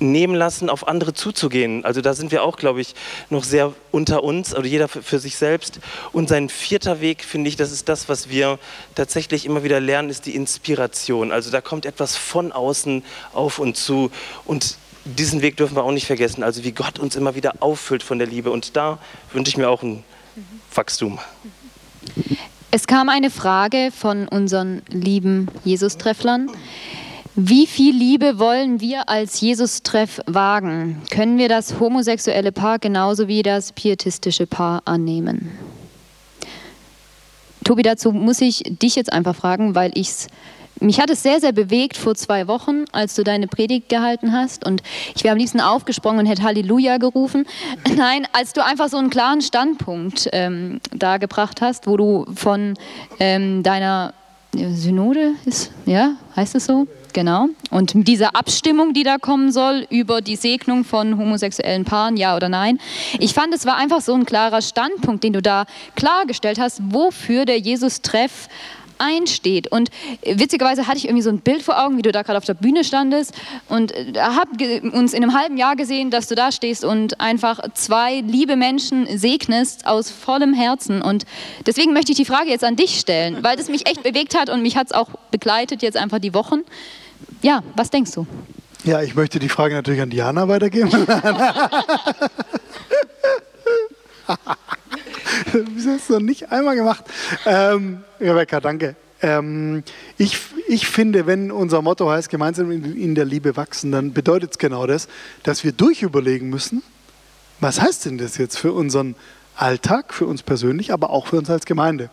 nehmen lassen, auf andere zuzugehen. Also da sind wir auch, glaube ich, noch sehr unter uns, also jeder für, für sich selbst. Und sein vierter Weg, finde ich, das ist das, was wir tatsächlich immer wieder lernen, ist die Inspiration. Also da kommt etwas von außen auf uns zu. Und diesen Weg dürfen wir auch nicht vergessen. Also wie Gott uns immer wieder auffüllt von der Liebe. Und da wünsche ich mir auch ein Wachstum. Es kam eine Frage von unseren lieben Jesus-Trefflern. Wie viel Liebe wollen wir als Jesus-Treff wagen? Können wir das homosexuelle Paar genauso wie das pietistische Paar annehmen? Tobi, dazu muss ich dich jetzt einfach fragen, weil ich's mich hat es sehr, sehr bewegt vor zwei Wochen, als du deine Predigt gehalten hast. Und ich wäre am liebsten aufgesprungen und hätte Halleluja gerufen. Nein, als du einfach so einen klaren Standpunkt ähm, dargebracht hast, wo du von ähm, deiner Synode ist, ja, heißt es so? Genau. Und diese Abstimmung, die da kommen soll über die Segnung von homosexuellen Paaren, ja oder nein. Ich fand, es war einfach so ein klarer Standpunkt, den du da klargestellt hast, wofür der Jesus-Treff einsteht. Und witzigerweise hatte ich irgendwie so ein Bild vor Augen, wie du da gerade auf der Bühne standest und äh, habe uns in einem halben Jahr gesehen, dass du da stehst und einfach zwei liebe Menschen segnest aus vollem Herzen. Und deswegen möchte ich die Frage jetzt an dich stellen, weil das mich echt bewegt hat und mich hat es auch begleitet jetzt einfach die Wochen. Ja, was denkst du? Ja, ich möchte die Frage natürlich an Diana weitergeben. Wieso hast du noch nicht einmal gemacht? Ähm, Rebecca, danke. Ähm, ich, ich finde, wenn unser Motto heißt, gemeinsam in, in der Liebe wachsen, dann bedeutet es genau das, dass wir durchüberlegen müssen, was heißt denn das jetzt für unseren Alltag, für uns persönlich, aber auch für uns als Gemeinde.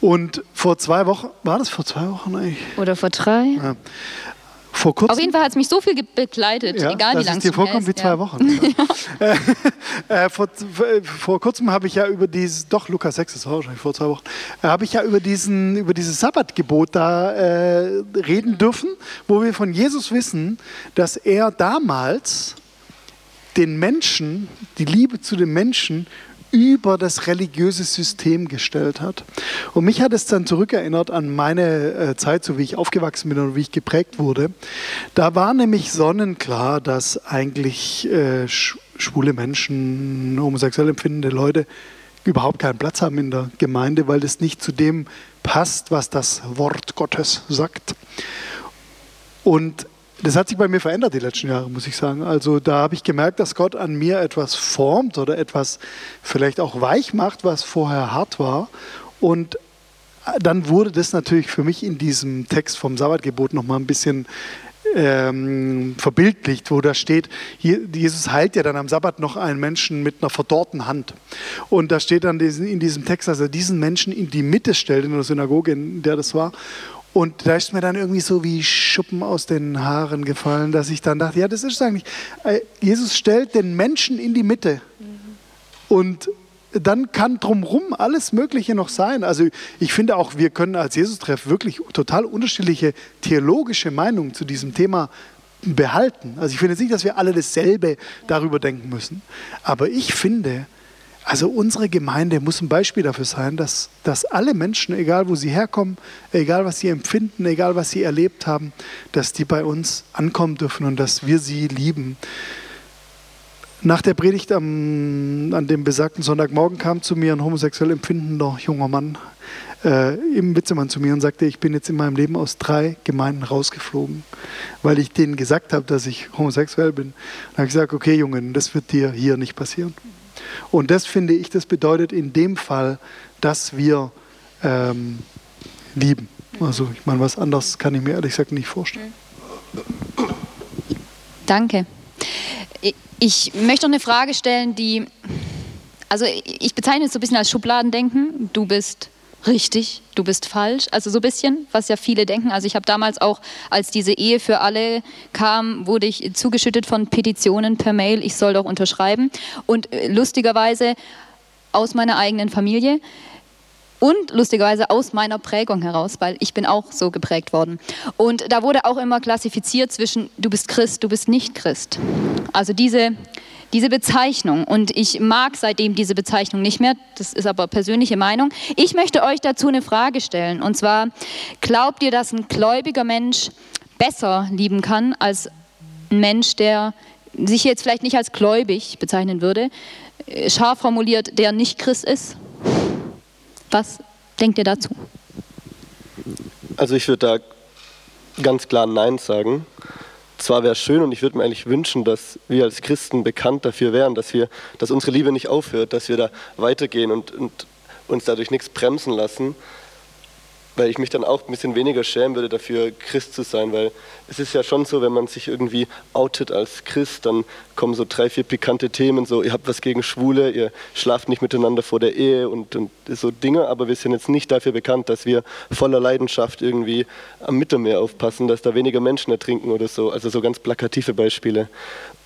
Und vor zwei Wochen, war das vor zwei Wochen eigentlich? Oder vor drei? Ja. Vor kurzem, Auf jeden Fall hat es mich so viel begleitet, ja, egal wie lange es dir vorkommt wie zwei ja. Wochen. äh, äh, vor, vor, kurzem habe ich ja über dieses, doch Lukas 6, das war wahrscheinlich vor zwei Wochen, äh, habe ich ja über, diesen, über dieses Sabbatgebot da äh, reden dürfen, wo wir von Jesus wissen, dass er damals den Menschen, die Liebe zu den Menschen über das religiöse System gestellt hat. Und mich hat es dann zurückerinnert an meine äh, Zeit, so wie ich aufgewachsen bin und wie ich geprägt wurde. Da war nämlich sonnenklar, dass eigentlich äh, schwule Menschen, homosexuell empfindende Leute überhaupt keinen Platz haben in der Gemeinde, weil das nicht zu dem passt, was das Wort Gottes sagt. Und das hat sich bei mir verändert die letzten Jahre, muss ich sagen. Also da habe ich gemerkt, dass Gott an mir etwas formt oder etwas vielleicht auch weich macht, was vorher hart war. Und dann wurde das natürlich für mich in diesem Text vom Sabbatgebot nochmal ein bisschen ähm, verbildlicht, wo da steht, Jesus heilt ja dann am Sabbat noch einen Menschen mit einer verdorrten Hand. Und da steht dann in diesem Text, dass er diesen Menschen in die Mitte stellt, in der Synagoge, in der das war. Und da ist mir dann irgendwie so wie Schuppen aus den Haaren gefallen, dass ich dann dachte, ja, das ist eigentlich, äh, Jesus stellt den Menschen in die Mitte. Und dann kann drumherum alles Mögliche noch sein. Also ich finde auch, wir können als Jesus-Treff wirklich total unterschiedliche theologische Meinungen zu diesem Thema behalten. Also ich finde jetzt nicht, dass wir alle dasselbe darüber denken müssen. Aber ich finde, also unsere Gemeinde muss ein Beispiel dafür sein, dass, dass alle Menschen, egal wo sie herkommen, egal was sie empfinden, egal was sie erlebt haben, dass die bei uns ankommen dürfen und dass wir sie lieben. Nach der Predigt am, an dem besagten Sonntagmorgen kam zu mir ein homosexuell empfindender junger Mann äh, im Witzemann zu mir und sagte, ich bin jetzt in meinem Leben aus drei Gemeinden rausgeflogen, weil ich denen gesagt habe, dass ich homosexuell bin. Dann habe ich gesagt, okay Junge, das wird dir hier nicht passieren. Und das finde ich, das bedeutet in dem Fall, dass wir ähm, lieben. Also ich meine, was anderes kann ich mir ehrlich gesagt nicht vorstellen. Danke. Ich möchte noch eine Frage stellen, die, also ich bezeichne es so ein bisschen als Schubladendenken. Du bist richtig, du bist falsch. Also so ein bisschen, was ja viele denken. Also ich habe damals auch, als diese Ehe für alle kam, wurde ich zugeschüttet von Petitionen per Mail, ich soll doch unterschreiben. Und äh, lustigerweise aus meiner eigenen Familie und lustigerweise aus meiner Prägung heraus, weil ich bin auch so geprägt worden. Und da wurde auch immer klassifiziert zwischen du bist Christ, du bist nicht Christ. Also diese diese Bezeichnung. Und ich mag seitdem diese Bezeichnung nicht mehr. Das ist aber persönliche Meinung. Ich möchte euch dazu eine Frage stellen. Und zwar, glaubt ihr, dass ein gläubiger Mensch besser lieben kann als ein Mensch, der sich jetzt vielleicht nicht als gläubig bezeichnen würde, äh, scharf formuliert, der nicht Christ ist? Was denkt ihr dazu? Also ich würde da ganz klar Nein sagen zwar wäre schön und ich würde mir eigentlich wünschen, dass wir als Christen bekannt dafür wären, dass wir, dass unsere Liebe nicht aufhört, dass wir da weitergehen und, und uns dadurch nichts bremsen lassen weil ich mich dann auch ein bisschen weniger schämen würde, dafür Christ zu sein, weil es ist ja schon so, wenn man sich irgendwie outet als Christ, dann kommen so drei, vier pikante Themen, so ihr habt was gegen Schwule, ihr schlaft nicht miteinander vor der Ehe und, und so Dinge, aber wir sind jetzt nicht dafür bekannt, dass wir voller Leidenschaft irgendwie am Mittelmeer aufpassen, dass da weniger Menschen ertrinken oder so, also so ganz plakative Beispiele.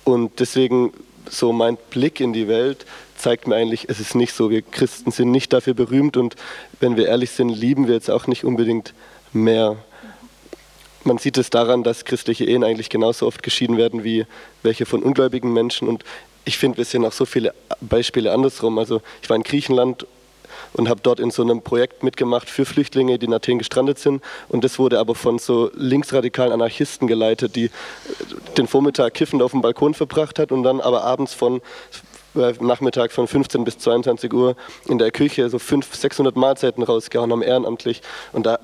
Und deswegen so mein Blick in die Welt zeigt mir eigentlich, es ist nicht so. Wir Christen sind nicht dafür berühmt und wenn wir ehrlich sind, lieben wir jetzt auch nicht unbedingt mehr. Man sieht es daran, dass christliche Ehen eigentlich genauso oft geschieden werden wie welche von ungläubigen Menschen und ich finde, wir sehen auch so viele Beispiele andersrum. Also ich war in Griechenland und habe dort in so einem Projekt mitgemacht für Flüchtlinge, die in Athen gestrandet sind. Und das wurde aber von so linksradikalen Anarchisten geleitet, die den Vormittag kiffend auf dem Balkon verbracht hat und dann aber abends von Nachmittag von 15 bis 22 Uhr in der Küche so 500, 600 Mahlzeiten rausgehauen haben, ehrenamtlich. Und da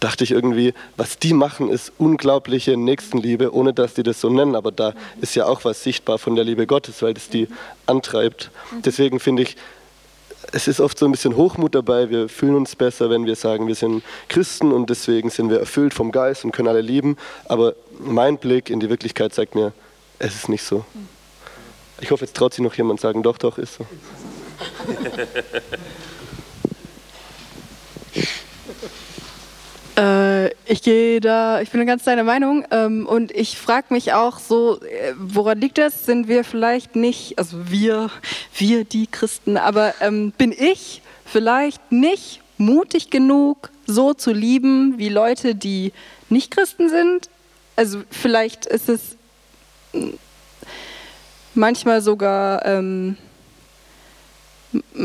dachte ich irgendwie, was die machen, ist unglaubliche Nächstenliebe, ohne dass die das so nennen. Aber da ist ja auch was sichtbar von der Liebe Gottes, weil das die antreibt. Deswegen finde ich, es ist oft so ein bisschen Hochmut dabei. Wir fühlen uns besser, wenn wir sagen, wir sind Christen und deswegen sind wir erfüllt vom Geist und können alle lieben. Aber mein Blick in die Wirklichkeit zeigt mir, es ist nicht so. Ich hoffe, jetzt traut sich noch jemand sagen, doch, doch, ist so. Äh, ich gehe da, ich bin ganz deiner Meinung ähm, und ich frage mich auch so, äh, woran liegt das? Sind wir vielleicht nicht, also wir, wir die Christen, aber ähm, bin ich vielleicht nicht mutig genug, so zu lieben wie Leute, die nicht Christen sind? Also vielleicht ist es manchmal sogar ähm,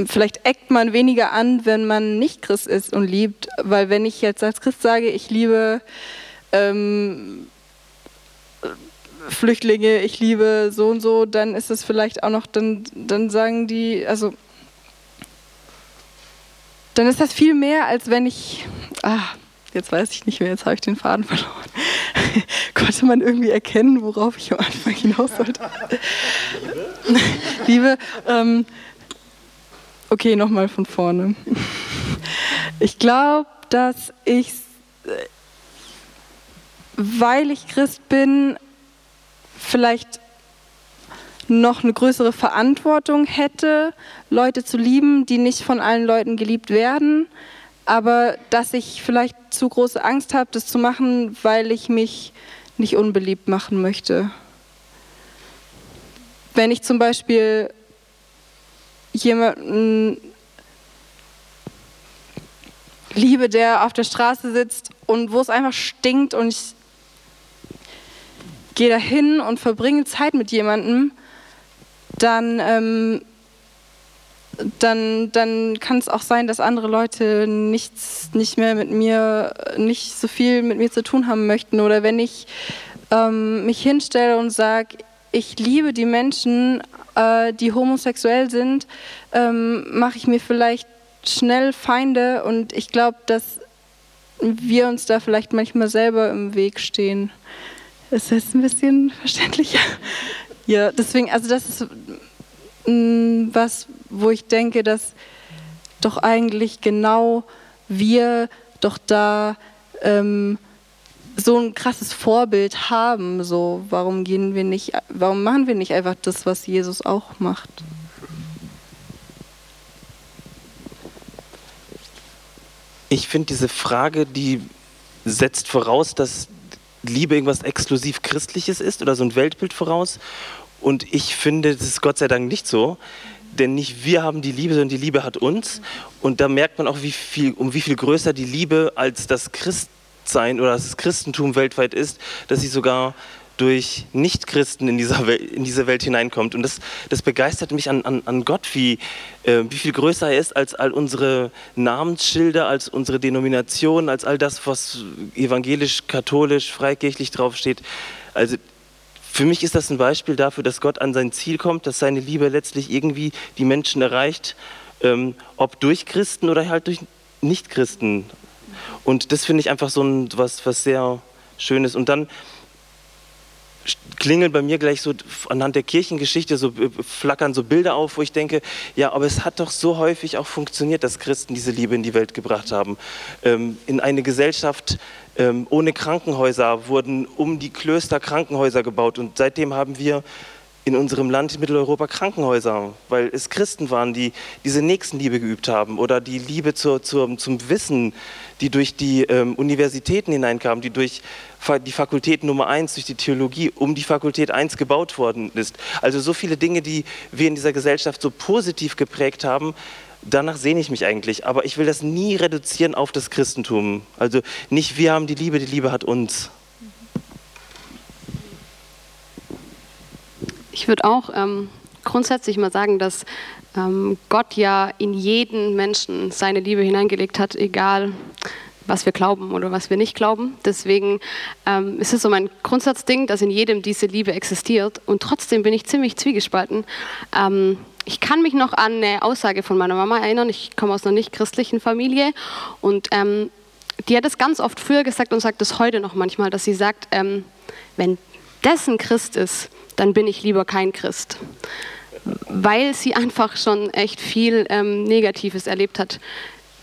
vielleicht eckt man weniger an, wenn man nicht Christ ist und liebt. Weil wenn ich jetzt als Christ sage, ich liebe ähm, Flüchtlinge, ich liebe so und so, dann ist es vielleicht auch noch, dann, dann sagen die, also dann ist das viel mehr, als wenn ich, ah, jetzt weiß ich nicht mehr, jetzt habe ich den Faden verloren. Konnte man irgendwie erkennen, worauf ich am Anfang hinaus wollte? Liebe, Liebe ähm, Okay, nochmal von vorne. Ich glaube, dass ich, weil ich Christ bin, vielleicht noch eine größere Verantwortung hätte, Leute zu lieben, die nicht von allen Leuten geliebt werden, aber dass ich vielleicht zu große Angst habe, das zu machen, weil ich mich nicht unbeliebt machen möchte. Wenn ich zum Beispiel jemanden liebe, der auf der Straße sitzt und wo es einfach stinkt und ich gehe da hin und verbringe Zeit mit jemandem, dann, ähm, dann, dann kann es auch sein, dass andere Leute nichts, nicht mehr mit mir, nicht so viel mit mir zu tun haben möchten. Oder wenn ich ähm, mich hinstelle und sage, ich liebe die Menschen, äh, die homosexuell sind, ähm, mache ich mir vielleicht schnell Feinde und ich glaube, dass wir uns da vielleicht manchmal selber im Weg stehen. Ist das ein bisschen verständlicher? Ja, deswegen, also das ist mh, mm, was, wo ich denke, dass doch eigentlich genau wir doch da ähm, so ein krasses Vorbild haben, so warum gehen wir nicht, warum machen wir nicht einfach das, was Jesus auch macht? Ich finde diese Frage, die setzt voraus, dass Liebe irgendwas exklusiv Christliches ist oder so ein Weltbild voraus. Und ich finde, das ist Gott sei Dank nicht so. Denn nicht wir haben die Liebe, sondern die Liebe hat uns. Und da merkt man auch, wie viel, um wie viel größer die Liebe als das Christ Christsein oder das Christentum weltweit ist, dass sie sogar durch Nichtchristen in, dieser in diese Welt hineinkommt. Und das, das begeistert mich an, an, an Gott, wie, äh, wie viel größer er ist als all unsere Namensschilder, als unsere Denominationen, als all das, was evangelisch, katholisch, freikirchlich draufsteht. Also für mich ist das ein Beispiel dafür, dass Gott an sein Ziel kommt, dass seine Liebe letztlich irgendwie die Menschen erreicht, ähm, ob durch Christen oder halt durch Nichtchristen. Und das finde ich einfach so ein, was, was sehr Schönes. Und dann klingeln bei mir gleich so anhand der Kirchengeschichte so äh, flackern so Bilder auf, wo ich denke, ja, aber es hat doch so häufig auch funktioniert, dass Christen diese Liebe in die Welt gebracht haben. Ähm, in eine Gesellschaft ähm, ohne Krankenhäuser wurden um die Klöster Krankenhäuser gebaut und seitdem haben wir in unserem Land in Mitteleuropa Krankenhäuser, weil es Christen waren, die diese Nächstenliebe geübt haben oder die Liebe zur, zur, zum Wissen, die durch die ähm, Universitäten hineinkam, die durch die Fakultät Nummer 1, durch die Theologie um die Fakultät 1 gebaut worden ist. Also so viele Dinge, die wir in dieser Gesellschaft so positiv geprägt haben, danach sehne ich mich eigentlich. Aber ich will das nie reduzieren auf das Christentum. Also nicht wir haben die Liebe, die Liebe hat uns. Ich würde auch ähm, grundsätzlich mal sagen, dass ähm, Gott ja in jeden Menschen seine Liebe hineingelegt hat, egal was wir glauben oder was wir nicht glauben. Deswegen ähm, ist es so mein Grundsatzding, dass in jedem diese Liebe existiert. Und trotzdem bin ich ziemlich zwiegespalten. Ähm, ich kann mich noch an eine Aussage von meiner Mama erinnern. Ich komme aus einer nicht christlichen Familie und ähm, die hat es ganz oft früher gesagt und sagt es heute noch manchmal, dass sie sagt, ähm, wenn dessen Christ ist, dann bin ich lieber kein Christ. Weil sie einfach schon echt viel ähm, Negatives erlebt hat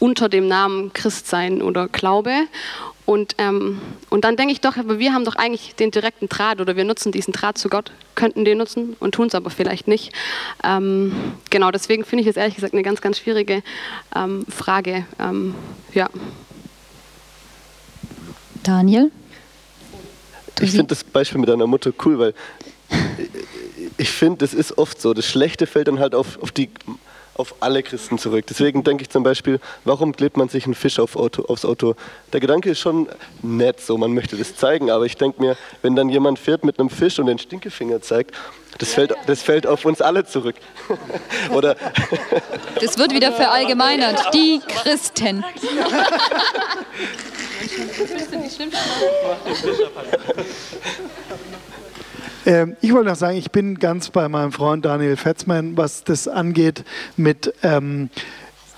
unter dem Namen Christsein oder Glaube. Und, ähm, und dann denke ich doch, aber wir haben doch eigentlich den direkten Draht oder wir nutzen diesen Draht zu Gott, könnten den nutzen und tun es aber vielleicht nicht. Ähm, genau, deswegen finde ich es ehrlich gesagt eine ganz, ganz schwierige ähm, Frage. Ähm, ja. Daniel? Ich finde das Beispiel mit deiner Mutter cool, weil ich finde, es ist oft so, das Schlechte fällt dann halt auf, auf die auf alle Christen zurück. Deswegen denke ich zum Beispiel, warum klebt man sich einen Fisch auf Auto, aufs Auto? Der Gedanke ist schon nett, so man möchte das zeigen, aber ich denke mir, wenn dann jemand fährt mit einem Fisch und den Stinkefinger zeigt, das fällt, das fällt auf uns alle zurück. Oder das wird wieder verallgemeinert. Die Christen. Ähm, ich wollte noch sagen, ich bin ganz bei meinem Freund Daniel Fetzmann, was das angeht mit... Ähm,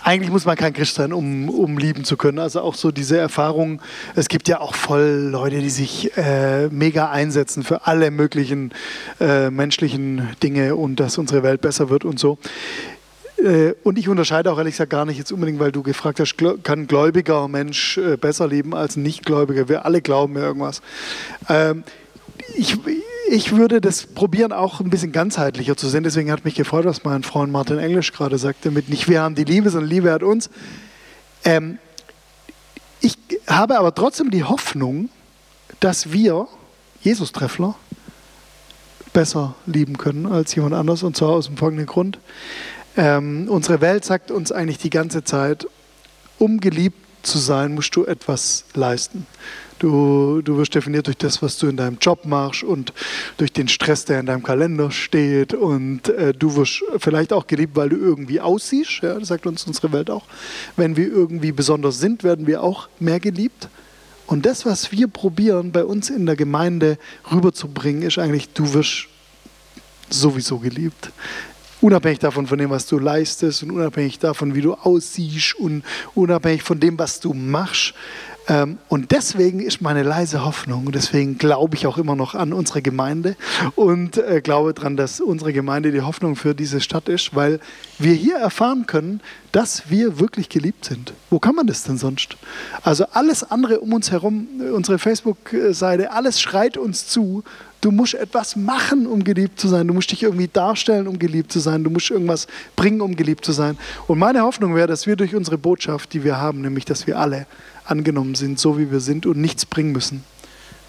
eigentlich muss man kein Christ sein, um, um lieben zu können. Also auch so diese Erfahrung. Es gibt ja auch voll Leute, die sich äh, mega einsetzen für alle möglichen äh, menschlichen Dinge und dass unsere Welt besser wird und so. Äh, und ich unterscheide auch ehrlich gesagt gar nicht jetzt unbedingt, weil du gefragt hast, kann ein gläubiger Mensch äh, besser leben als ein Nichtgläubiger? Wir alle glauben ja irgendwas. Ähm, ich, ich würde das probieren, auch ein bisschen ganzheitlicher zu sehen. Deswegen hat mich gefreut, was mein Freund Martin Englisch gerade sagte, mit nicht wir haben die Liebe, sondern Liebe hat uns. Ähm, ich habe aber trotzdem die Hoffnung, dass wir, Jesus-Treffler, besser lieben können als jemand anders. Und zwar aus dem folgenden Grund. Ähm, unsere Welt sagt uns eigentlich die ganze Zeit, um geliebt zu sein, musst du etwas leisten. Du, du wirst definiert durch das, was du in deinem Job machst und durch den Stress, der in deinem Kalender steht. Und äh, du wirst vielleicht auch geliebt, weil du irgendwie aussiehst. Ja, das sagt uns unsere Welt auch. Wenn wir irgendwie besonders sind, werden wir auch mehr geliebt. Und das, was wir probieren, bei uns in der Gemeinde rüberzubringen, ist eigentlich, du wirst sowieso geliebt. Unabhängig davon, von dem, was du leistest und unabhängig davon, wie du aussiehst und unabhängig von dem, was du machst. Ähm, und deswegen ist meine leise Hoffnung, deswegen glaube ich auch immer noch an unsere Gemeinde und äh, glaube daran, dass unsere Gemeinde die Hoffnung für diese Stadt ist, weil wir hier erfahren können, dass wir wirklich geliebt sind. Wo kann man das denn sonst? Also alles andere um uns herum, unsere Facebook-Seite, alles schreit uns zu. Du musst etwas machen, um geliebt zu sein. Du musst dich irgendwie darstellen, um geliebt zu sein. Du musst irgendwas bringen, um geliebt zu sein. Und meine Hoffnung wäre, dass wir durch unsere Botschaft, die wir haben, nämlich dass wir alle angenommen sind, so wie wir sind und nichts bringen müssen.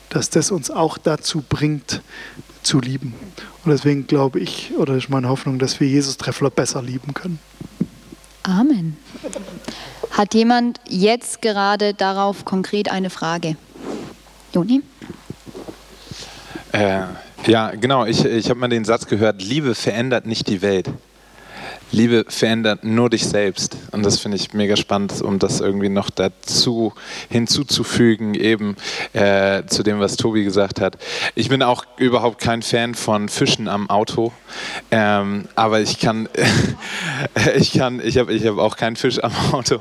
Dass das uns auch dazu bringt, zu lieben. Und deswegen glaube ich, oder ist meine Hoffnung, dass wir Jesus-Treffler besser lieben können. Amen. Hat jemand jetzt gerade darauf konkret eine Frage? Joni? Äh, ja, genau. Ich, ich habe mal den Satz gehört, Liebe verändert nicht die Welt. Liebe verändert nur dich selbst. Und das finde ich mega spannend, um das irgendwie noch dazu hinzuzufügen, eben äh, zu dem, was Tobi gesagt hat. Ich bin auch überhaupt kein Fan von Fischen am Auto, ähm, aber ich kann, ich kann, ich habe ich hab auch keinen Fisch am Auto,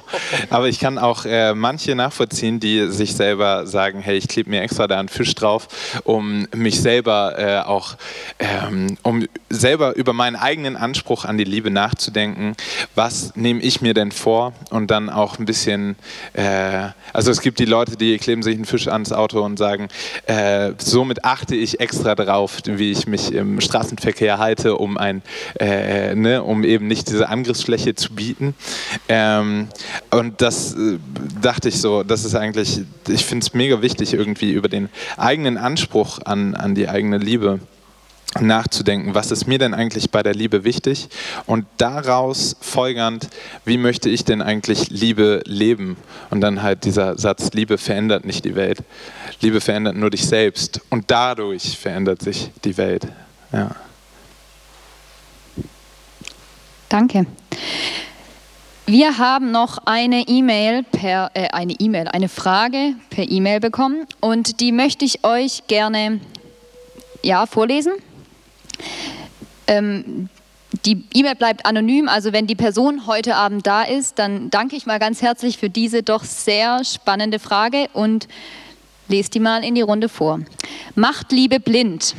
aber ich kann auch äh, manche nachvollziehen, die sich selber sagen, hey, ich klebe mir extra da einen Fisch drauf, um mich selber äh, auch, ähm, um selber über meinen eigenen Anspruch an die Liebe nachzudenken nachzudenken, was nehme ich mir denn vor und dann auch ein bisschen, äh, also es gibt die Leute, die kleben sich einen Fisch ans Auto und sagen, äh, somit achte ich extra drauf, wie ich mich im Straßenverkehr halte, um ein, äh, ne, um eben nicht diese Angriffsfläche zu bieten. Ähm, und das äh, dachte ich so, das ist eigentlich, ich finde es mega wichtig, irgendwie über den eigenen Anspruch an, an die eigene Liebe nachzudenken, was ist mir denn eigentlich bei der Liebe wichtig und daraus folgernd, wie möchte ich denn eigentlich Liebe leben? Und dann halt dieser Satz, Liebe verändert nicht die Welt, Liebe verändert nur dich selbst und dadurch verändert sich die Welt. Ja. Danke. Wir haben noch eine E-Mail per äh, eine E-Mail, eine Frage per E-Mail bekommen und die möchte ich euch gerne ja vorlesen. Ähm, die E-Mail bleibt anonym, also wenn die Person heute Abend da ist, dann danke ich mal ganz herzlich für diese doch sehr spannende Frage und lese die mal in die Runde vor. Macht Liebe blind?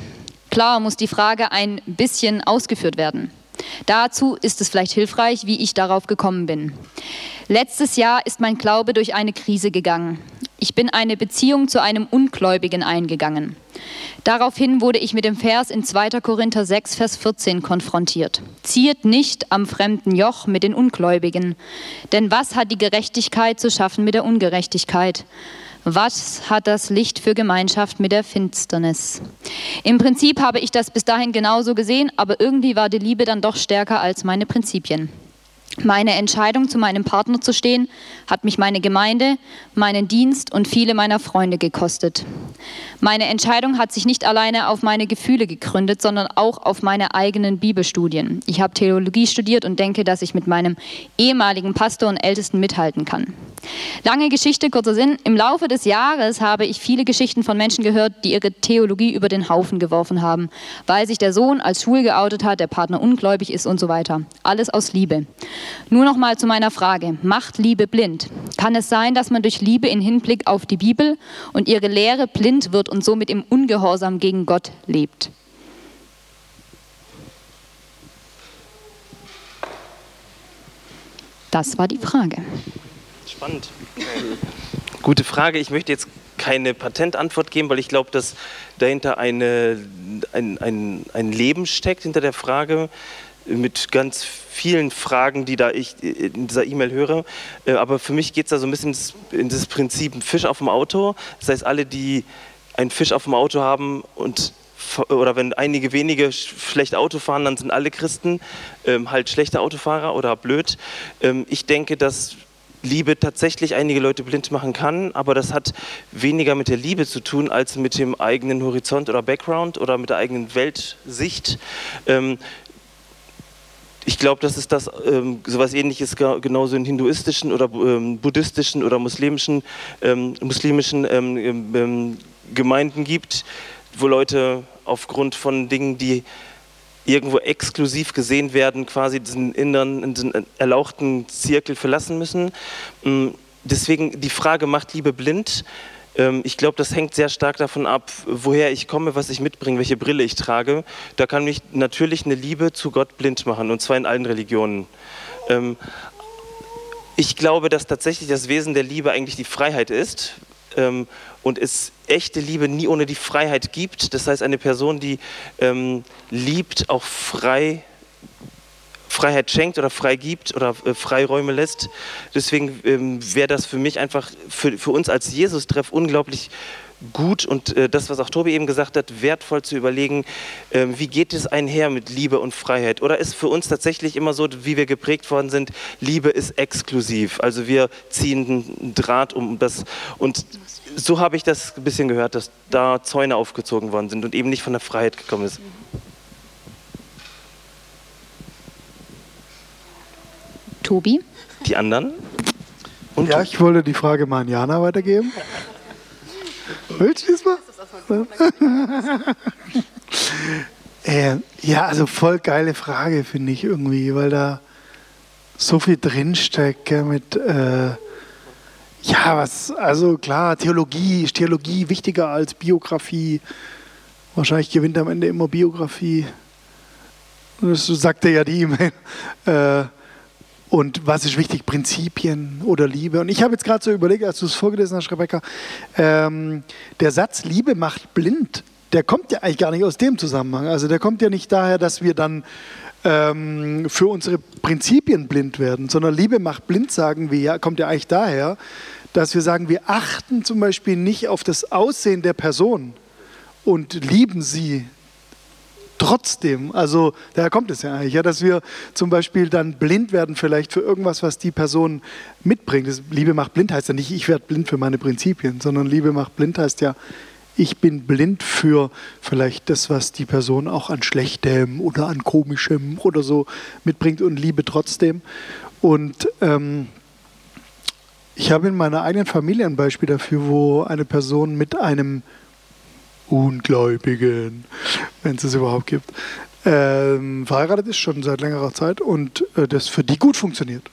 Klar muss die Frage ein bisschen ausgeführt werden. Dazu ist es vielleicht hilfreich, wie ich darauf gekommen bin. Letztes Jahr ist mein Glaube durch eine Krise gegangen. Ich bin eine Beziehung zu einem Ungläubigen eingegangen. Daraufhin wurde ich mit dem Vers in 2. Korinther 6, Vers 14 konfrontiert. Zieht nicht am fremden Joch mit den Ungläubigen. Denn was hat die Gerechtigkeit zu schaffen mit der Ungerechtigkeit? Was hat das Licht für Gemeinschaft mit der Finsternis? Im Prinzip habe ich das bis dahin genauso gesehen, aber irgendwie war die Liebe dann doch stärker als meine Prinzipien. Meine Entscheidung, zu meinem Partner zu stehen, hat mich meine Gemeinde, meinen Dienst und viele meiner Freunde gekostet. Meine Entscheidung hat sich nicht alleine auf meine Gefühle gegründet, sondern auch auf meine eigenen Bibelstudien. Ich habe Theologie studiert und denke, dass ich mit meinem ehemaligen Pastor und Ältesten mithalten kann. Lange Geschichte, kurzer Sinn. Im Laufe des Jahres habe ich viele Geschichten von Menschen gehört, die ihre Theologie über den Haufen geworfen haben, weil sich der Sohn als schwul geoutet hat, der Partner ungläubig ist und so weiter. Alles aus Liebe. Nur noch mal zu meiner Frage. Macht Liebe blind? Kann es sein, dass man durch Liebe in Hinblick auf die Bibel und ihre Lehre blind wird und somit im Ungehorsam gegen Gott lebt? Das war die Frage. Spannend. Gute Frage. Ich möchte jetzt keine Patentantwort geben, weil ich glaube, dass dahinter eine, ein, ein, ein Leben steckt, hinter der Frage mit ganz vielen Fragen, die da ich in dieser E-Mail höre. Äh, aber für mich geht es da so ein bisschen in das Prinzip Fisch auf dem Auto. Das heißt, alle, die einen Fisch auf dem Auto haben und oder wenn einige wenige schlecht Auto fahren, dann sind alle Christen ähm, halt schlechte Autofahrer oder blöd. Ähm, ich denke, dass Liebe tatsächlich einige Leute blind machen kann, aber das hat weniger mit der Liebe zu tun als mit dem eigenen Horizont oder Background oder mit der eigenen Weltsicht. Ähm, ich glaube, dass es das ähm, sowas ähnliches genauso in hinduistischen oder ähm, buddhistischen oder muslimischen, ähm, muslimischen ähm, ähm, ähm, Gemeinden gibt, wo Leute aufgrund von Dingen, die irgendwo exklusiv gesehen werden, quasi diesen inneren, diesen erlauchten Zirkel verlassen müssen. Mm, deswegen die Frage, macht Liebe blind? Ähm, ich glaube, das hängt sehr stark davon ab, woher ich komme, was ich mitbringe, welche Brille ich trage. Da kann mich natürlich eine Liebe zu Gott blind machen, und zwar in allen Religionen. Ähm, ich glaube, dass tatsächlich das Wesen der Liebe eigentlich die Freiheit ist ähm, und es echte Liebe nie ohne die Freiheit gibt. Das heißt, eine Person, die liebt, auch frei Freiheit schenkt oder frei gibt oder äh, Freiräume lässt. Deswegen ähm, wäre das für mich einfach, für, für uns als Jesus-Treff unglaublich gut und äh, das, was auch Tobi eben gesagt hat, wertvoll zu überlegen, äh, wie geht es einher mit Liebe und Freiheit? Oder ist für uns tatsächlich immer so, wie wir geprägt worden sind, Liebe ist exklusiv. Also wir ziehen einen Draht um das und so habe ich das ein bisschen gehört, dass da Zäune aufgezogen worden sind und eben nicht von der Freiheit gekommen ist. Tobi? Die anderen? Und ja, ich wollte die Frage mal an Jana weitergeben. Willst du diesmal? äh, ja, also voll geile Frage, finde ich irgendwie, weil da so viel drinsteckt mit, äh, ja, was, also klar, Theologie, ist Theologie wichtiger als Biografie? Wahrscheinlich gewinnt am Ende immer Biografie. Das sagte ja die E-Mail. Äh, und was ist wichtig? Prinzipien oder Liebe? Und ich habe jetzt gerade so überlegt, als du es vorgelesen hast, Rebecca, ähm, der Satz Liebe macht blind, der kommt ja eigentlich gar nicht aus dem Zusammenhang. Also der kommt ja nicht daher, dass wir dann ähm, für unsere Prinzipien blind werden, sondern Liebe macht blind, sagen wir ja, kommt ja eigentlich daher, dass wir sagen, wir achten zum Beispiel nicht auf das Aussehen der Person und lieben sie trotzdem, also daher kommt es ja eigentlich, ja, dass wir zum Beispiel dann blind werden vielleicht für irgendwas, was die Person mitbringt. Das, Liebe macht blind heißt ja nicht, ich werde blind für meine Prinzipien, sondern Liebe macht blind heißt ja, ich bin blind für vielleicht das, was die Person auch an Schlechtem oder an Komischem oder so mitbringt und liebe trotzdem. Und ähm, ich habe in meiner eigenen Familie ein Beispiel dafür, wo eine Person mit einem Ungläubigen, wenn es es überhaupt gibt, ähm, verheiratet ist, schon seit längerer Zeit und äh, das für die gut funktioniert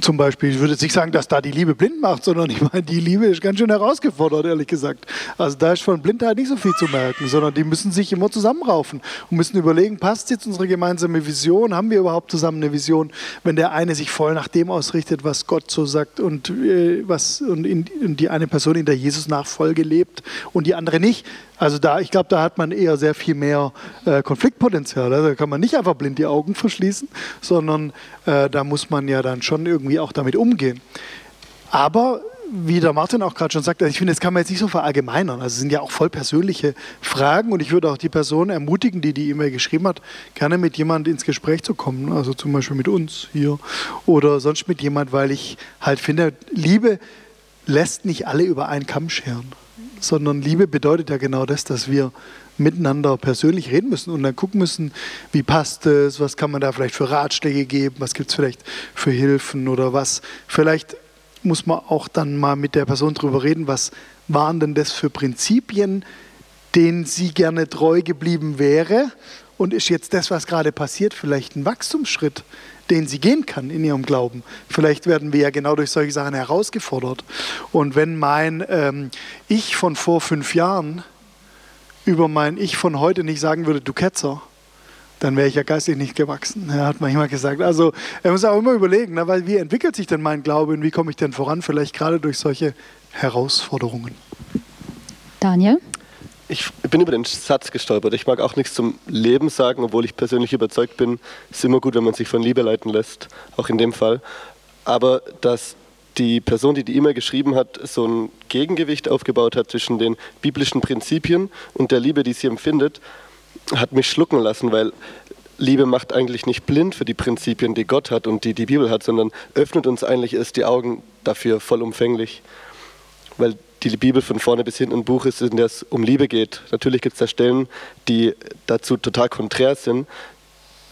zum Beispiel, ich würde jetzt nicht sagen, dass da die Liebe blind macht, sondern ich meine, die Liebe ist ganz schön herausgefordert, ehrlich gesagt. Also da ist von Blindheit nicht so viel zu merken, sondern die müssen sich immer zusammenraufen und müssen überlegen, passt jetzt unsere gemeinsame Vision? Haben wir überhaupt zusammen eine Vision? Wenn der eine sich voll nach dem ausrichtet, was Gott so sagt und, äh, was, und, in, und die eine Person in der Jesus-Nachfolge lebt und die andere nicht, also da, ich glaube, da hat man eher sehr viel mehr äh, Konfliktpotenzial. Also da kann man nicht einfach blind die Augen verschließen, sondern äh, da muss man ja dann schon irgendwie auch damit umgehen. Aber wie der Martin auch gerade schon sagt, also ich finde, das kann man jetzt nicht so verallgemeinern. Also es sind ja auch voll persönliche Fragen und ich würde auch die Person ermutigen, die die E-Mail geschrieben hat, gerne mit jemand ins Gespräch zu kommen. Also zum Beispiel mit uns hier oder sonst mit jemand, weil ich halt finde, Liebe lässt nicht alle über einen Kamm scheren sondern Liebe bedeutet ja genau das, dass wir miteinander persönlich reden müssen und dann gucken müssen, wie passt es, was kann man da vielleicht für Ratschläge geben, was gibt es vielleicht für Hilfen oder was. Vielleicht muss man auch dann mal mit der Person drüber reden, was waren denn das für Prinzipien, denen sie gerne treu geblieben wäre und ist jetzt das, was gerade passiert, vielleicht ein Wachstumsschritt, den sie gehen kann in ihrem Glauben. Vielleicht werden wir ja genau durch solche Sachen herausgefordert. Und wenn mein ähm, Ich von vor fünf Jahren über mein Ich von heute nicht sagen würde, du Ketzer, dann wäre ich ja geistig nicht gewachsen. Hat manchmal gesagt. Also er muss auch immer überlegen, ne, weil wie entwickelt sich denn mein Glaube und wie komme ich denn voran? Vielleicht gerade durch solche Herausforderungen. Daniel? Ich bin über den Satz gestolpert. Ich mag auch nichts zum Leben sagen, obwohl ich persönlich überzeugt bin, es ist immer gut, wenn man sich von Liebe leiten lässt, auch in dem Fall. Aber dass die Person, die die E-Mail geschrieben hat, so ein Gegengewicht aufgebaut hat zwischen den biblischen Prinzipien und der Liebe, die sie empfindet, hat mich schlucken lassen, weil Liebe macht eigentlich nicht blind für die Prinzipien, die Gott hat und die die Bibel hat, sondern öffnet uns eigentlich erst die Augen dafür vollumfänglich. Weil die Bibel von vorne bis hinten ein Buch ist, in dem es um Liebe geht. Natürlich gibt es da Stellen, die dazu total konträr sind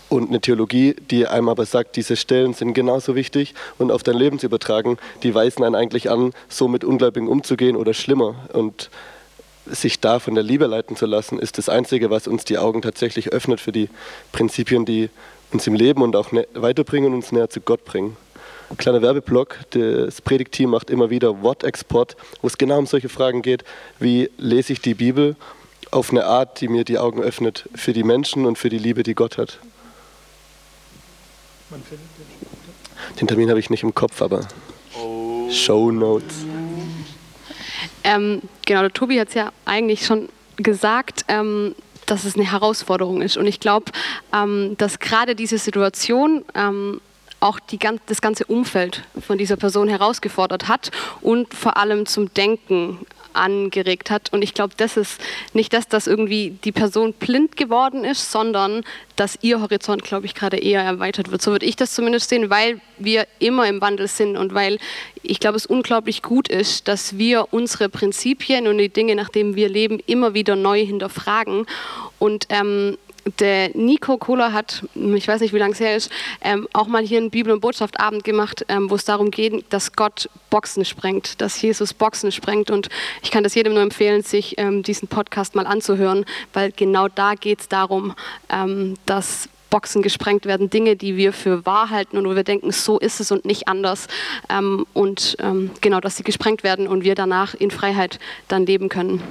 und eine Theologie, die einem aber sagt, diese Stellen sind genauso wichtig und auf dein Leben zu übertragen, die weisen einen eigentlich an, so mit Ungläubigen umzugehen oder schlimmer. Und sich da von der Liebe leiten zu lassen, ist das Einzige, was uns die Augen tatsächlich öffnet für die Prinzipien, die uns im Leben und auch weiterbringen und uns näher zu Gott bringen kleiner Werbeblock. Das Predigteam macht immer wieder Wortexport, wo es genau um solche Fragen geht, wie lese ich die Bibel auf eine Art, die mir die Augen öffnet für die Menschen und für die Liebe, die Gott hat. Den Termin habe ich nicht im Kopf, aber oh. Show Notes. Ähm, genau, der Tobi hat es ja eigentlich schon gesagt. Ähm, dass es eine Herausforderung ist. Und ich glaube, ähm, dass gerade diese Situation ähm, auch die, das ganze Umfeld von dieser Person herausgefordert hat und vor allem zum Denken angeregt hat. Und ich glaube, das ist nicht das, dass irgendwie die Person blind geworden ist, sondern dass ihr Horizont, glaube ich, gerade eher erweitert wird. So würde ich das zumindest sehen, weil wir immer im Wandel sind und weil ich glaube, es unglaublich gut ist, dass wir unsere Prinzipien und die Dinge, nach denen wir leben, immer wieder neu hinterfragen. Und ähm, der Nico Kohler hat, ich weiß nicht, wie lange es her ist, ähm, auch mal hier einen Bibel- und Botschaftabend gemacht, ähm, wo es darum geht, dass Gott Boxen sprengt, dass Jesus Boxen sprengt. Und ich kann das jedem nur empfehlen, sich ähm, diesen Podcast mal anzuhören, weil genau da geht es darum, ähm, dass Boxen gesprengt werden, Dinge, die wir für wahr halten und wo wir denken, so ist es und nicht anders. Ähm, und ähm, genau, dass sie gesprengt werden und wir danach in Freiheit dann leben können.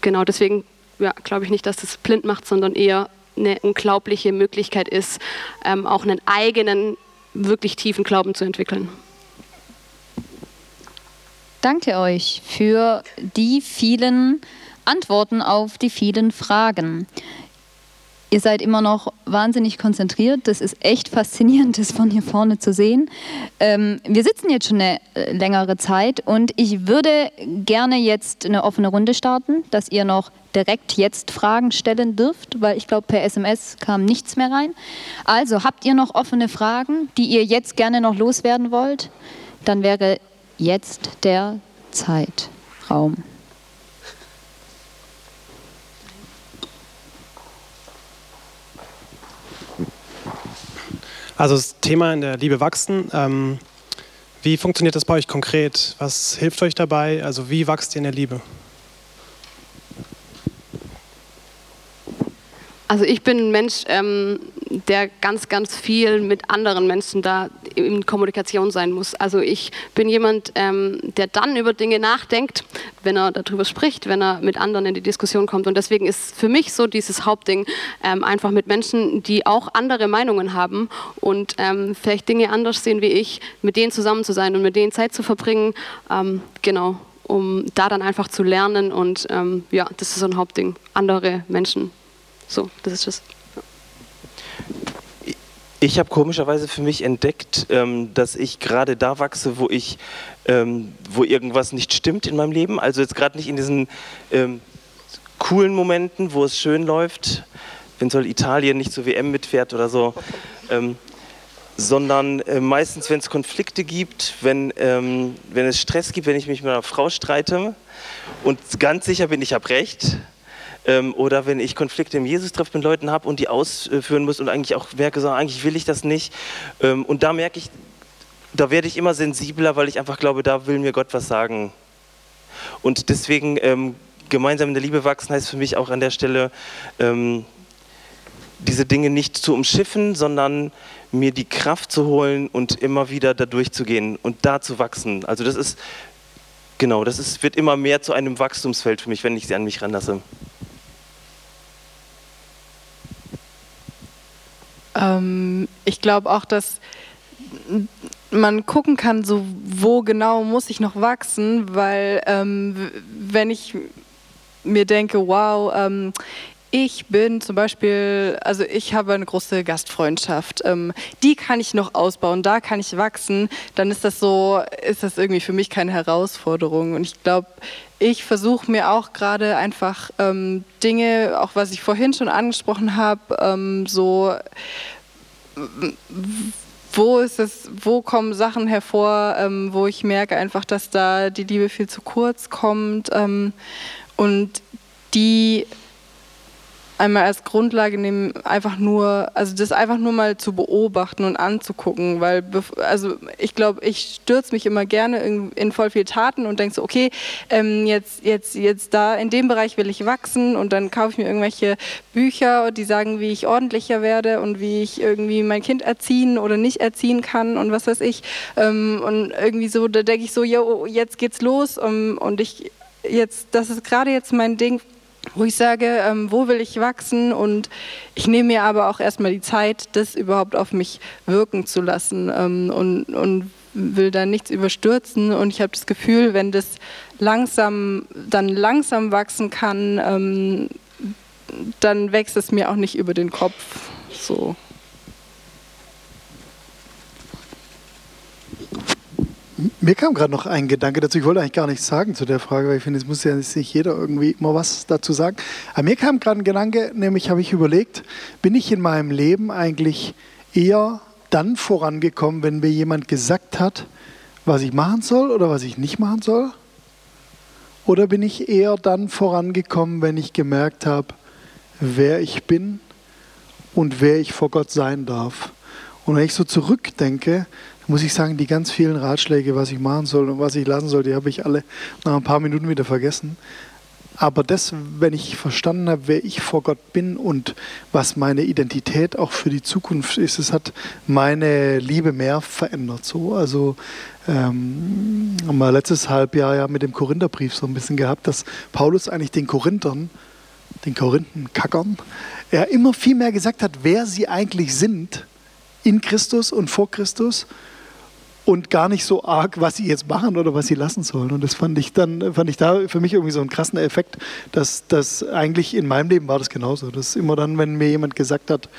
genau, deswegen ja, glaube ich nicht, dass das blind macht, sondern eher eine unglaubliche Möglichkeit ist, ähm, auch einen eigenen, wirklich tiefen Glauben zu entwickeln. Danke euch für die vielen Antworten auf die vielen Fragen. Ihr seid immer noch wahnsinnig konzentriert. Das ist echt faszinierend, das von hier vorne zu sehen. Ähm, wir sitzen jetzt schon eine äh, längere Zeit und ich würde gerne jetzt eine offene Runde starten, dass ihr noch direkt jetzt Fragen stellen dürft, weil ich glaube, per SMS kam nichts mehr rein. Also habt ihr noch offene Fragen, die ihr jetzt gerne noch loswerden wollt? Dann wäre jetzt der Zeitraum. Also das Thema in der Liebe wachsen. Ähm, wie funktioniert das bei euch konkret? Was hilft euch dabei? Also wie wachst ihr in der Liebe? Also ich bin ein Mensch, ähm, der ganz, ganz viel mit anderen Menschen da in Kommunikation sein muss. Also ich bin jemand, ähm, der dann über Dinge nachdenkt, wenn er darüber spricht, wenn er mit anderen in die Diskussion kommt. Und deswegen ist für mich so dieses Hauptding ähm, einfach mit Menschen, die auch andere Meinungen haben und ähm, vielleicht Dinge anders sehen wie ich, mit denen zusammen zu sein und mit denen Zeit zu verbringen. Ähm, genau um da dann einfach zu lernen und ähm, ja, das ist so ein Hauptding. Andere Menschen so, das ist das. Ich habe komischerweise für mich entdeckt, ähm, dass ich gerade da wachse, wo ich, ähm, wo irgendwas nicht stimmt in meinem Leben. Also jetzt gerade nicht in diesen ähm, coolen Momenten, wo es schön läuft, wenn soll Italien nicht zur WM mitfährt oder so, ähm, sondern äh, meistens, wenn es Konflikte gibt, wenn, ähm, wenn es Stress gibt, wenn ich mich mit einer Frau streite und ganz sicher bin, ich habe recht ähm, oder wenn ich Konflikte im Jesus-Treff mit Leuten habe und die ausführen muss und eigentlich auch merke, so, eigentlich will ich das nicht. Ähm, und da merke ich, da werde ich immer sensibler, weil ich einfach glaube, da will mir Gott was sagen. Und deswegen ähm, gemeinsam in der Liebe wachsen heißt für mich auch an der Stelle, ähm, diese Dinge nicht zu umschiffen, sondern mir die Kraft zu holen und immer wieder da durchzugehen und da zu wachsen. Also das ist, genau, das ist, wird immer mehr zu einem Wachstumsfeld für mich, wenn ich sie an mich ranlasse. Ich glaube auch, dass man gucken kann, so wo genau muss ich noch wachsen, weil ähm, wenn ich mir denke, wow, ähm, ich bin zum Beispiel, also ich habe eine große Gastfreundschaft. Ähm, die kann ich noch ausbauen, da kann ich wachsen. Dann ist das so, ist das irgendwie für mich keine Herausforderung. Und ich glaube, ich versuche mir auch gerade einfach ähm, Dinge, auch was ich vorhin schon angesprochen habe, ähm, so wo ist es, wo kommen Sachen hervor, ähm, wo ich merke einfach, dass da die Liebe viel zu kurz kommt ähm, und die einmal als Grundlage nehmen, einfach nur, also das einfach nur mal zu beobachten und anzugucken, weil, also ich glaube, ich stürze mich immer gerne in, in, voll viel Taten und denke so, okay, ähm, jetzt, jetzt, jetzt da in dem Bereich will ich wachsen und dann kaufe ich mir irgendwelche Bücher, die sagen, wie ich ordentlicher werde und wie ich irgendwie mein Kind erziehen oder nicht erziehen kann und was weiß ich. Ähm, und irgendwie so, da denke ich so, yo, jetzt geht's los um, und ich jetzt, das ist gerade jetzt mein Ding, wo ich sage, ähm, wo will ich wachsen und ich nehme mir aber auch erstmal die Zeit, das überhaupt auf mich wirken zu lassen ähm, und, und will da nichts überstürzen und ich habe das Gefühl, wenn das langsam, dann langsam wachsen kann, ähm, dann wächst es mir auch nicht über den Kopf. So. Mir kam gerade noch ein Gedanke dazu. Ich wollte eigentlich gar nichts sagen zu der Frage, weil ich finde, es muss ja nicht jeder irgendwie immer was dazu sagen. Aber mir kam gerade ein Gedanke, nämlich habe ich überlegt, bin ich in meinem Leben eigentlich eher dann vorangekommen, wenn mir jemand gesagt hat, was ich machen soll oder was ich nicht machen soll? Oder bin ich eher dann vorangekommen, wenn ich gemerkt habe, wer ich bin und wer ich vor Gott sein darf? Und wenn ich so zurückdenke, muss ich sagen, die ganz vielen Ratschläge, was ich machen soll und was ich lassen soll, die habe ich alle nach ein paar Minuten wieder vergessen. Aber das, wenn ich verstanden habe, wer ich vor Gott bin und was meine Identität auch für die Zukunft ist, es hat meine Liebe mehr verändert. So, also ähm, haben wir letztes Halbjahr ja mit dem Korintherbrief so ein bisschen gehabt, dass Paulus eigentlich den Korinthern, den Korinthenkackern, er immer viel mehr gesagt hat, wer sie eigentlich sind in Christus und vor Christus und gar nicht so arg, was sie jetzt machen oder was sie lassen sollen. Und das fand ich dann, fand ich da für mich irgendwie so einen krassen Effekt, dass das eigentlich in meinem Leben war das genauso. Dass immer dann, wenn mir jemand gesagt hat,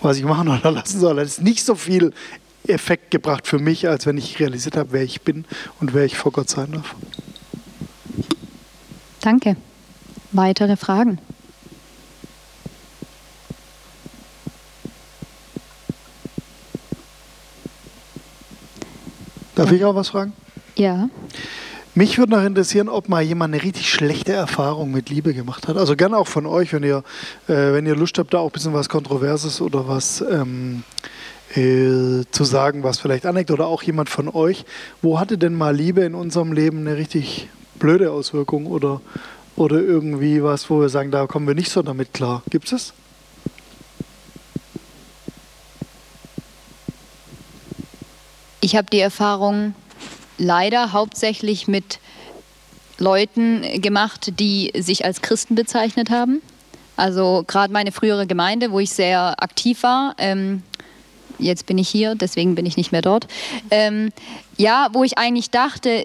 was ich machen oder lassen soll, hat es nicht so viel Effekt gebracht für mich, als wenn ich realisiert habe, wer ich bin und wer ich vor Gott sein darf. Danke. Weitere Fragen? Darf ich auch was fragen? Ja. Mich würde noch interessieren, ob mal jemand eine richtig schlechte Erfahrung mit Liebe gemacht hat. Also gerne auch von euch, wenn ihr, äh, wenn ihr Lust habt, da auch ein bisschen was Kontroverses oder was ähm, äh, zu sagen, was vielleicht aneckt oder auch jemand von euch. Wo hatte denn mal Liebe in unserem Leben eine richtig blöde Auswirkung oder, oder irgendwie was, wo wir sagen, da kommen wir nicht so damit klar? Gibt es? Ich habe die Erfahrung leider hauptsächlich mit Leuten gemacht, die sich als Christen bezeichnet haben. Also gerade meine frühere Gemeinde, wo ich sehr aktiv war, ähm, jetzt bin ich hier, deswegen bin ich nicht mehr dort. Ähm, ja, wo ich eigentlich dachte,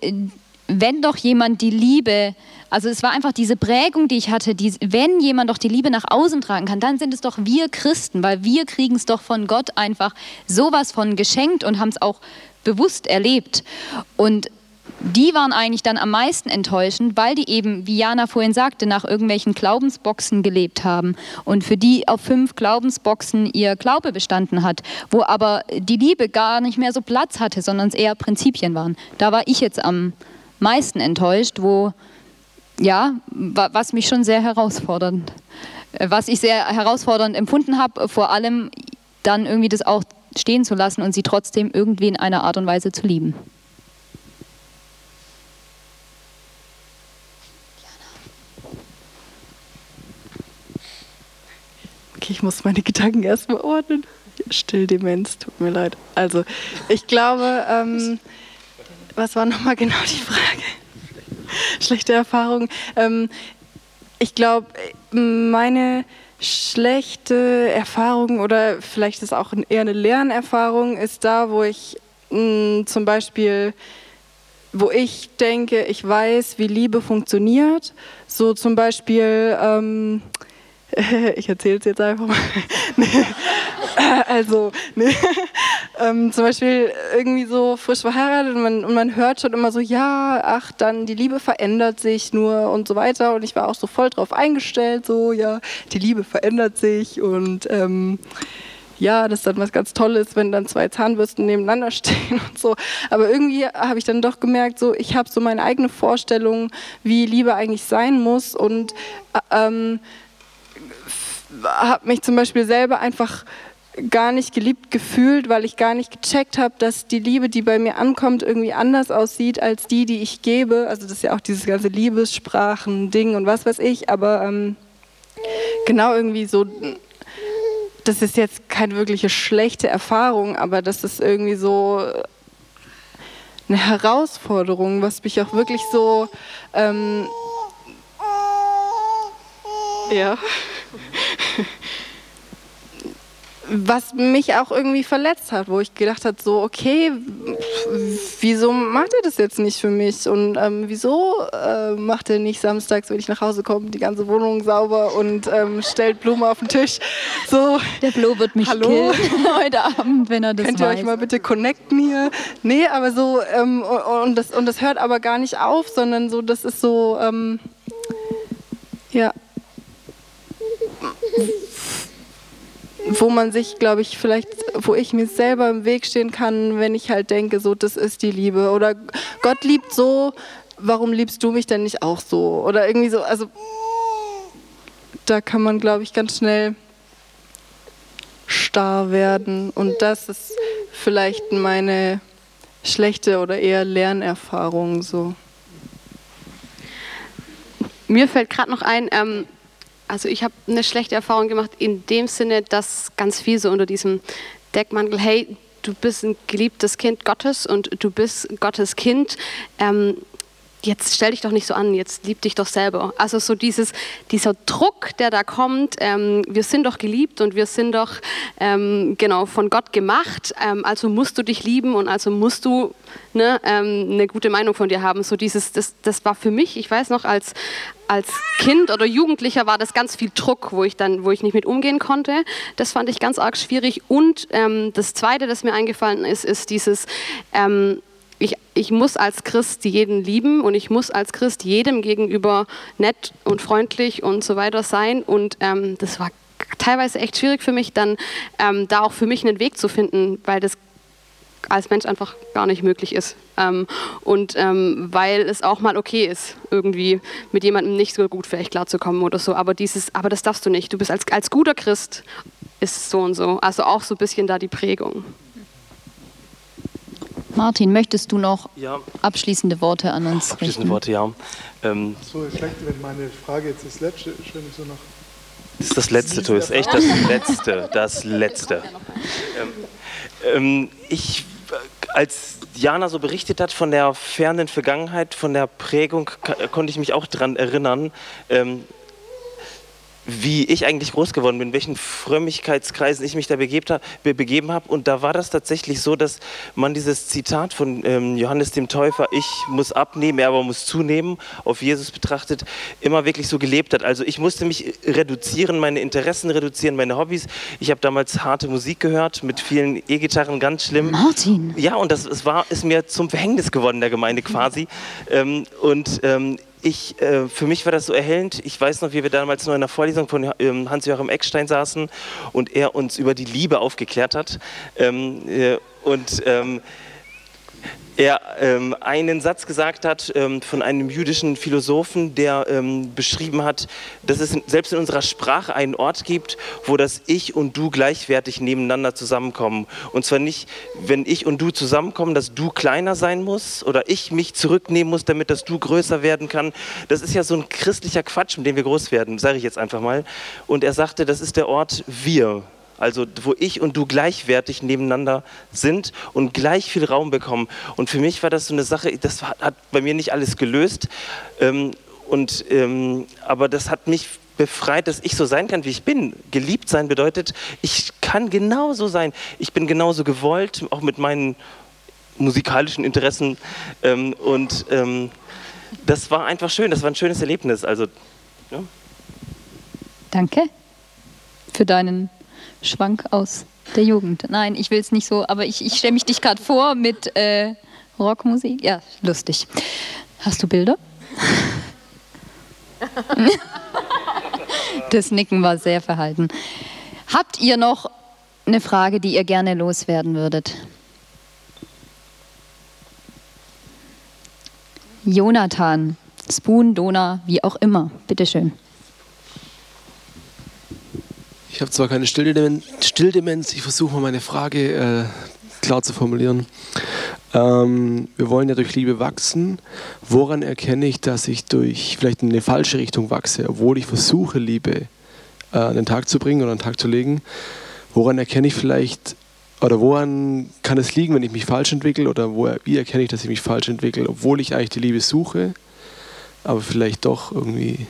wenn doch jemand die Liebe, also es war einfach diese Prägung, die ich hatte, die, wenn jemand doch die Liebe nach außen tragen kann, dann sind es doch wir Christen, weil wir kriegen es doch von Gott einfach sowas von geschenkt und haben es auch bewusst erlebt. Und die waren eigentlich dann am meisten enttäuschend, weil die eben, wie Jana vorhin sagte, nach irgendwelchen Glaubensboxen gelebt haben und für die auf fünf Glaubensboxen ihr Glaube bestanden hat, wo aber die Liebe gar nicht mehr so Platz hatte, sondern es eher Prinzipien waren. Da war ich jetzt am meisten enttäuscht, wo, ja, was mich schon sehr herausfordernd, äh, was ich sehr herausfordernd empfunden habe, vor allem dann irgendwie das auch stehen zu lassen und sie trotzdem irgendwie in einer Art und Weise zu lieben. Okay, ich muss meine Gedanken erstmal ordnen. Stilldemenz, tut mir leid. Also, ich glaube, ähm, was war nochmal genau die Frage? Schlechte Erfahrung. Ähm, ich glaube, meine schlechte Erfahrung oder vielleicht ist auch eher eine Lernerfahrung ist da, wo ich mh, zum Beispiel wo ich denke, ich weiß, wie Liebe funktioniert. So zum Beispiel, ähm, ich erzähle es jetzt einfach mal. also, nee. ähm, zum Beispiel irgendwie so frisch verheiratet und man, und man hört schon immer so, ja, ach, dann die Liebe verändert sich nur und so weiter. Und ich war auch so voll drauf eingestellt, so, ja, die Liebe verändert sich und ähm, ja, das ist dann was ganz Tolles, wenn dann zwei Zahnbürsten nebeneinander stehen und so. Aber irgendwie habe ich dann doch gemerkt, so ich habe so meine eigene Vorstellung, wie Liebe eigentlich sein muss und äh, ähm, habe mich zum Beispiel selber einfach gar nicht geliebt gefühlt, weil ich gar nicht gecheckt habe, dass die Liebe, die bei mir ankommt, irgendwie anders aussieht als die, die ich gebe. Also das ist ja auch dieses ganze Liebessprachen-Ding und was weiß ich, aber ähm, genau irgendwie so, das ist jetzt keine wirkliche schlechte Erfahrung, aber das ist irgendwie so eine Herausforderung, was mich auch wirklich so, ähm, ja was mich auch irgendwie verletzt hat, wo ich gedacht habe, so, okay, wieso macht er das jetzt nicht für mich? Und ähm, wieso äh, macht er nicht samstags, wenn ich nach Hause komme, die ganze Wohnung sauber und ähm, stellt Blumen auf den Tisch? So, Der Flo wird mich Hallo? heute Abend, wenn er das Könnt ihr weiß. euch mal bitte connecten hier? Nee, aber so, ähm, und, das, und das hört aber gar nicht auf, sondern so, das ist so, ähm, ja, wo man sich, glaube ich, vielleicht, wo ich mir selber im Weg stehen kann, wenn ich halt denke, so, das ist die Liebe. Oder Gott liebt so, warum liebst du mich denn nicht auch so? Oder irgendwie so, also da kann man, glaube ich, ganz schnell starr werden. Und das ist vielleicht meine schlechte oder eher Lernerfahrung so. Mir fällt gerade noch ein, ähm, also ich habe eine schlechte Erfahrung gemacht in dem Sinne, dass ganz viel so unter diesem Deckmantel, hey, du bist ein geliebtes Kind Gottes und du bist Gottes Kind. Ähm, jetzt stell dich doch nicht so an, jetzt lieb dich doch selber. Also so dieses, dieser Druck, der da kommt, ähm, wir sind doch geliebt und wir sind doch ähm, genau von Gott gemacht, ähm, also musst du dich lieben und also musst du ne, ähm, eine gute Meinung von dir haben. So dieses, das, das war für mich, ich weiß noch, als, als Kind oder Jugendlicher war das ganz viel Druck, wo ich dann, wo ich nicht mit umgehen konnte. Das fand ich ganz arg schwierig. Und ähm, das Zweite, das mir eingefallen ist, ist dieses ähm, ich, muss als Christ jeden lieben und ich muss als Christ jedem gegenüber nett und freundlich und so weiter sein. Und ähm, das war teilweise echt schwierig für mich, dann ähm, da auch für mich einen Weg zu finden, weil das als Mensch einfach gar nicht möglich ist. Ähm, und ähm, weil es auch mal okay ist, irgendwie mit jemandem nicht so gut vielleicht klarzukommen oder so. Aber dieses, aber das darfst du nicht. Du bist als, als guter Christ ist so und so. Also auch so ein bisschen da die Prägung. Martin, möchtest du noch ja. abschließende Worte an uns abschließende richten? Worte, ja. Ähm, so schlecht, wenn meine Frage jetzt das letzte ist, wenn ich so nach das ist das Letzte, Tu, ist echt das Letzte, das Letzte. Ähm, ähm, ich, als Jana so berichtet hat von der fernen Vergangenheit, von der Prägung, konnte ich mich auch daran erinnern. Ähm, wie ich eigentlich groß geworden bin, welchen Frömmigkeitskreisen ich mich da begeben habe. Und da war das tatsächlich so, dass man dieses Zitat von ähm, Johannes dem Täufer, ich muss abnehmen, er aber muss zunehmen, auf Jesus betrachtet, immer wirklich so gelebt hat. Also ich musste mich reduzieren, meine Interessen reduzieren, meine Hobbys. Ich habe damals harte Musik gehört, mit vielen E-Gitarren, ganz schlimm. Martin! Ja, und das, das war, ist mir zum Verhängnis geworden, der Gemeinde quasi. Ähm, und ähm, ich, äh, für mich war das so erhellend. Ich weiß noch, wie wir damals nur in der Vorlesung von ähm, Hans-Joachim Eckstein saßen und er uns über die Liebe aufgeklärt hat. Ähm, äh, und ähm, er ähm, einen Satz gesagt hat ähm, von einem jüdischen Philosophen, der ähm, beschrieben hat, dass es selbst in unserer Sprache einen Ort gibt, wo das Ich und Du gleichwertig nebeneinander zusammenkommen. Und zwar nicht, wenn ich und du zusammenkommen, dass du kleiner sein muss oder ich mich zurücknehmen muss, damit das Du größer werden kann. Das ist ja so ein christlicher Quatsch, mit dem wir groß werden, sage ich jetzt einfach mal. Und er sagte, das ist der Ort Wir also wo ich und du gleichwertig nebeneinander sind und gleich viel Raum bekommen. Und für mich war das so eine Sache, das hat bei mir nicht alles gelöst, ähm, und, ähm, aber das hat mich befreit, dass ich so sein kann, wie ich bin. Geliebt sein bedeutet, ich kann genauso sein. Ich bin genauso gewollt, auch mit meinen musikalischen Interessen. Ähm, und ähm, das war einfach schön, das war ein schönes Erlebnis. Also, ja. Danke für deinen Schwank aus der Jugend. Nein, ich will es nicht so, aber ich, ich stelle mich dich gerade vor mit äh, Rockmusik. Ja, lustig. Hast du Bilder? das Nicken war sehr verhalten. Habt ihr noch eine Frage, die ihr gerne loswerden würdet? Jonathan, Spoon, Dona, wie auch immer. Bitteschön. Ich habe zwar keine Stilldemenz, ich versuche mal meine Frage äh, klar zu formulieren. Ähm, wir wollen ja durch Liebe wachsen. Woran erkenne ich, dass ich durch vielleicht in eine falsche Richtung wachse, obwohl ich versuche, Liebe äh, an den Tag zu bringen oder an den Tag zu legen? Woran erkenne ich vielleicht, oder woran kann es liegen, wenn ich mich falsch entwickle? Oder wo, wie erkenne ich, dass ich mich falsch entwickle, obwohl ich eigentlich die Liebe suche, aber vielleicht doch irgendwie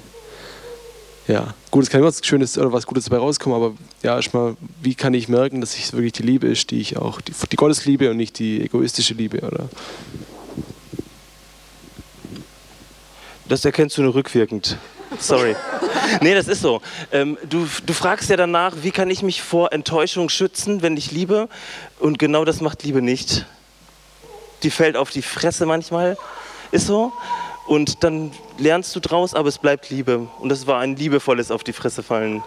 ja, gut, es kann immer was Schönes oder was Gutes dabei rauskommen, aber ja, erstmal, wie kann ich merken, dass es wirklich die Liebe ist, die ich auch, die, die Gottesliebe und nicht die egoistische Liebe, oder? Das erkennst du nur rückwirkend. Sorry. nee, das ist so. Ähm, du, du fragst ja danach, wie kann ich mich vor Enttäuschung schützen, wenn ich liebe? Und genau das macht Liebe nicht. Die fällt auf die Fresse manchmal. Ist so. Und dann lernst du draus, aber es bleibt Liebe. Und das war ein liebevolles Auf die Fresse fallen.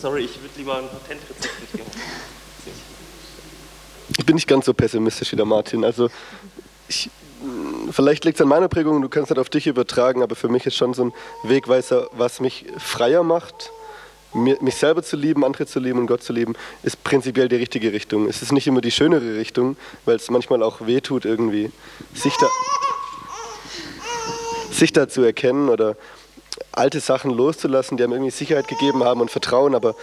Sorry, ich würde lieber ein Patentrezept mitgeben. Ich bin nicht ganz so pessimistisch wie der Martin. Also ich, vielleicht liegt es an meiner Prägung, du kannst es halt auf dich übertragen, aber für mich ist schon so ein Wegweiser, was mich freier macht mich selber zu lieben, andere zu lieben und Gott zu lieben, ist prinzipiell die richtige Richtung. Es ist nicht immer die schönere Richtung, weil es manchmal auch wehtut, irgendwie sich da, sich da zu erkennen oder alte Sachen loszulassen, die einem irgendwie Sicherheit gegeben haben und Vertrauen, aber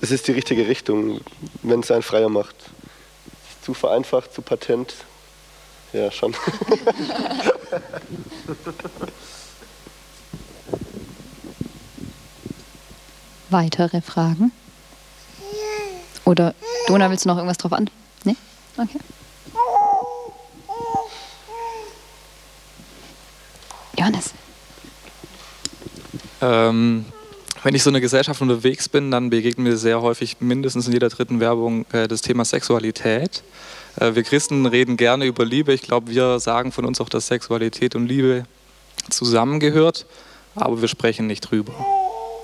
es ist die richtige Richtung, wenn es einen freier macht. Zu vereinfacht, zu patent, ja schon. Weitere Fragen? Oder Dona, willst du noch irgendwas drauf an? Nee? Okay. Johannes. Ähm, wenn ich so in der Gesellschaft unterwegs bin, dann begegnen wir sehr häufig mindestens in jeder dritten Werbung äh, das Thema Sexualität. Äh, wir Christen reden gerne über Liebe. Ich glaube, wir sagen von uns auch, dass Sexualität und Liebe zusammengehört, aber wir sprechen nicht drüber.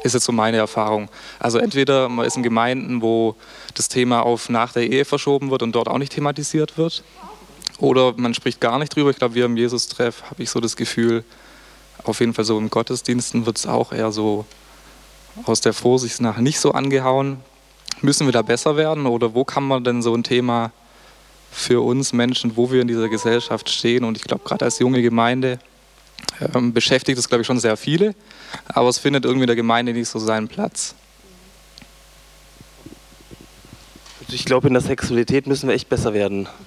Ist jetzt so meine Erfahrung. Also entweder man ist in Gemeinden, wo das Thema auf nach der Ehe verschoben wird und dort auch nicht thematisiert wird. Oder man spricht gar nicht drüber. Ich glaube, wir im Jesus-Treff habe ich so das Gefühl, auf jeden Fall so im Gottesdiensten wird es auch eher so aus der Vorsicht nach nicht so angehauen. Müssen wir da besser werden oder wo kann man denn so ein Thema für uns Menschen, wo wir in dieser Gesellschaft stehen? Und ich glaube, gerade als junge Gemeinde ähm, beschäftigt es, glaube ich, schon sehr viele, aber es findet irgendwie in der Gemeinde nicht so seinen Platz. Also ich glaube, in der Sexualität müssen wir echt besser werden.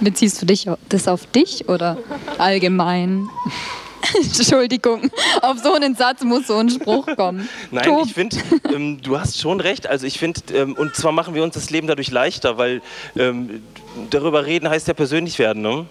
Beziehst du dich das auf dich oder allgemein? Entschuldigung, auf so einen Satz muss so ein Spruch kommen. Nein, Tob. ich finde, ähm, du hast schon recht. Also ich finde, ähm, und zwar machen wir uns das Leben dadurch leichter, weil ähm, darüber reden heißt ja persönlich werden. Ne?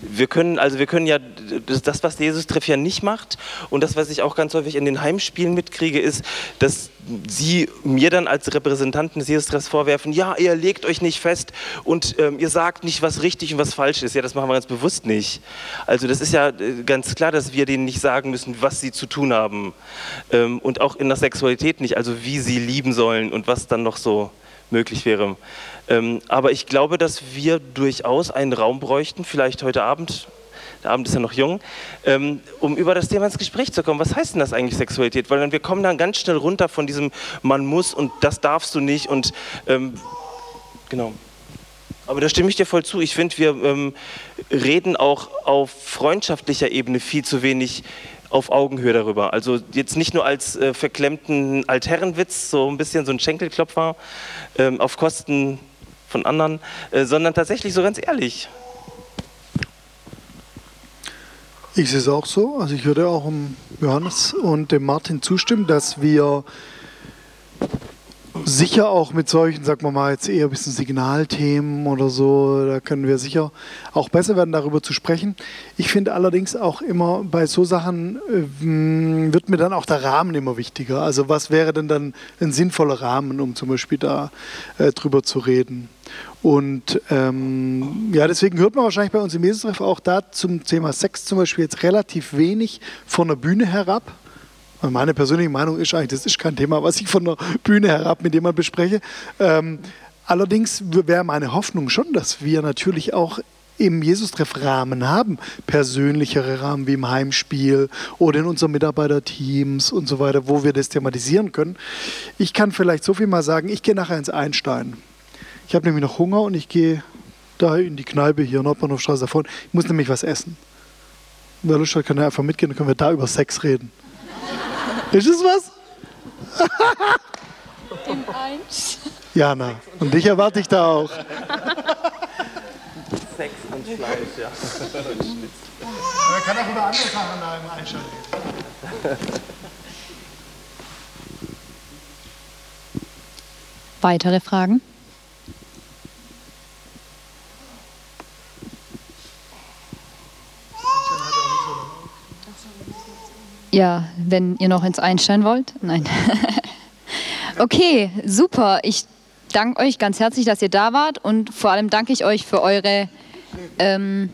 Wir können, also wir können ja, das, was Jesus Treff ja nicht macht und das, was ich auch ganz häufig in den Heimspielen mitkriege, ist, dass sie mir dann als Repräsentanten des Jesus Treffs vorwerfen, ja, ihr legt euch nicht fest und ähm, ihr sagt nicht, was richtig und was falsch ist. Ja, das machen wir ganz bewusst nicht. Also das ist ja äh, ganz klar, dass wir denen nicht sagen müssen, was sie zu tun haben. Ähm, und auch in der Sexualität nicht, also wie sie lieben sollen und was dann noch so möglich wäre. Ähm, aber ich glaube, dass wir durchaus einen Raum bräuchten, vielleicht heute Abend, der Abend ist ja noch jung, ähm, um über das Thema ins Gespräch zu kommen. Was heißt denn das eigentlich Sexualität? Weil dann, wir kommen dann ganz schnell runter von diesem man muss und das darfst du nicht und ähm, genau. Aber da stimme ich dir voll zu. Ich finde, wir ähm, reden auch auf freundschaftlicher Ebene viel zu wenig auf Augenhöhe darüber. Also jetzt nicht nur als äh, verklemmten Altherrenwitz, so ein bisschen so ein Schenkelklopfer ähm, auf Kosten von anderen, äh, sondern tatsächlich so ganz ehrlich. Ich sehe es auch so. Also ich würde auch dem Johannes und dem Martin zustimmen, dass wir sicher auch mit solchen, sagen wir mal, jetzt eher ein bisschen Signalthemen oder so, da können wir sicher auch besser werden, darüber zu sprechen. Ich finde allerdings auch immer bei so Sachen äh, wird mir dann auch der Rahmen immer wichtiger. Also was wäre denn dann ein sinnvoller Rahmen, um zum Beispiel da äh, drüber zu reden? Und ähm, ja, deswegen hört man wahrscheinlich bei uns im Jesus auch da zum Thema Sex zum Beispiel jetzt relativ wenig von der Bühne herab. Meine persönliche Meinung ist eigentlich, das ist kein Thema, was ich von der Bühne herab mit jemandem bespreche. Ähm, allerdings wäre meine Hoffnung schon, dass wir natürlich auch im Jesus-Treff Rahmen haben, persönlichere Rahmen wie im Heimspiel oder in unseren Mitarbeiterteams und so weiter, wo wir das thematisieren können. Ich kann vielleicht so viel mal sagen, ich gehe nachher ins Einstein. Ich habe nämlich noch Hunger und ich gehe da in die Kneipe hier, Nordbahnhofstraße davon. Ich muss nämlich was essen. Wer Lust hat, kann ja einfach mitgehen, dann können wir da über Sex reden. Ist es was? Im Eins. Jana, und dich erwarte ich da auch. Sex und Fleisch, ja. Man kann auch über andere Sachen da im Einschalten Weitere Fragen? Ja, wenn ihr noch ins Einstein wollt. Nein. okay, super. Ich danke euch ganz herzlich, dass ihr da wart und vor allem danke ich euch für eure ähm,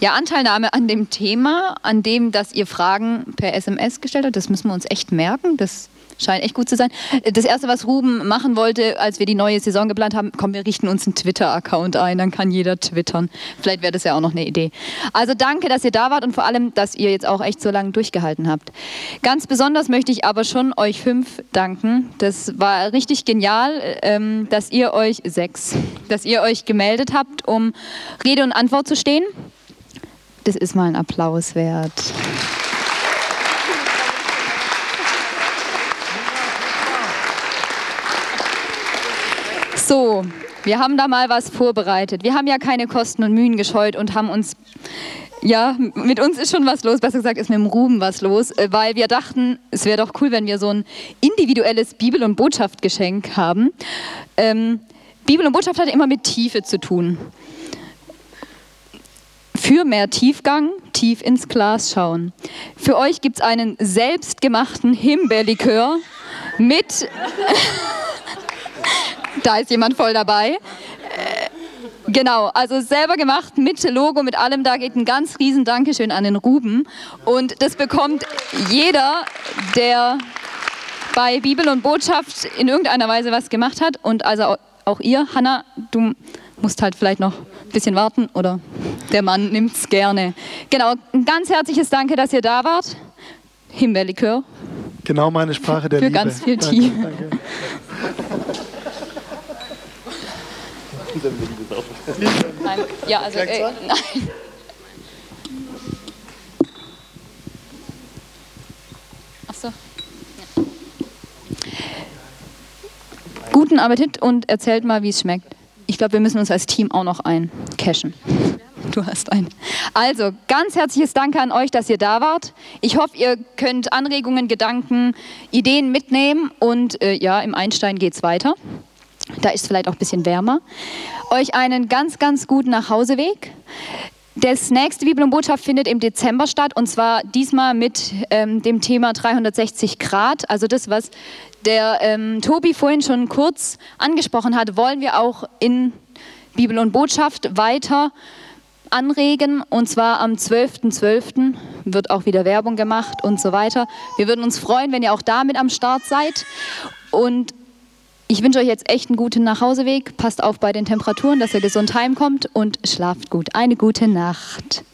ja, Anteilnahme an dem Thema, an dem, dass ihr Fragen per SMS gestellt habt. Das müssen wir uns echt merken. Das Scheint echt gut zu sein. Das Erste, was Ruben machen wollte, als wir die neue Saison geplant haben, komm, wir richten uns einen Twitter-Account ein, dann kann jeder twittern. Vielleicht wäre das ja auch noch eine Idee. Also danke, dass ihr da wart und vor allem, dass ihr jetzt auch echt so lange durchgehalten habt. Ganz besonders möchte ich aber schon euch fünf danken. Das war richtig genial, ähm, dass ihr euch, sechs, dass ihr euch gemeldet habt, um Rede und Antwort zu stehen. Das ist mal ein Applaus wert. So, wir haben da mal was vorbereitet. Wir haben ja keine Kosten und Mühen gescheut und haben uns, ja, mit uns ist schon was los, besser gesagt ist mit dem Ruben was los, äh, weil wir dachten, es wäre doch cool, wenn wir so ein individuelles Bibel- und Botschaftgeschenk haben. Ähm, Bibel und Botschaft hat immer mit Tiefe zu tun. Für mehr Tiefgang, tief ins Glas schauen. Für euch gibt es einen selbstgemachten Himbeerlikör mit da ist jemand voll dabei. Äh, Genau, also selber gemacht mit Logo, mit allem. Da geht ein ganz riesen Dankeschön an den Ruben. Und das bekommt jeder, der bei Bibel und Botschaft in irgendeiner Weise was gemacht hat. Und also auch ihr, Hanna, du musst halt vielleicht noch bisschen warten oder der Mann nimmt es gerne. Genau, ein ganz herzliches Danke, dass ihr da wart. Himbeerlikör. Genau meine Sprache der Für Liebe. ganz viel Tee. Danke, Nein, ja, also, äh, nein. Ja. Guten Appetit und erzählt mal, wie es schmeckt. Ich glaube, wir müssen uns als Team auch noch eincashen. Du hast einen. Also, ganz herzliches Danke an euch, dass ihr da wart. Ich hoffe, ihr könnt Anregungen, Gedanken, Ideen mitnehmen und äh, ja, im Einstein geht es weiter. Da ist es vielleicht auch ein bisschen wärmer. Euch einen ganz, ganz guten Nachhauseweg. Das nächste Bibel und Botschaft findet im Dezember statt und zwar diesmal mit ähm, dem Thema 360 Grad. Also das, was der ähm, Tobi vorhin schon kurz angesprochen hat, wollen wir auch in Bibel und Botschaft weiter anregen. Und zwar am 12.12. .12. wird auch wieder Werbung gemacht und so weiter. Wir würden uns freuen, wenn ihr auch damit am Start seid. Und ich wünsche euch jetzt echt einen guten Nachhauseweg. Passt auf bei den Temperaturen, dass ihr gesund heimkommt und schlaft gut. Eine gute Nacht.